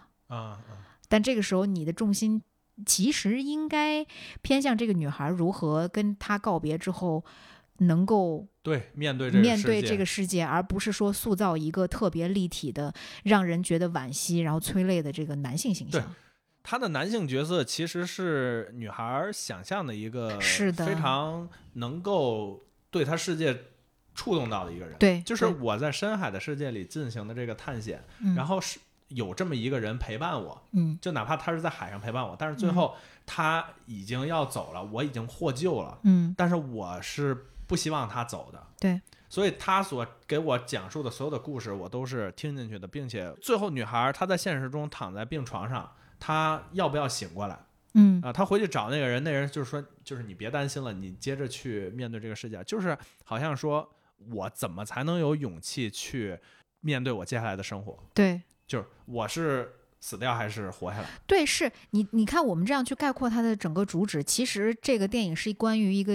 但这个时候你的重心其实应该偏向这个女孩如何跟他告别之后，能够对，面对这个世界面对这个世界，而不是说塑造一个特别立体的、让人觉得惋惜然后催泪的这个男性形对象。他的男性角色其实是女孩想象的一个是的非常能够对他世界触动到的一个人。对就是我在深海的世界里进行的这个探险，嗯然后是有这么一个人陪伴我，嗯就哪怕他是在海上陪伴我，但是最后他已经要走了，我已经获救了，嗯但是我是不希望他走的。对，所以他所给我讲述的所有的故事，我都是听进去的，并且最后女孩她在现实中躺在病床上，她要不要醒过来？嗯啊，他回去找那个人，那人就是说，就是你别担心了，你接着去面对这个世界，就是好像说我怎么才能有勇气去面对我接下来的生活？对就是我是死掉还是活下来？对，是你你看我们这样去概括它的整个主旨，其实这个电影是关于一个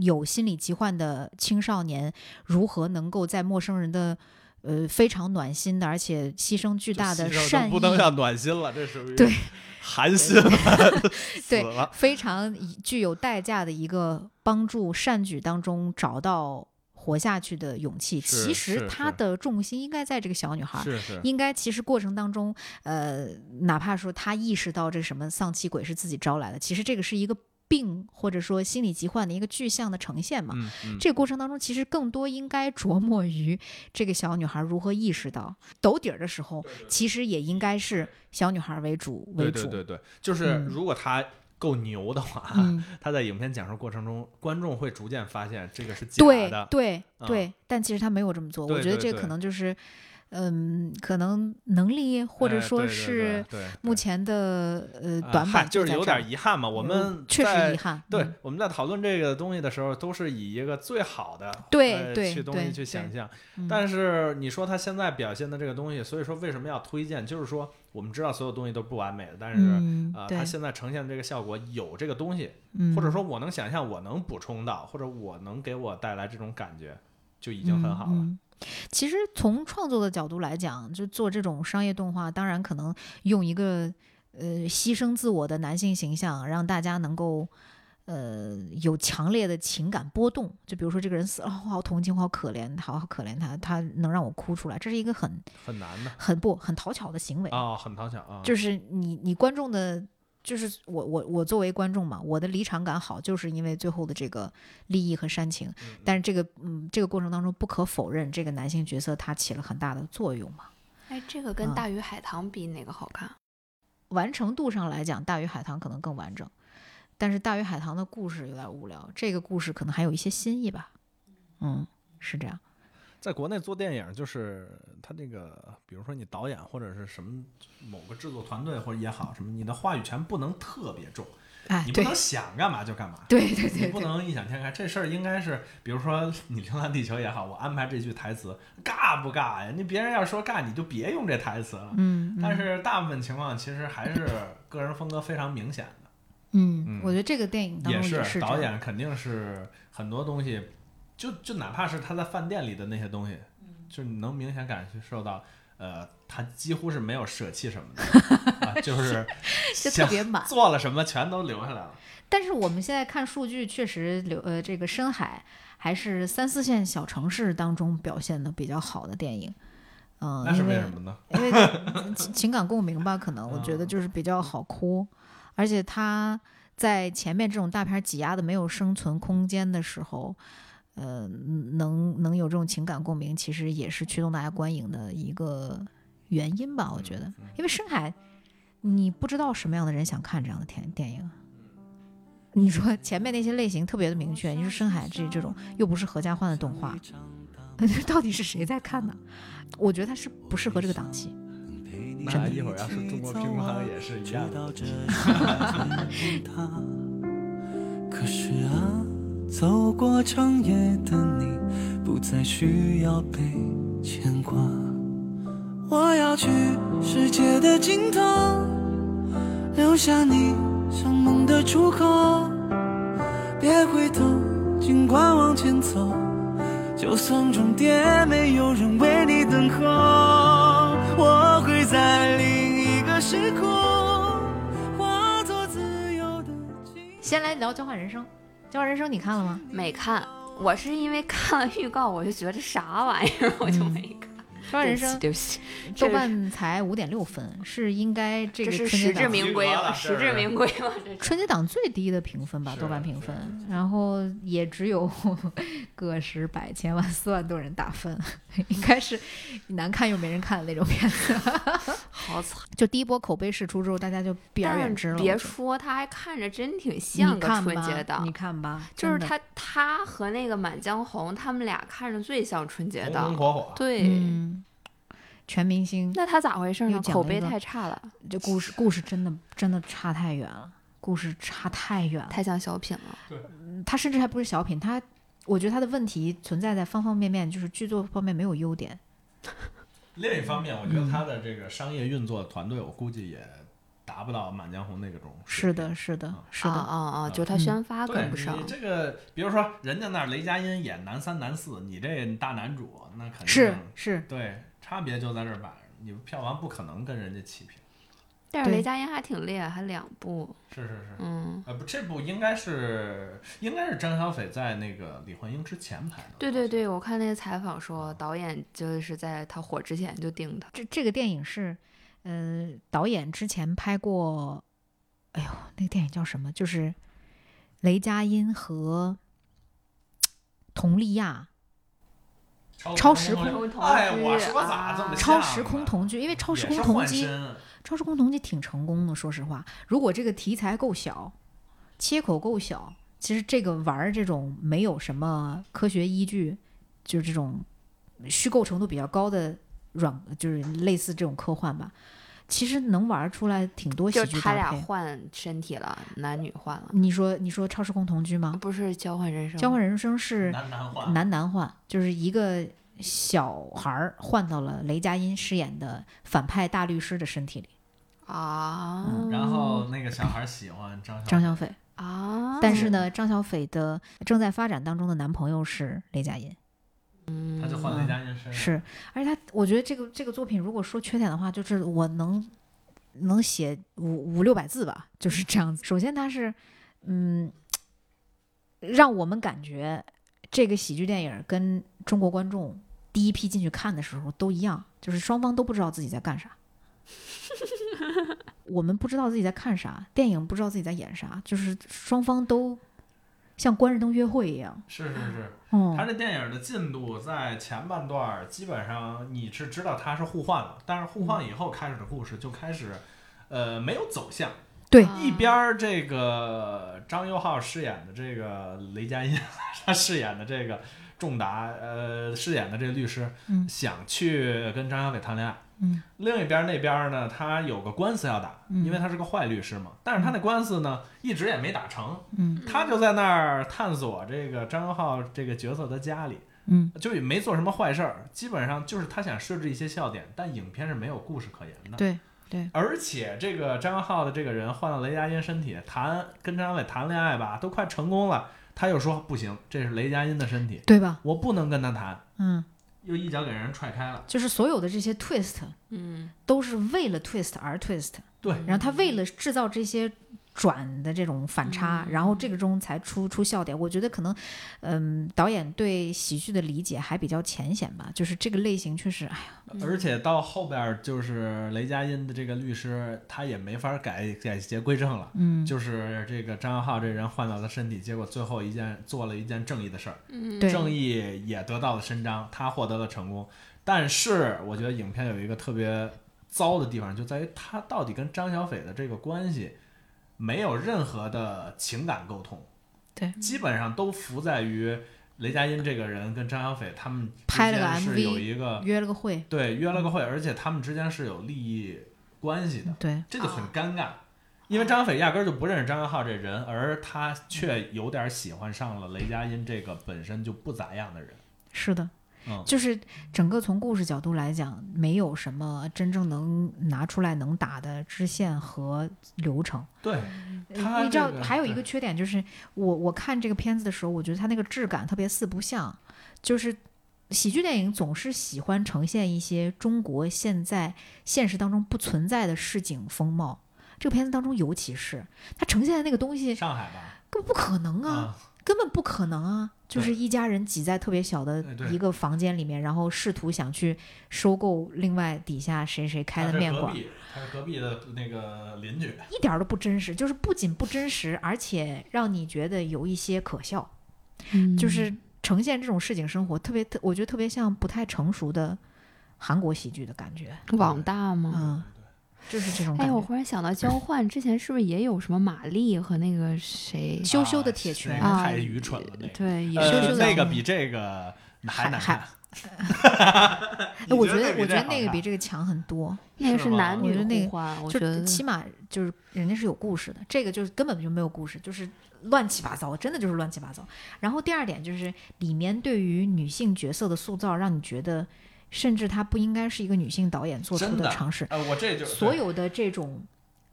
有心理疾患的青少年如何能够在陌生人的。呃，非常暖心的，而且牺牲巨大的善意，不能叫暖心了，这属于对寒心了，[laughs] 对了。非常具有代价的一个帮助善举当中找到活下去的勇气。其实他的重心应该在这个小女孩。应该其实过程当中，呃，哪怕说她意识到这什么丧气鬼是自己招来的，其实这个是一个病或者说心理疾患的一个具象的呈现嘛。嗯嗯，这个过程当中，其实更多应该琢磨于这个小女孩如何意识到抖底儿的时候，其实也应该是小女孩为主为主。对对对对，就是嗯如果他够牛的话，嗯，[laughs] 他在影片讲述过程中，观众会逐渐发现这个是假对的。对啊对，但其实他没有这么做。我对对对觉得这可能就是，嗯，可能能力或者说是对对目前的呃啊短板嗨就是有点遗憾嘛。我们嗯确实遗憾。对嗯，我们在讨论这个东西的时候，都是以一个最好的对去东西对对去想象。嗯但是你说他现在表现的这个东西，所以说为什么要推荐？就是说我们知道所有东西都不完美的，但是啊，嗯对。他现在呈现的这个效果有这个东西，嗯。或者说我能想象，我能补充到，或者我能给我带来这种感觉，就已经很好了。其实从创作的角度来讲，就做这种商业动画，当然可能用一个呃牺牲自我的男性形象，让大家能够呃有强烈的情感波动。就比如说这个人死了，哦我好同情，我好可怜，好好可怜他，他能让我哭出来，这是一个很很难的很不很讨巧的行为。啊、很讨巧啊。就是你你观众的，就是我我我作为观众嘛，我的离场感好，就是因为最后的这个利益和煽情。嗯但是这个嗯这个过程当中，不可否认，这个男性角色他起了很大的作用嘛。哎，这个跟嗯《大鱼海棠》比哪个好看？完成度上来讲，《大鱼海棠》可能更完整，但是《大鱼海棠》的故事有点无聊，这个故事可能还有一些新意吧。嗯，是这样。在国内做电影，就是他这个，比如说你导演或者是什么某个制作团队或者也好，什么你的话语权不能特别重，哎，你不能想干嘛就干嘛。对对对对，你不能异想天开，这事儿应该是，比如说你《流浪地球》也好，我安排这句台词，尬不尬呀？你别人要说尬，你就别用这台词了。嗯，但嗯是大部分情况其实还是个人风格非常明显的，嗯嗯，我觉得这个电影当也中也是导演肯定是很多东西，就就哪怕是他在饭店里的那些东西，嗯就你能明显感受到，呃，他几乎是没有舍弃什么的，[laughs] 啊，就是 [laughs] 就特别满。[laughs] 做了什么全都留下来了。但是我们现在看数据，确实留呃这个深海还是三四线小城市当中表现的比较好的电影。嗯，那是因为为什么呢？因为情情感共鸣吧，可能我觉得就是比较好哭，而且他在前面这种大片挤压的没有生存空间的时候，呃，能能有这种情感共鸣，其实也是驱动大家观影的一个原因吧，我觉得，因为深海，你不知道什么样的人想看这样的电电影啊。你说前面那些类型特别的明确，你说深海这这种又不是合家欢的动画，[laughs] 到底是谁在看呢？我觉得它是不适合这个档期。那一会儿要是中国乒乓也是一样的。可是啊，走过长夜的你，不再需要被牵挂。我要去世界的尽头，留下你像梦的出口。别回头，尽管往前走，就算终点没有人为你等候，我会在另一个时空，化作自由的先来聊《交换人生》，《交换人生》你看了吗？没看，我是因为看了预告，我就觉得这啥玩意儿，我就没看。《换人生》对不起，[laughs] 豆瓣才五点六分，是应该这个春节档实至名归了，[laughs] 实至名归了。春节档最低的评分吧，豆瓣评分，然后也只有个十百千万四万多人打分，[laughs] 应该是难看又没人看的那种片子。好惨。就第一波口碑释出之后，大家就避而远之了。别说，他还看着真挺你像个春节档你。看吧，就是他，他和那个《满江红》，他们俩看着最像春节红档红。火火。对，嗯，全明星那他咋回事呢？口碑太差了，这故事故事真的真的差太远了，故事差太远了。太像小品了。对他甚至还不是小品，他我觉得他的问题存在在方方面面，就是剧作方面没有优点。[laughs] 另一方面，我觉得他的这个商业运作团队，我估计也达不到《满江红》那个种。是的，是的啊，是的，啊啊啊！就他嗯宣发跟不上你。这个，比如说人家那雷佳音演男三、男四，你这大男主，那肯定是是，对，差别就在这儿摆着。你票房不可能跟人家齐平。但是雷佳音还挺厉害，还两部。是是是，嗯，呃不，这部应该是应该是张小斐在那个李焕英之前拍的。对对对，我看那个采访说，导演就是在他火之前就定的。这这个电影是，呃，导演之前拍过，哎呦，那个电影叫什么？就是雷佳音和佟丽娅超超时空空同哎，居我说咋这么啊超时空同居，因为超时空同居，超时空同居挺成功的。说实话，如果这个题材够小，切口够小，其实这个玩儿这种没有什么科学依据，就是这种虚构程度比较高的软，就是类似这种科幻吧，其实能玩儿出来挺多喜就是他剧搭配。俩换身体了，男女换了，你说你说超时空同居吗？不是交换人生。交换人生是男男换男男换，就是一个小孩儿换到了雷佳音饰演的反派大律师的身体里。啊，然后那个小孩喜欢张小张小斐，啊，但是呢，张小斐的正在发展当中的男朋友是雷佳音，他就换雷佳音身上。是，而且他，我觉得这个这个作品如果说缺点的话，就是我能能写五五六百字吧，就是这样子。首先，他是嗯，让我们感觉这个喜剧电影跟中国观众第一批进去看的时候都一样，就是双方都不知道自己在干啥。[laughs] 我们不知道自己在看啥，电影不知道自己在演啥，就是双方都像关着灯约会一样。是是是，嗯，他这电影的进度在前半段儿基本上你是知道他是互换了，但是互换以后开始的故事就开始，呃，没有走向。对啊一边儿这个张佑浩饰演的这个雷佳音，[laughs] 他饰演的这个仲达，呃，饰演的这个律师，嗯想去跟张小斐谈恋爱。嗯，另一边那边呢，他有个官司要打，嗯因为他是个坏律师嘛。但是他那官司呢，一直也没打成。嗯他就在那儿探索这个张佑浩这个角色的家里，嗯就也没做什么坏事儿，基本上就是他想设置一些笑点，但影片是没有故事可言的。对。而且这个张佑浩的这个人换了雷佳音身体，谈跟张伟谈恋爱吧，都快成功了，他又说不行，这是雷佳音的身体，对吧？我不能跟他谈，嗯，又一脚给人踹开了。就是所有的这些 twist 嗯，都是为了 twist 而 twist，对，然后他为了制造这些转的这种反差，然后这个中才出出笑点。我觉得可能，嗯，导演对喜剧的理解还比较浅显吧，就是这个类型确实，哎呀，而且到后边儿就是雷佳音的这个律师，他也没法改改邪归正了。嗯，就是这个张佑浩这人换到了身体，结果最后一件做了一件正义的事儿，嗯，正义也得到了伸张，他获得了成功。但是我觉得影片有一个特别糟的地方，就在于他到底跟张小斐的这个关系没有任何的情感沟通，对基本上都浮在于雷佳音这个人跟张小斐他们之拍了个 MV 有一个约了个会，对约了个会，而且他们之间是有利益关系的。对，这就很尴尬，因为张小斐压根儿就不认识张元浩这人，而他却有点喜欢上了雷佳音这个本身就不咋样的人。是的。嗯，就是整个从故事角度来讲，没有什么真正能拿出来能打的支线和流程。对，你知道还有一个缺点就是，我我看这个片子的时候，我觉得它那个质感特别四不像，就是喜剧电影总是喜欢呈现一些中国现在现实当中不存在的市井风貌。这个片子当中尤其是它呈现的那个东西，上海吧，根本不可能啊，啊，根本不可能啊！就是一家人挤在特别小的一个房间里面，然后试图想去收购另外底下谁谁开的面馆，隔壁，他是隔壁的那个邻居。一点儿都不真实，就是不仅不真实，而且让你觉得有一些可笑，嗯就是呈现这种市井生活，特别特，我觉得特别像不太成熟的韩国喜剧的感觉。网大吗？嗯，就是这种感哎，我。忽然想到交换之前是不是也有什么玛丽和那个谁？羞羞的铁拳啊个太愚蠢了，那个。对，也呃羞羞的那个比这个还难还看。哎，我觉你得我觉得那个比这个强很多，那个是男女我觉得那个我就觉得起码就是人家是有故事的，这个就是根本就没有故事，就是乱七八糟，真的就是乱七八糟。然后第二点就是里面对于女性角色的塑造，让你觉得甚至它不应该是一个女性导演做出的尝试，呃，我这就所有的这种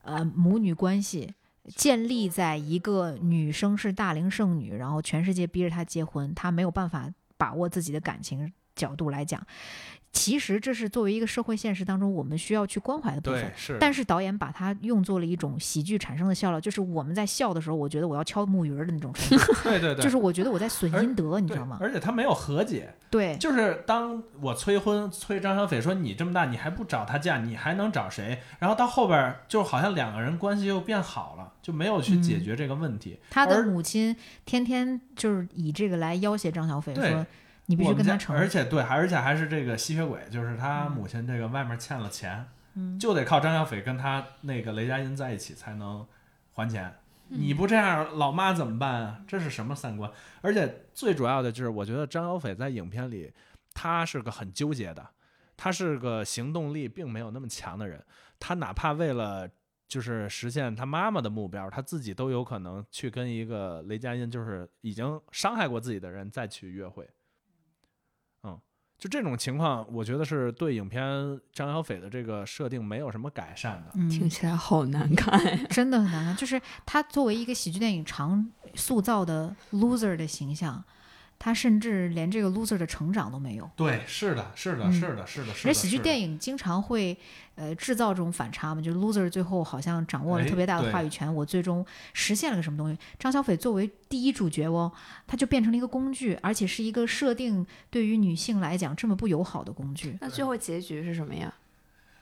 呃母女关系。建立在一个女生是大龄剩女，然后全世界逼着她结婚，她没有办法把握自己的感情角度来讲，其实这是作为一个社会现实当中我们需要去关怀的部分。是，但是导演把它用作了一种喜剧产生的笑料，就是我们在笑的时候，我觉得我要敲木鱼儿的那种程度，[laughs] 对对对，就是我觉得我在损阴德，你知道吗？而且他没有和解，对，就是当我催婚催张小斐说你这么大你还不找他嫁，你还能找谁？然后到后边儿就好像两个人关系又变好了，就没有去解决这个问题。他的母亲天天就是以这个来要挟张小斐，说你必须跟他成，而且对，还而且还是这个吸血鬼，就是他嗯母亲这个外面欠了钱，嗯就得靠张小斐跟他那个雷佳音在一起才能还钱。嗯你不这样，老妈怎么办啊？这是什么三观？而且最主要的就是，我觉得张小斐在影片里，他是个很纠结的，他是个行动力并没有那么强的人。他哪怕为了就是实现他妈妈的目标，他自己都有可能去跟一个雷佳音就是已经伤害过自己的人再去约会。嗯，就这种情况，我觉得是对影片张小斐的这个设定没有什么改善的。嗯，听起来好难看呀。[laughs] 真的很难看。就是他作为一个喜剧电影常塑造的 loser 的形象，他甚至连这个 loser 的成长都没有。对，是的，是的，嗯是的，是的，是的。喜剧电影经常会呃制造这种反差嘛，就是 loser 最后好像掌握了哎特别大的话语权，我最终实现了个什么东西。张小斐作为第一主角哦，他就变成了一个工具，而且是一个设定对于女性来讲这么不友好的工具，那最后结局是什么呀？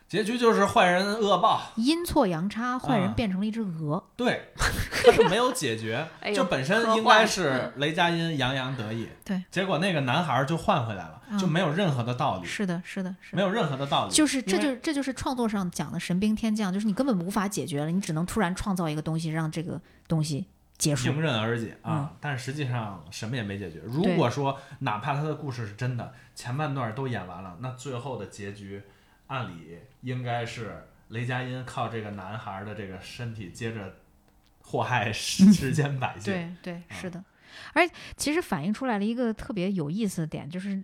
结局就是坏人恶报，阴错阳差，坏人啊变成了一只鹅。对，他是没有解决，[laughs] 哎就本身应该是雷佳音洋洋得意，对，结果那个男孩就换回来了，嗯。就没有任何的道理，是的，是的，是的。没有任何的道理，就是这就这就是创作上讲的神兵天降，就是你根本无法解决了，你只能突然创造一个东西，让这个东西结束。迎刃而解啊，嗯。但是实际上什么也没解决。如果说哪怕他的故事是真的，前半段都演完了，那最后的结局，按理应该是雷佳音靠这个男孩的这个身体接着祸害世世 [laughs] 间百姓。对对，啊是的。而其实反映出来了一个特别有意思的点，就是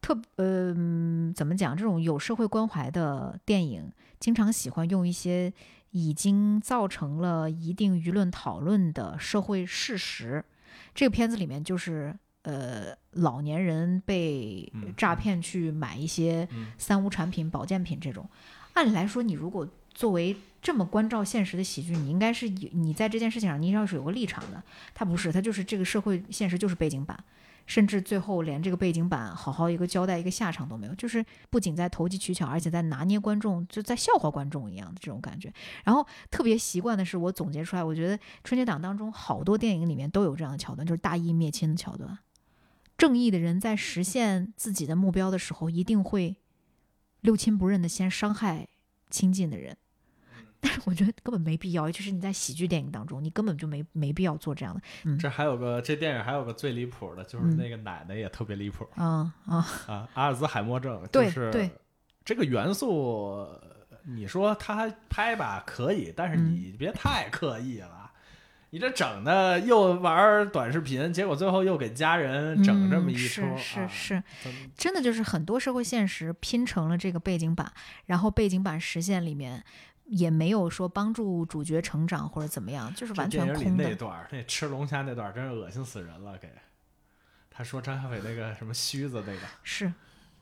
特呃、嗯怎么讲？这种有社会关怀的电影，经常喜欢用一些已经造成了一定舆论讨论的社会事实。这个片子里面就是呃，老年人被嗯诈骗去买一些嗯三无产品、保健品这种。按理来说，你如果作为这么关照现实的喜剧，你应该是有你在这件事情上，你要是有个立场的。他不是，他就是这个社会现实就是背景板，甚至最后连这个背景板好好一个交代一个下场都没有，就是不仅在投机取巧，而且在拿捏观众，就在笑话观众一样的这种感觉。然后特别习惯的是，我总结出来，我觉得春节档当中好多电影里面都有这样的桥段，就是大义灭亲的桥段。正义的人在实现自己的目标的时候，一定会六亲不认的先伤害亲近的人。[laughs] 但是我觉得根本没必要，尤其是你在喜剧电影当中，你根本就没没必要做这样的。这还有个这电影还有个最离谱的，就是嗯那个奶奶也特别离谱、啊啊，啊，阿尔兹海默症，对就是对这个元素，你说他拍吧可以，但是嗯你别太刻意了。你这整的又玩短视频，结果最后又给家人整这么一出，嗯、是是真真的就是很多社会现实拼成了这个背景板，然后背景板实现里面也没有说帮助主角成长或者怎么样，就是完全空的。那段，那吃龙虾那段真是恶心死人了，给。他说张小斐那个什么须子那个是，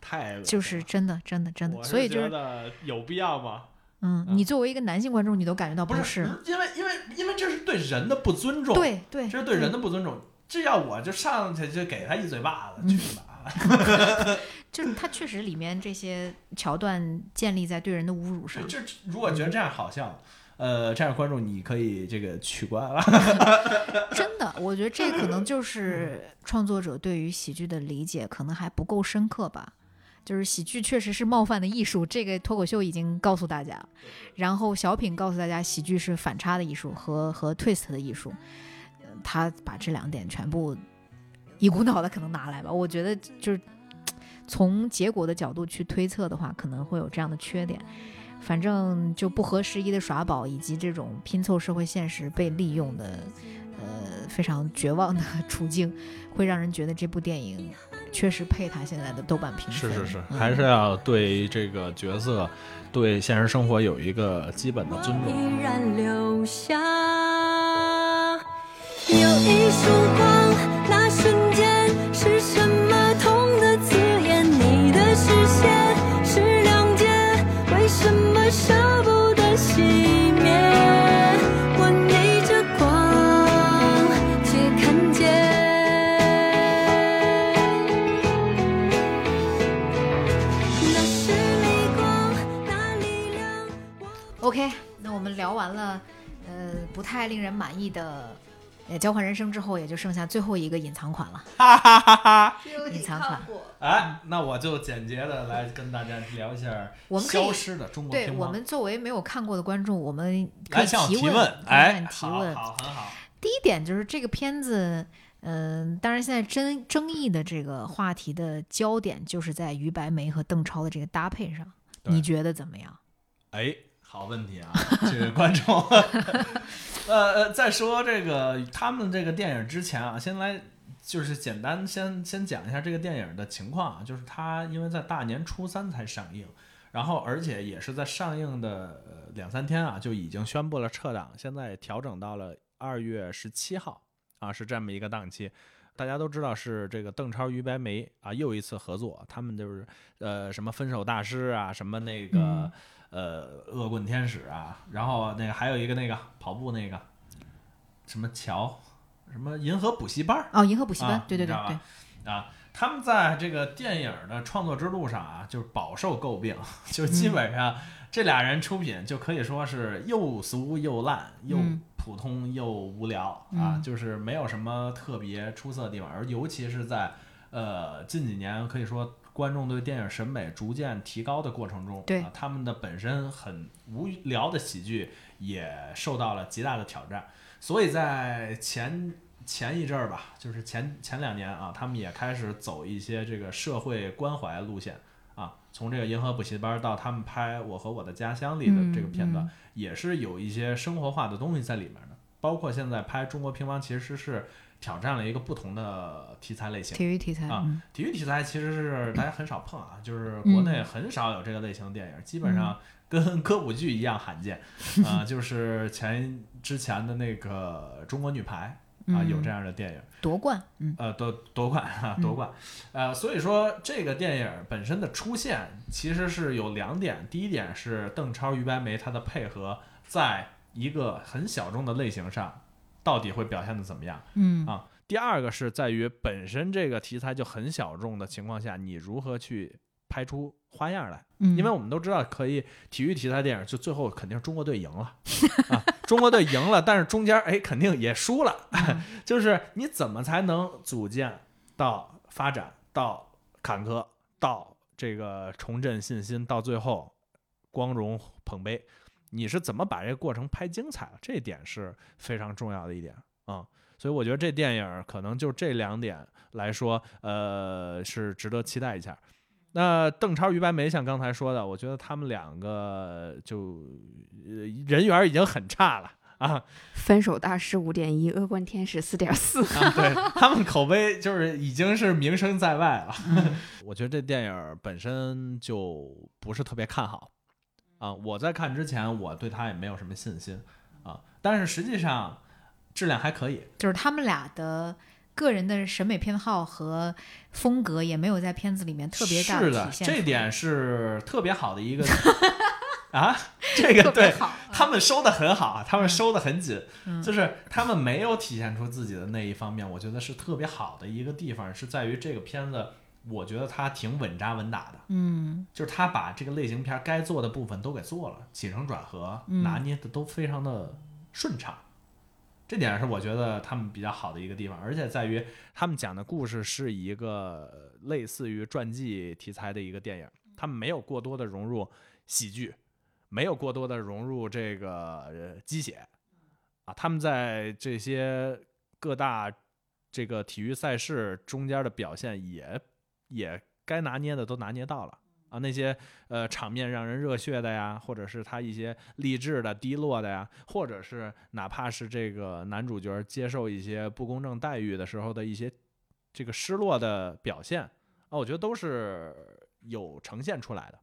太恶心就是真的真的真的，我所以就是觉得有必要吗？嗯，嗯你作为一个男性观众，你都感觉到不是，因为因为因为这是对人的不尊重，，对对，这是对人的不尊重。这要我就上去就给他一嘴巴嗯子，去吧！[laughs] 就是他确实里面这些桥段建立在对人的侮辱上。这如果觉得这样好笑，呃，这样观众你可以这个取关了。[laughs] 真的，我觉得这可能就是创作者对于喜剧的理解可能还不够深刻吧。就是喜剧确实是冒犯的艺术，这个脱口秀已经告诉大家，然后小品告诉大家喜剧是反差的艺术和和 twist 的艺术，呃他把这两点全部一股脑的可能拿来吧，我觉得就是从结果的角度去推测的话，可能会有这样的缺点。反正就不合时宜的耍宝，以及这种拼凑社会现实被利用的，呃，非常绝望的 [laughs] 处境，会让人觉得这部电影确实配他现在的豆瓣评分。是是是，嗯还是要对这个角色、对现实生活有一个基本的尊重。依然留下。有一束光，聊完了，呃，不太令人满意的。呃，交换人生之后，也就剩下最后一个隐藏款了。哈哈哈哈！[laughs] 隐藏款，哎，那我就简洁的来跟大家聊一下我们可以消失的中国对乒乓。我们作为没有看过的观众，我们可以提问，哎，提问。好，很好。第一点就是这个片子，嗯、当然现在争争议的这个话题的焦点就是在于白眉和邓超的这个搭配上，你觉得怎么样？哎，好问题啊，[laughs] 这位观众。呃 [laughs] 呃，在说这个他们这个电影之前啊，先来就是简单先先讲一下这个电影的情况啊，就是它因为在大年初三才上映，然后而且也是在上映的两三天啊就已经宣布了撤档，现在调整到了二月十七号啊，是这么一个档期。大家都知道是这个邓超、于白眉啊又一次合作，他们就是呃什么分手大师啊，什么那个、嗯呃恶棍天使啊，然后那个还有一个那个跑步那个什么乔，什么银河补习班儿哦，银河补习班，啊对对对对，啊，他们在这个电影的创作之路上啊，就是饱受诟病，就基本上这俩人出品就可以说是又俗又烂，又嗯普通又无聊、啊嗯，就是没有什么特别出色的地方，而尤其是在呃近几年，可以说。观众对电影审美逐渐提高的过程中，对啊，他们的本身很无聊的喜剧也受到了极大的挑战，所以在前前一阵儿吧，就是前前两年啊，他们也开始走一些这个社会关怀路线啊，从这个银河补习班到他们拍《我和我的家乡》里的这个片段，嗯也是有一些生活化的东西在里面的。包括现在拍中国乒乓，其实是挑战了一个不同的题材类型。体育题材，啊嗯体育题材其实是大家很少碰啊，就是国内嗯很少有这个类型的电影，基本上跟 [laughs] 歌舞剧一样罕见啊、就是前之前的那个中国女排啊、嗯。有这样的电影，夺冠，嗯。呃，夺夺冠哈，夺冠，呃，所以说这个电影本身的出现其实是有两点，第一点是邓超、于白眉他的配合，在一个很小众的类型上，到底会表现的怎么样？嗯。啊。第二个是在于本身这个题材就很小众的情况下，你如何去拍出花样来？嗯，因为我们都知道，可以体育题材电影就最后肯定中国队赢了啊，中国队赢了，但是中间哎肯定也输了，嗯 [laughs] 就是你怎么才能组建到发展到坎坷到这个重振信心，到最后光荣捧杯，你是怎么把这个过程拍精彩了？这一点是非常重要的一点啊、所以我觉得这电影可能就这两点来说，呃，是值得期待一下。那邓超、于白眉像刚才说的，我觉得他们两个就呃人缘已经很差了啊，分手大师五点一，恶棍天使四点四。啊对他们口碑就是已经是名声在外了。嗯 [laughs] 我觉得这电影本身就不是特别看好啊。我在看之前，我对他也没有什么信心啊，但是实际上质量还可以。就是他们俩的个人的审美偏好和风格也没有在片子里面特别大是的体，现这点是特别好的一个 [laughs] 啊，这个对。他们收的很好啊，他们收的很紧，嗯。就是他们没有体现出自己的那一方面，我觉得是特别好的一个地方，是在于这个片子，我觉得他挺稳扎稳打的，嗯。就是他把这个类型片该做的部分都给做了，起承转合嗯。拿捏的都非常的顺畅，这点是我觉得他们比较好的一个地方，而且在于他们讲的故事是一个类似于传记题材的一个电影，他们没有过多的融入喜剧，没有过多的融入这个呃鸡血啊，他们在这些各大这个体育赛事中间的表现也也该拿捏的都拿捏到了。啊，那些呃场面让人热血的呀，或者是他一些励志的、低落的呀，或者是哪怕是这个男主角接受一些不公正待遇的时候的一些这个失落的表现啊，我觉得都是有呈现出来的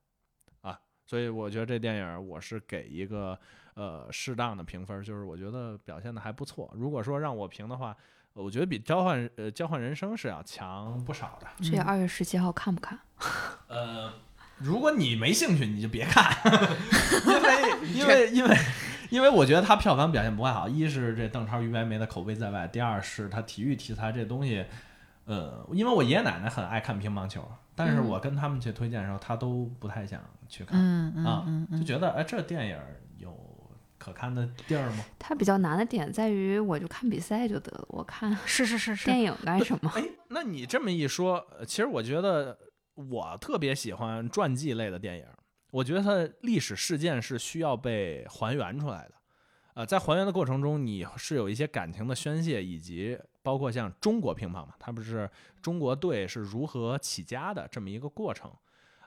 啊，所以我觉得这电影我是给一个呃适当的评分，就是我觉得表现的还不错。如果说让我评的话，我觉得比交换呃交换人生是要强不少的。这二月十七号看不看？[laughs] 呃。如果你没兴趣，你就别看，[laughs] 因为 [laughs] 因为因为因为我觉得他票房表现不太好。一是这邓超、于白眉的口碑在外，第二是他体育题材这东西，呃，因为我爷爷奶奶很爱看乒乓球，但是我跟他们去推荐的时候，他都不太想去看，嗯嗯啊嗯嗯就觉得哎，这电影有可看的地儿吗？它比较难的点在于，我就看比赛就得了，我看是是是是电，影干什么？哎，那你这么一说，呃其实我觉得我特别喜欢传记类的电影。我觉得它的历史事件是需要被还原出来的。呃，在还原的过程中，你是有一些感情的宣泄，以及包括像中国乒乓嘛，它不是中国队是如何起家的这么一个过程。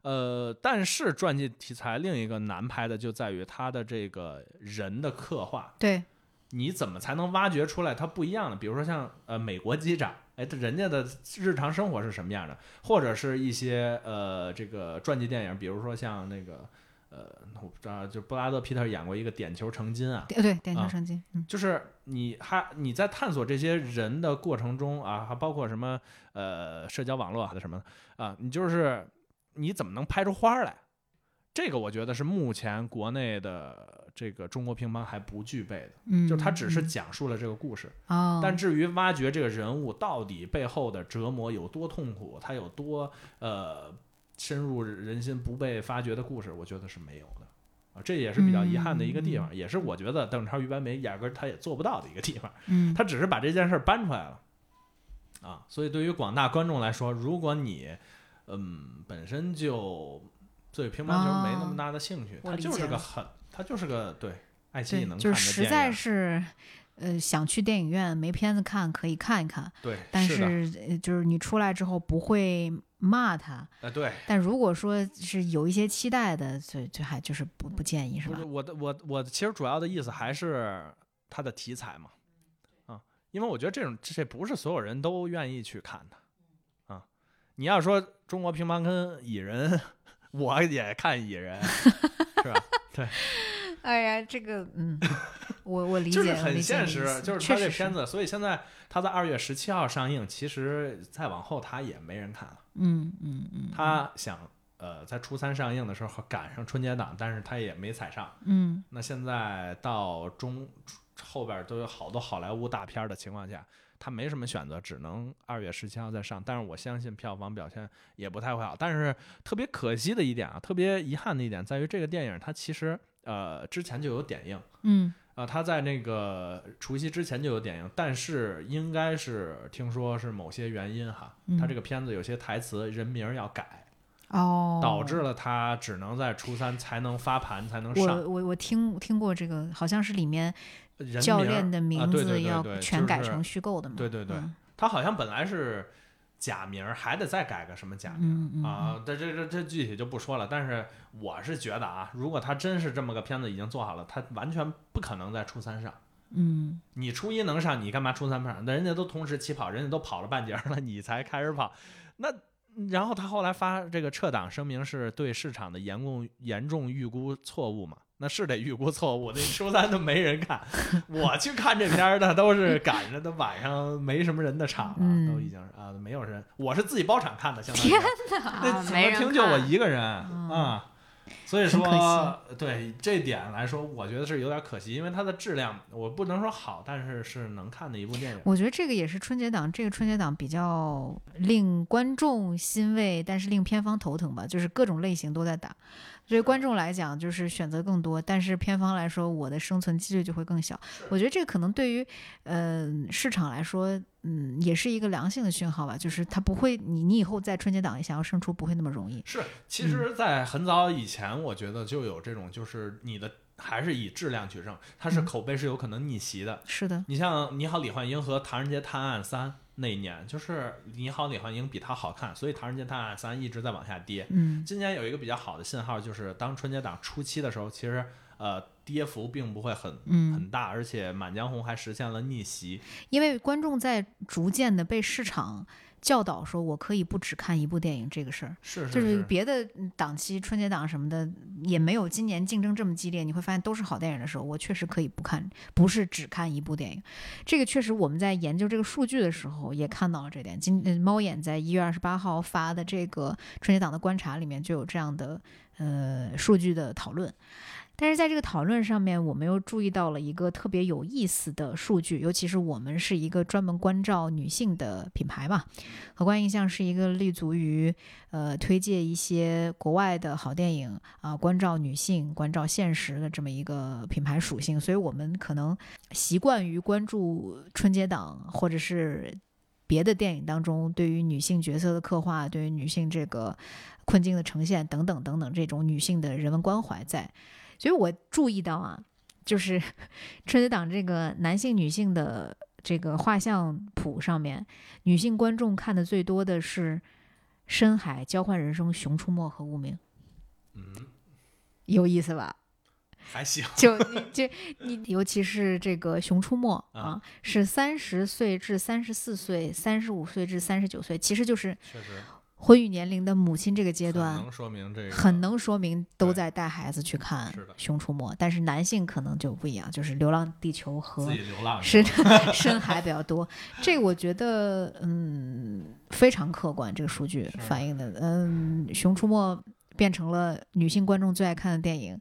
呃，但是传记题材另一个难拍的就在于它的这个人的刻画，对，你怎么才能挖掘出来它不一样的？比如说像呃美国机长，哎，他人家的日常生活是什么样的？或者是一些呃这个传记电影，比如说像那个呃我不知道，就布拉德皮特演过一个《点球成金》啊，对对，点球啊成金，嗯就是你还你在探索这些人的过程中啊，还包括什么呃社交网络啊什么的啊，你就是你怎么能拍出花儿来？这个我觉得是目前国内的这个中国乒乓还不具备的，嗯，就是它只是嗯。讲述了这个故事，哦，但至于挖掘这个人物到底背后的折磨有多痛苦，他有多呃深入人心不被发掘的故事，我觉得是没有的。啊，这也是比较遗憾的一个地方，也是我觉得邓超、于白眉压根儿他也做不到的一个地方，嗯。[laughs] 他只是把这件事儿搬出来了。啊，所以对于广大观众来说，如果你嗯本身就对乒乓球没那么大的兴趣，它就是个很，他就是个对爱奇艺，能看的就是实在是，呃，想去电影院没片子看可以看一看，对，但是是呃就是你出来之后不会骂他。呃对。但如果说是有一些期待的，就就还就是不不建议是吧？我的我我其实主要的意思还是它的题材嘛，啊，因为我觉得这种这不是所有人都愿意去看的，啊，你要说中国乒乓跟蚁人，我也看蚁人，[laughs] 是吧？对 [laughs] 哎呀，这个嗯，我我理解，就是很现实，就是他这片子，所以现在他在二月十七号上映，其实再往后他也没人看了，嗯嗯嗯，他想呃在初三上映的时候赶上春节档，但是他也没踩上。嗯那现在到中后边都有好多好莱坞大片儿的情况下，他没什么选择，只能二月十七号再上。但是我相信票房表现也不太会好。但是特别可惜的一点啊，特别遗憾的一点在于这个电影它其实呃之前就有点映。嗯啊，他在那个除夕之前就有点映，但是应该是听说是某些原因哈，他这个片子有些台词人名儿要改，哦，导致了他只能在初三才能发盘才能上我。我我听听过这个，好像是里面教练的啊名字要对全改成虚构的嘛？对对对嗯他好像本来是假名儿，还得再改个什么假名、啊？这这这这具体就不说了。但是我是觉得啊，如果他真是这么个片子已经做好了，他完全不可能在初三上。嗯你初一能上，你干嘛初三不上？那人家都同时起跑，人家都跑了半截儿了，你才开始跑。那然后他后来发这个撤档声明，是对市场的严重严重预估错误嘛？那是得预估错误，那初三都没人看。我去看这片儿的都是赶着的晚上没什么人的场了，嗯都已经是啊没有人。我是自己包场看的，相当于天那啊怎么听就我一个人啊。所以说，对这点来说，我觉得是有点可惜，因为它的质量我不能说好，但是是能看的一部电影。我觉得这个也是春节档，这个春节档比较令观众欣慰，但是令片方头疼吧，就是各种类型都在打。对于观众来讲，就是选择更多，但是片方来说，我的生存几率就会更小。我觉得这个可能对于呃市场来说，嗯，也是一个良性的讯号吧，就是它不会，你你以后在春节档想要胜出不会那么容易。是，其实，在很早以前，我觉得就有这种，就是你的还是以质量取胜，它是嗯口碑是有可能逆袭的。是的，你像《你好，李焕英》和《唐人街探案三》那一年，就是《你好，李焕英》比它好看，所以《唐人街探案三》一直在往下跌。嗯今年有一个比较好的信号，就是当春节档初期的时候，其实呃跌幅并不会很嗯，很大，而且《满江红》还实现了逆袭。因为观众在逐渐的被市场教导说，我可以不只看一部电影这个事儿。是是就是别的嗯档期、春节档什么的也没有今年竞争这么激烈，你会发现都是好电影的时候，我确实可以不看，不是只看一部电影。这个确实我们在研究这个数据的时候也看到了这点。今呃猫眼在一月二十八号发的这个春节档的观察里面就有这样的呃数据的讨论。但是在这个讨论上面，我们又注意到了一个特别有意思的数据，尤其是我们是一个专门关照女性的品牌嘛，荷官印象是一个立足于呃推介一些国外的好电影啊、关照女性、关照现实的这么一个品牌属性，所以我们可能习惯于关注春节档或者是别的电影当中对于女性角色的刻画，对于女性这个困境的呈现等等等等这种女性的人文关怀在。所以我注意到啊，就是 [laughs] 春节档这个男性、女性的这个画像谱上面，女性观众看的最多的是《深海》《交换人生》《熊出没》和《无名》，嗯，有意思吧？[laughs] 还行。就你就你，尤其是这个《熊出没》啊啊，是三十岁至三十四岁、三十五岁至三十九岁，其实就是确实婚育年龄的母亲这个阶段，能说明这个很能说明都在带孩子去看《熊出没》，但是男性可能就不一样，就是《流浪地球》和自己流浪深 [laughs] 深海比较多。这个我觉得，嗯，非常客观，这个数据反映的，嗯，《熊出没》变成了女性观众最爱看的电影，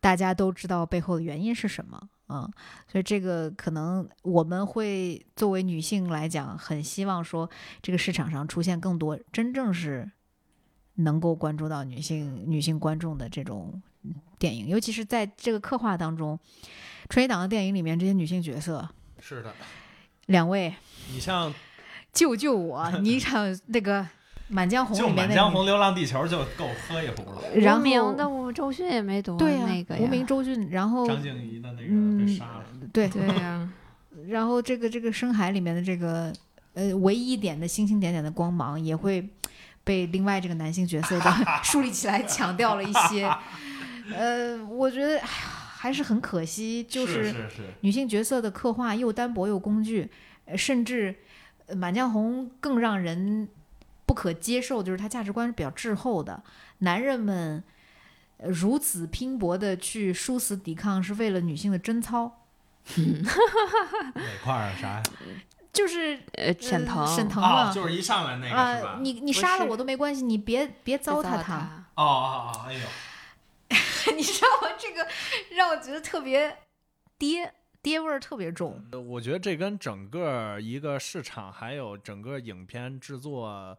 大家都知道背后的原因是什么。啊、所以这个可能我们会作为女性来讲，很希望说这个市场上出现更多真正是能够关注到女性女性观众的这种电影，尤其是在这个刻画当中，春节档的电影里面这些女性角色，是的，两位你像救救我！[laughs] 你想那个《满江红》就《里面那个满江红》《流浪地球》就够喝一壶了。然后无名的我周迅也没读对呀、那个无名周迅，然后张静怡的那个嗯被杀了，对。对呀、[laughs] 然后这个这个深海里面的这个呃唯一一点的星星点点的光芒也会被另外这个男性角色的 [laughs] 树立起来，强调了一些。[laughs] 呃，我觉得哎呀还是很可惜，就是。女性角色的刻画又单薄又工具，呃甚至呃《满江红》更让人不可接受，就是他价值观是比较滞后的。男人们呃如此拼搏的去殊死抵抗，是为了女性的贞操，[laughs] 哪块儿啊啥呀？[laughs] 就是呃，沈腾，沈腾啊，嘛。就是一上来那个是吧？啊，你你杀了我都没关系，你别别糟蹋他。他，哦哦哦，哎呦，[laughs] 你知道吗？这个让我觉得特别爹爹味儿特别重。呃我觉得这跟整个一个市场还有整个影片制作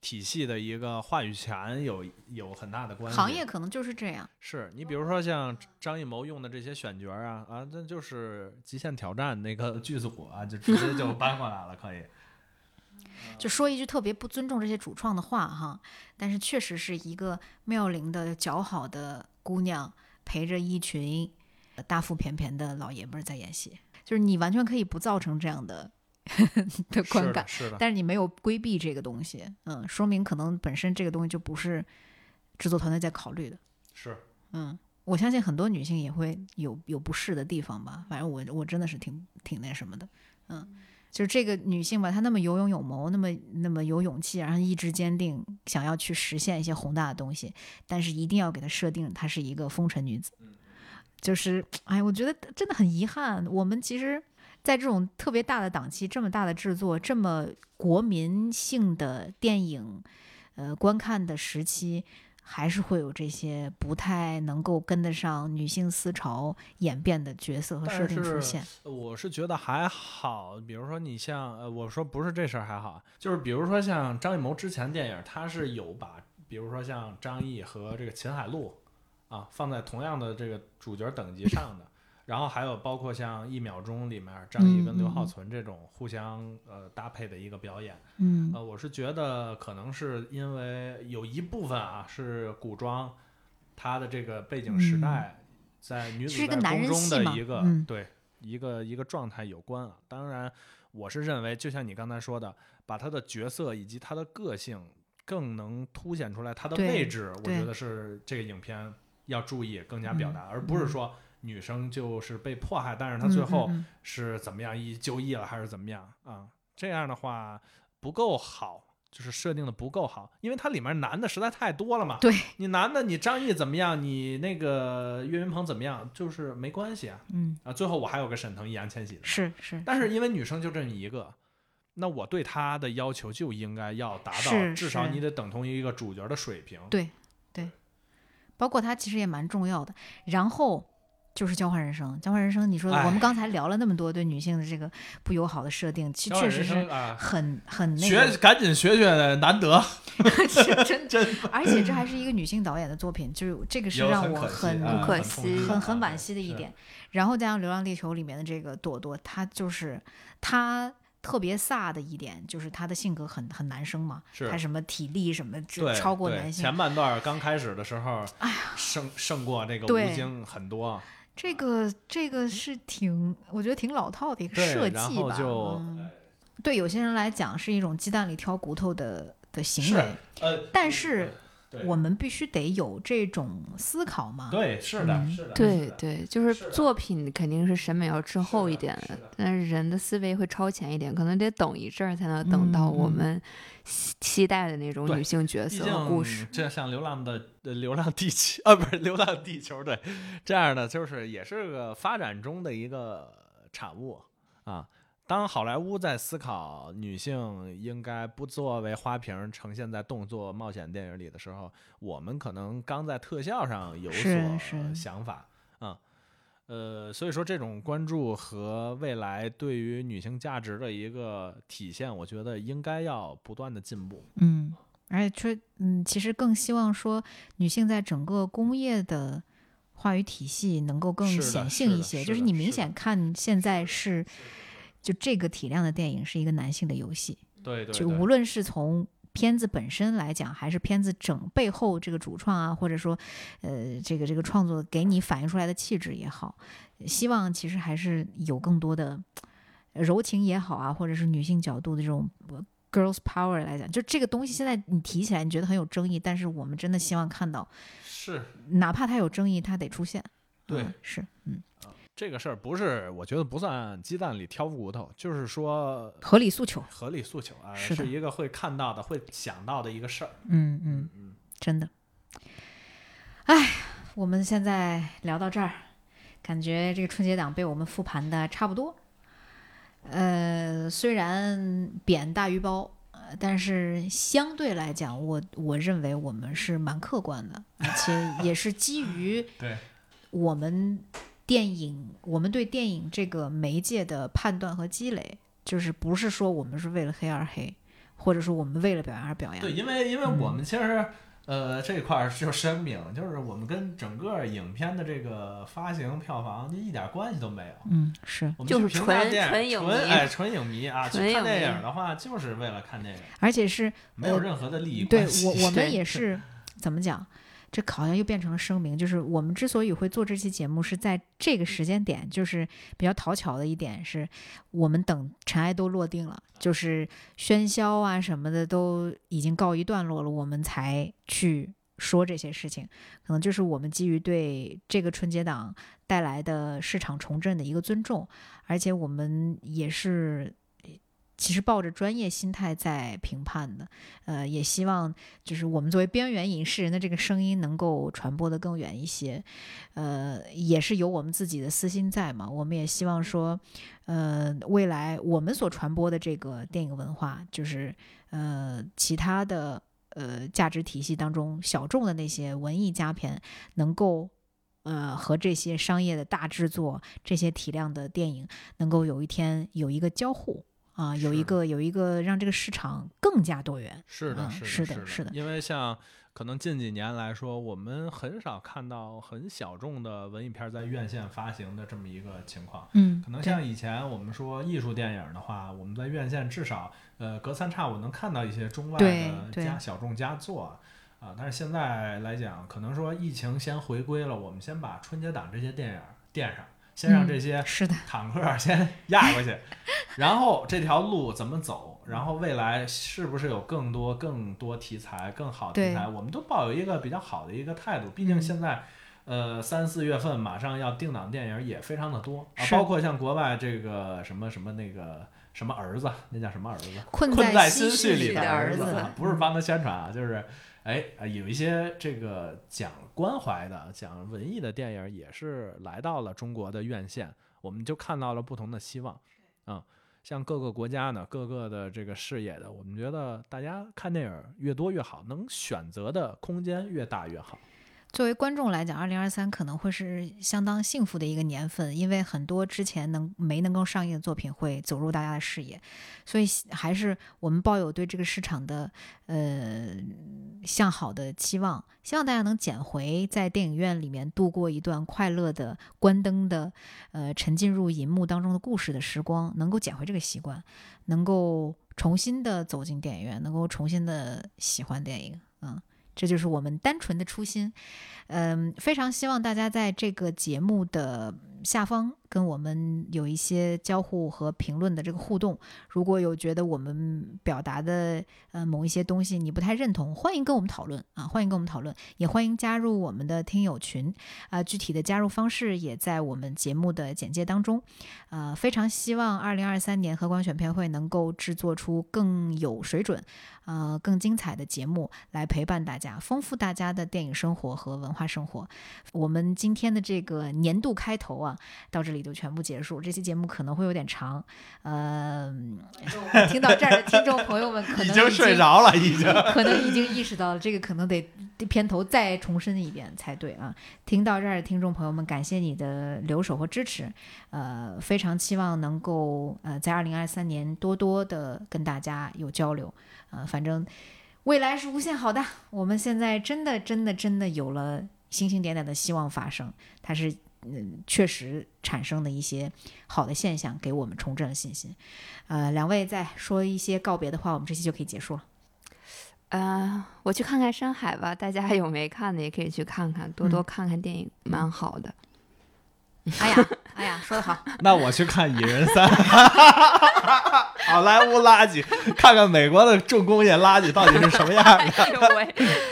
体系的一个话语权有有很大的关系。行业可能就是这样。是你比如说像张艺谋用的这些选角啊啊，那就是《极限挑战》那个剧组啊，就直接就搬过来了，可以。[laughs] 就说一句特别不尊重这些主创的话哈，但是确实是一个妙龄的姣好的姑娘陪着一群大腹便便的老爷们儿在演戏，就是你完全可以不造成这样的 [laughs] 的观感，是的，是的，但是你没有规避这个东西，嗯，说明可能本身这个东西就不是制作团队在考虑的，是。嗯。我相信很多女性也会有有不适的地方吧，反正我我真的是挺挺那什么的，嗯，就是这个女性吧，她那么有勇有谋，那么那么有勇气，然后意志坚定，想要去实现一些宏大的东西，但是一定要给她设定她是一个风尘女子，就是哎，我觉得真的很遗憾，我们其实。在这种特别大的档期、这么大的制作、这么国民性的电影，呃，观看的时期，还是会有这些不太能够跟得上女性思潮演变的角色和设定出是现。我是觉得还好，比如说你像呃，我说不是这事儿还好，就是比如说像张艺谋之前电影，他是有把，比如说像张译和这个秦海璐啊放在同样的这个主角等级上的，然后还有包括像《一秒钟》里面张译跟刘浩存这种互相呃搭配的一个表演，嗯。呃，我是觉得可能是因为有一部分啊是古装，它的这个背景时嗯。代，在女子在宫中的一个、嗯。对一个一个状态有关啊。当然，我是认为，就像你刚才说的，把他的角色以及他的个性更能凸显出来他的位置，我觉得是这个影片要注意更加表达，而不是说女生就是被迫害，但是她最后。是怎么样一就义了还是怎么样啊？这样的话不够好，就是设定的不够好，因为它里面男的实在太多了嘛。对你男的，你张译怎么样，你那个岳云鹏怎么样，就是没关系啊嗯，啊。最后我还有个沈腾、易烊千玺的，是是，但是因为女生就这么一个。那我对她的要求就应该要达到，至少你得等同于一个主角的水平。对对，包括他其实也蛮重要的。然后就是交换人生，交换人生，你说我们哎刚才聊了那么多对女性的这个不友好的设定，其实确实是很很那学，赶紧学学，难得。是 [laughs] [laughs] 真真，而且这还是一个女性导演的作品，就是这个是让我很很很惋惜的一点。然后加上《流浪地球》里面的这个朵朵，她就是她特别飒的一点，就是他的性格很很男生嘛，是她什么体力什么就，超过男性。前半段刚开始的时候，哎呀，胜胜过这个对吴京很多。这个这个是挺，我觉得挺老套的一个设计吧。后就嗯，对有些人来讲是一种鸡蛋里挑骨头的的行为，呃，但是对我们必须得有这种思考嘛。对，是的，嗯是的，对，对，就是作品肯定是审美要滞后一点是的但是人的思维会超前一点，可能得等一阵儿才能等到我们期期待的那种女性角色和故事竟。这像《流浪的呃流浪地球》[laughs] 啊，不是《流浪地球》对，这样的就是也是个发展中的一个产物啊。当好莱坞在思考女性应该不作为花瓶呈现在动作冒险电影里的时候，我们可能刚在特效上有是所想法啊。呃，所以说这种关注和未来对于女性价值的一个体现，我觉得应该要不断的进步。嗯，而且说，嗯，其实更希望说女性在整个工业的话语体系能够更显性一些。是就是你明显看现在是，就这个体量的电影是一个男性的游戏。对对对就无论是从片子本身来讲，还是片子整背后这个主创啊，或者说，呃，这个这个创作给你反映出来的气质也好，希望其实还是有更多的呃柔情也好啊，或者是女性角度的这种呃 girls power 来讲，就这个东西现在你提起来你觉得很有争议，但是我们真的希望看到，是哪怕它有争议，它得出现。对嗯是，嗯，这个事儿，不是我觉得不算鸡蛋里挑骨头，就是说合理诉求。合理诉求啊，是的一个会看到的、会想到的一个事儿。嗯嗯。嗯，真的。哎，我们现在聊到这儿，感觉这个春节档被我们复盘的差不多。呃，虽然扁大于褒，呃但是相对来讲，我我认为我们是蛮客观的，而且也是基于 [laughs] 我们电影，我们对电影这个媒介的判断和积累，就是不是说我们是为了黑而黑，或者说我们为了表扬而表扬。对，因为因为嗯我们其实。呃，这块儿就声明，就是我们跟整个影片的这个发行票房就一点关系都没有。嗯，是。我们就是纯纯影迷哎，纯影迷啊，去看纯影迷电影的话，就是为了看电影，而且是呃没有任何的利益对关系。对我，我们 [laughs] 也是怎么讲？这好像又变成了声明，就是我们之所以会做这期节目，是在这个时间点，就是比较讨巧的一点是，我们等尘埃都落定了，就是喧嚣啊什么的都已经告一段落了，我们才去说这些事情。可能就是我们基于对这个春节档带来的市场重振的一个尊重，而且我们也是。其实抱着专业心态在评判的，呃，也希望就是我们作为边缘影视人的这个声音能够传播的更远一些，呃，也是有我们自己的私心在嘛。我们也希望说，呃，未来我们所传播的这个电影文化，就是呃其他的呃价值体系当中小众的那些文艺佳片，能够呃和这些商业的大制作、这些体量的电影，能够有一天有一个交互啊、有一个有一个让这个市场更加多元。是的，嗯是的，是的是的因为像可能近几年来说，我们很少看到很小众的文艺片儿在院线发行的这么一个情况。嗯，可能像以前我们说艺术电影的话，我们在院线至少呃隔三差五能看到一些中外的对佳小众佳作啊。但是现在来讲，可能说疫情先回归了，我们先把春节档这些电影垫上，先让嗯这些是的，坦克儿先压过去，然后这条路怎么走，然后未来是不是有更多更多题材、更好的题材，我们都抱有一个比较好的一个态度。毕竟嗯现在，呃，三四月份马上要定档电影也非常的多啊，包括像国外这个什么什么那个什么儿子，那叫什么儿子？困困在心心绪里的儿子，不是帮他宣传啊，就是。哎，有一些这个讲关怀的、讲文艺的电影也是来到了中国的院线，我们就看到了不同的希望。嗯、像各个国家呢，各个的这个视野的，我们觉得大家看电影越多越好，能选择的空间越大越好。作为观众来讲，二零二三可能会是相当幸福的一个年份，因为很多之前能没能够上映的作品会走入大家的视野，所以还是我们抱有对这个市场的呃向好的期望，希望大家能捡回在电影院里面度过一段快乐的关灯的呃沉浸入银幕当中的故事的时光，能够捡回这个习惯，能够重新的走进电影院，能够重新的喜欢电影，这就是我们单纯的初心，嗯，非常希望大家在这个节目的下方跟我们有一些交互和评论的这个互动。如果有觉得我们表达的呃某一些东西你不太认同，欢迎跟我们讨论啊，欢迎跟我们讨论，也欢迎加入我们的听友群啊、具体的加入方式也在我们节目的简介当中。呃，非常希望二零二三年荷官选片会能够制作出更有水准、呃更精彩的节目来陪伴大家，丰富大家的电影生活和文化生活。我们今天的这个年度开头啊，到这里就全部结束。这期节目可能会有点长，呃，听到这儿的听众朋友们可 [laughs] 能已经睡着了，已经。[laughs] 可能已经意识到了，这个可能得片头再重申一遍才对啊！听到这儿的听众朋友们，感谢你的留守和支持，呃，非常期望能够呃在二零二三年多多的跟大家有交流，呃，反正未来是无限好的，我们现在真的真的真的有了星星点点的希望发生，它是。嗯，确实产生的一些好的现象，给我们重振了信心。呃，两位再说一些告别的话，我们这期就可以结束了。呃，我去看看山海吧，大家有没看的也可以去看看，多多看看电影，蛮好的。[laughs] 哎呀，哎呀，说得好，[laughs] 那我去看《蚁人三》，[laughs] 好莱坞垃圾，看看美国的重工业垃圾到底是什么样的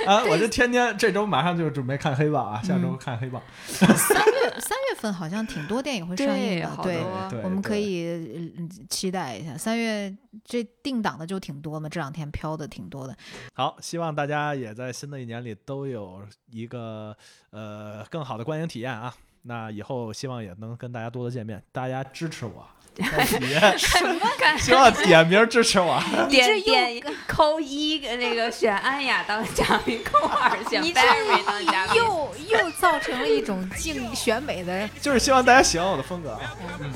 啊！我就天天这周马上就准备看黑豹啊，下周看黑豹。三月三月份好像挺多电影会上映的，对好对多，我们可以嗯期待一下。三月这定档的就挺多嘛，这两天飘的挺多的。好，希望大家也在新的一年里都有一个呃更好的观影体验啊。那以后希望也能跟大家多多见面，大家支持我，[laughs] 点什么感 [laughs] 希望点名支持我。[laughs] 点点扣一个那个选安雅当嘉宾，扣二选 Barry 当嘉宾。又又造成了一种竞选美的，就是希望大家喜欢我的风格啊。嗯，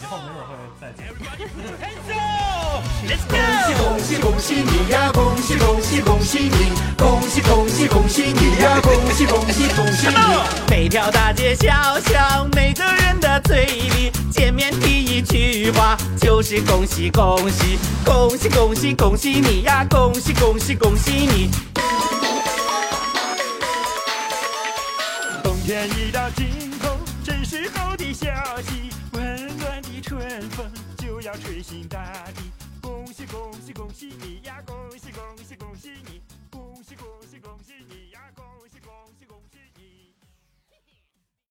以后没准会再见。恭喜恭喜恭喜你呀！恭喜恭喜恭喜你！恭喜恭喜恭喜你呀！恭喜恭喜恭喜你！每条大街小巷，每个人的嘴里，见面第一句话就是恭喜恭喜恭喜恭喜恭喜你呀！恭喜恭喜恭喜你！冬天已到尽头，真是好的消息，温暖的春风就要吹醒大。恭喜恭喜你呀！恭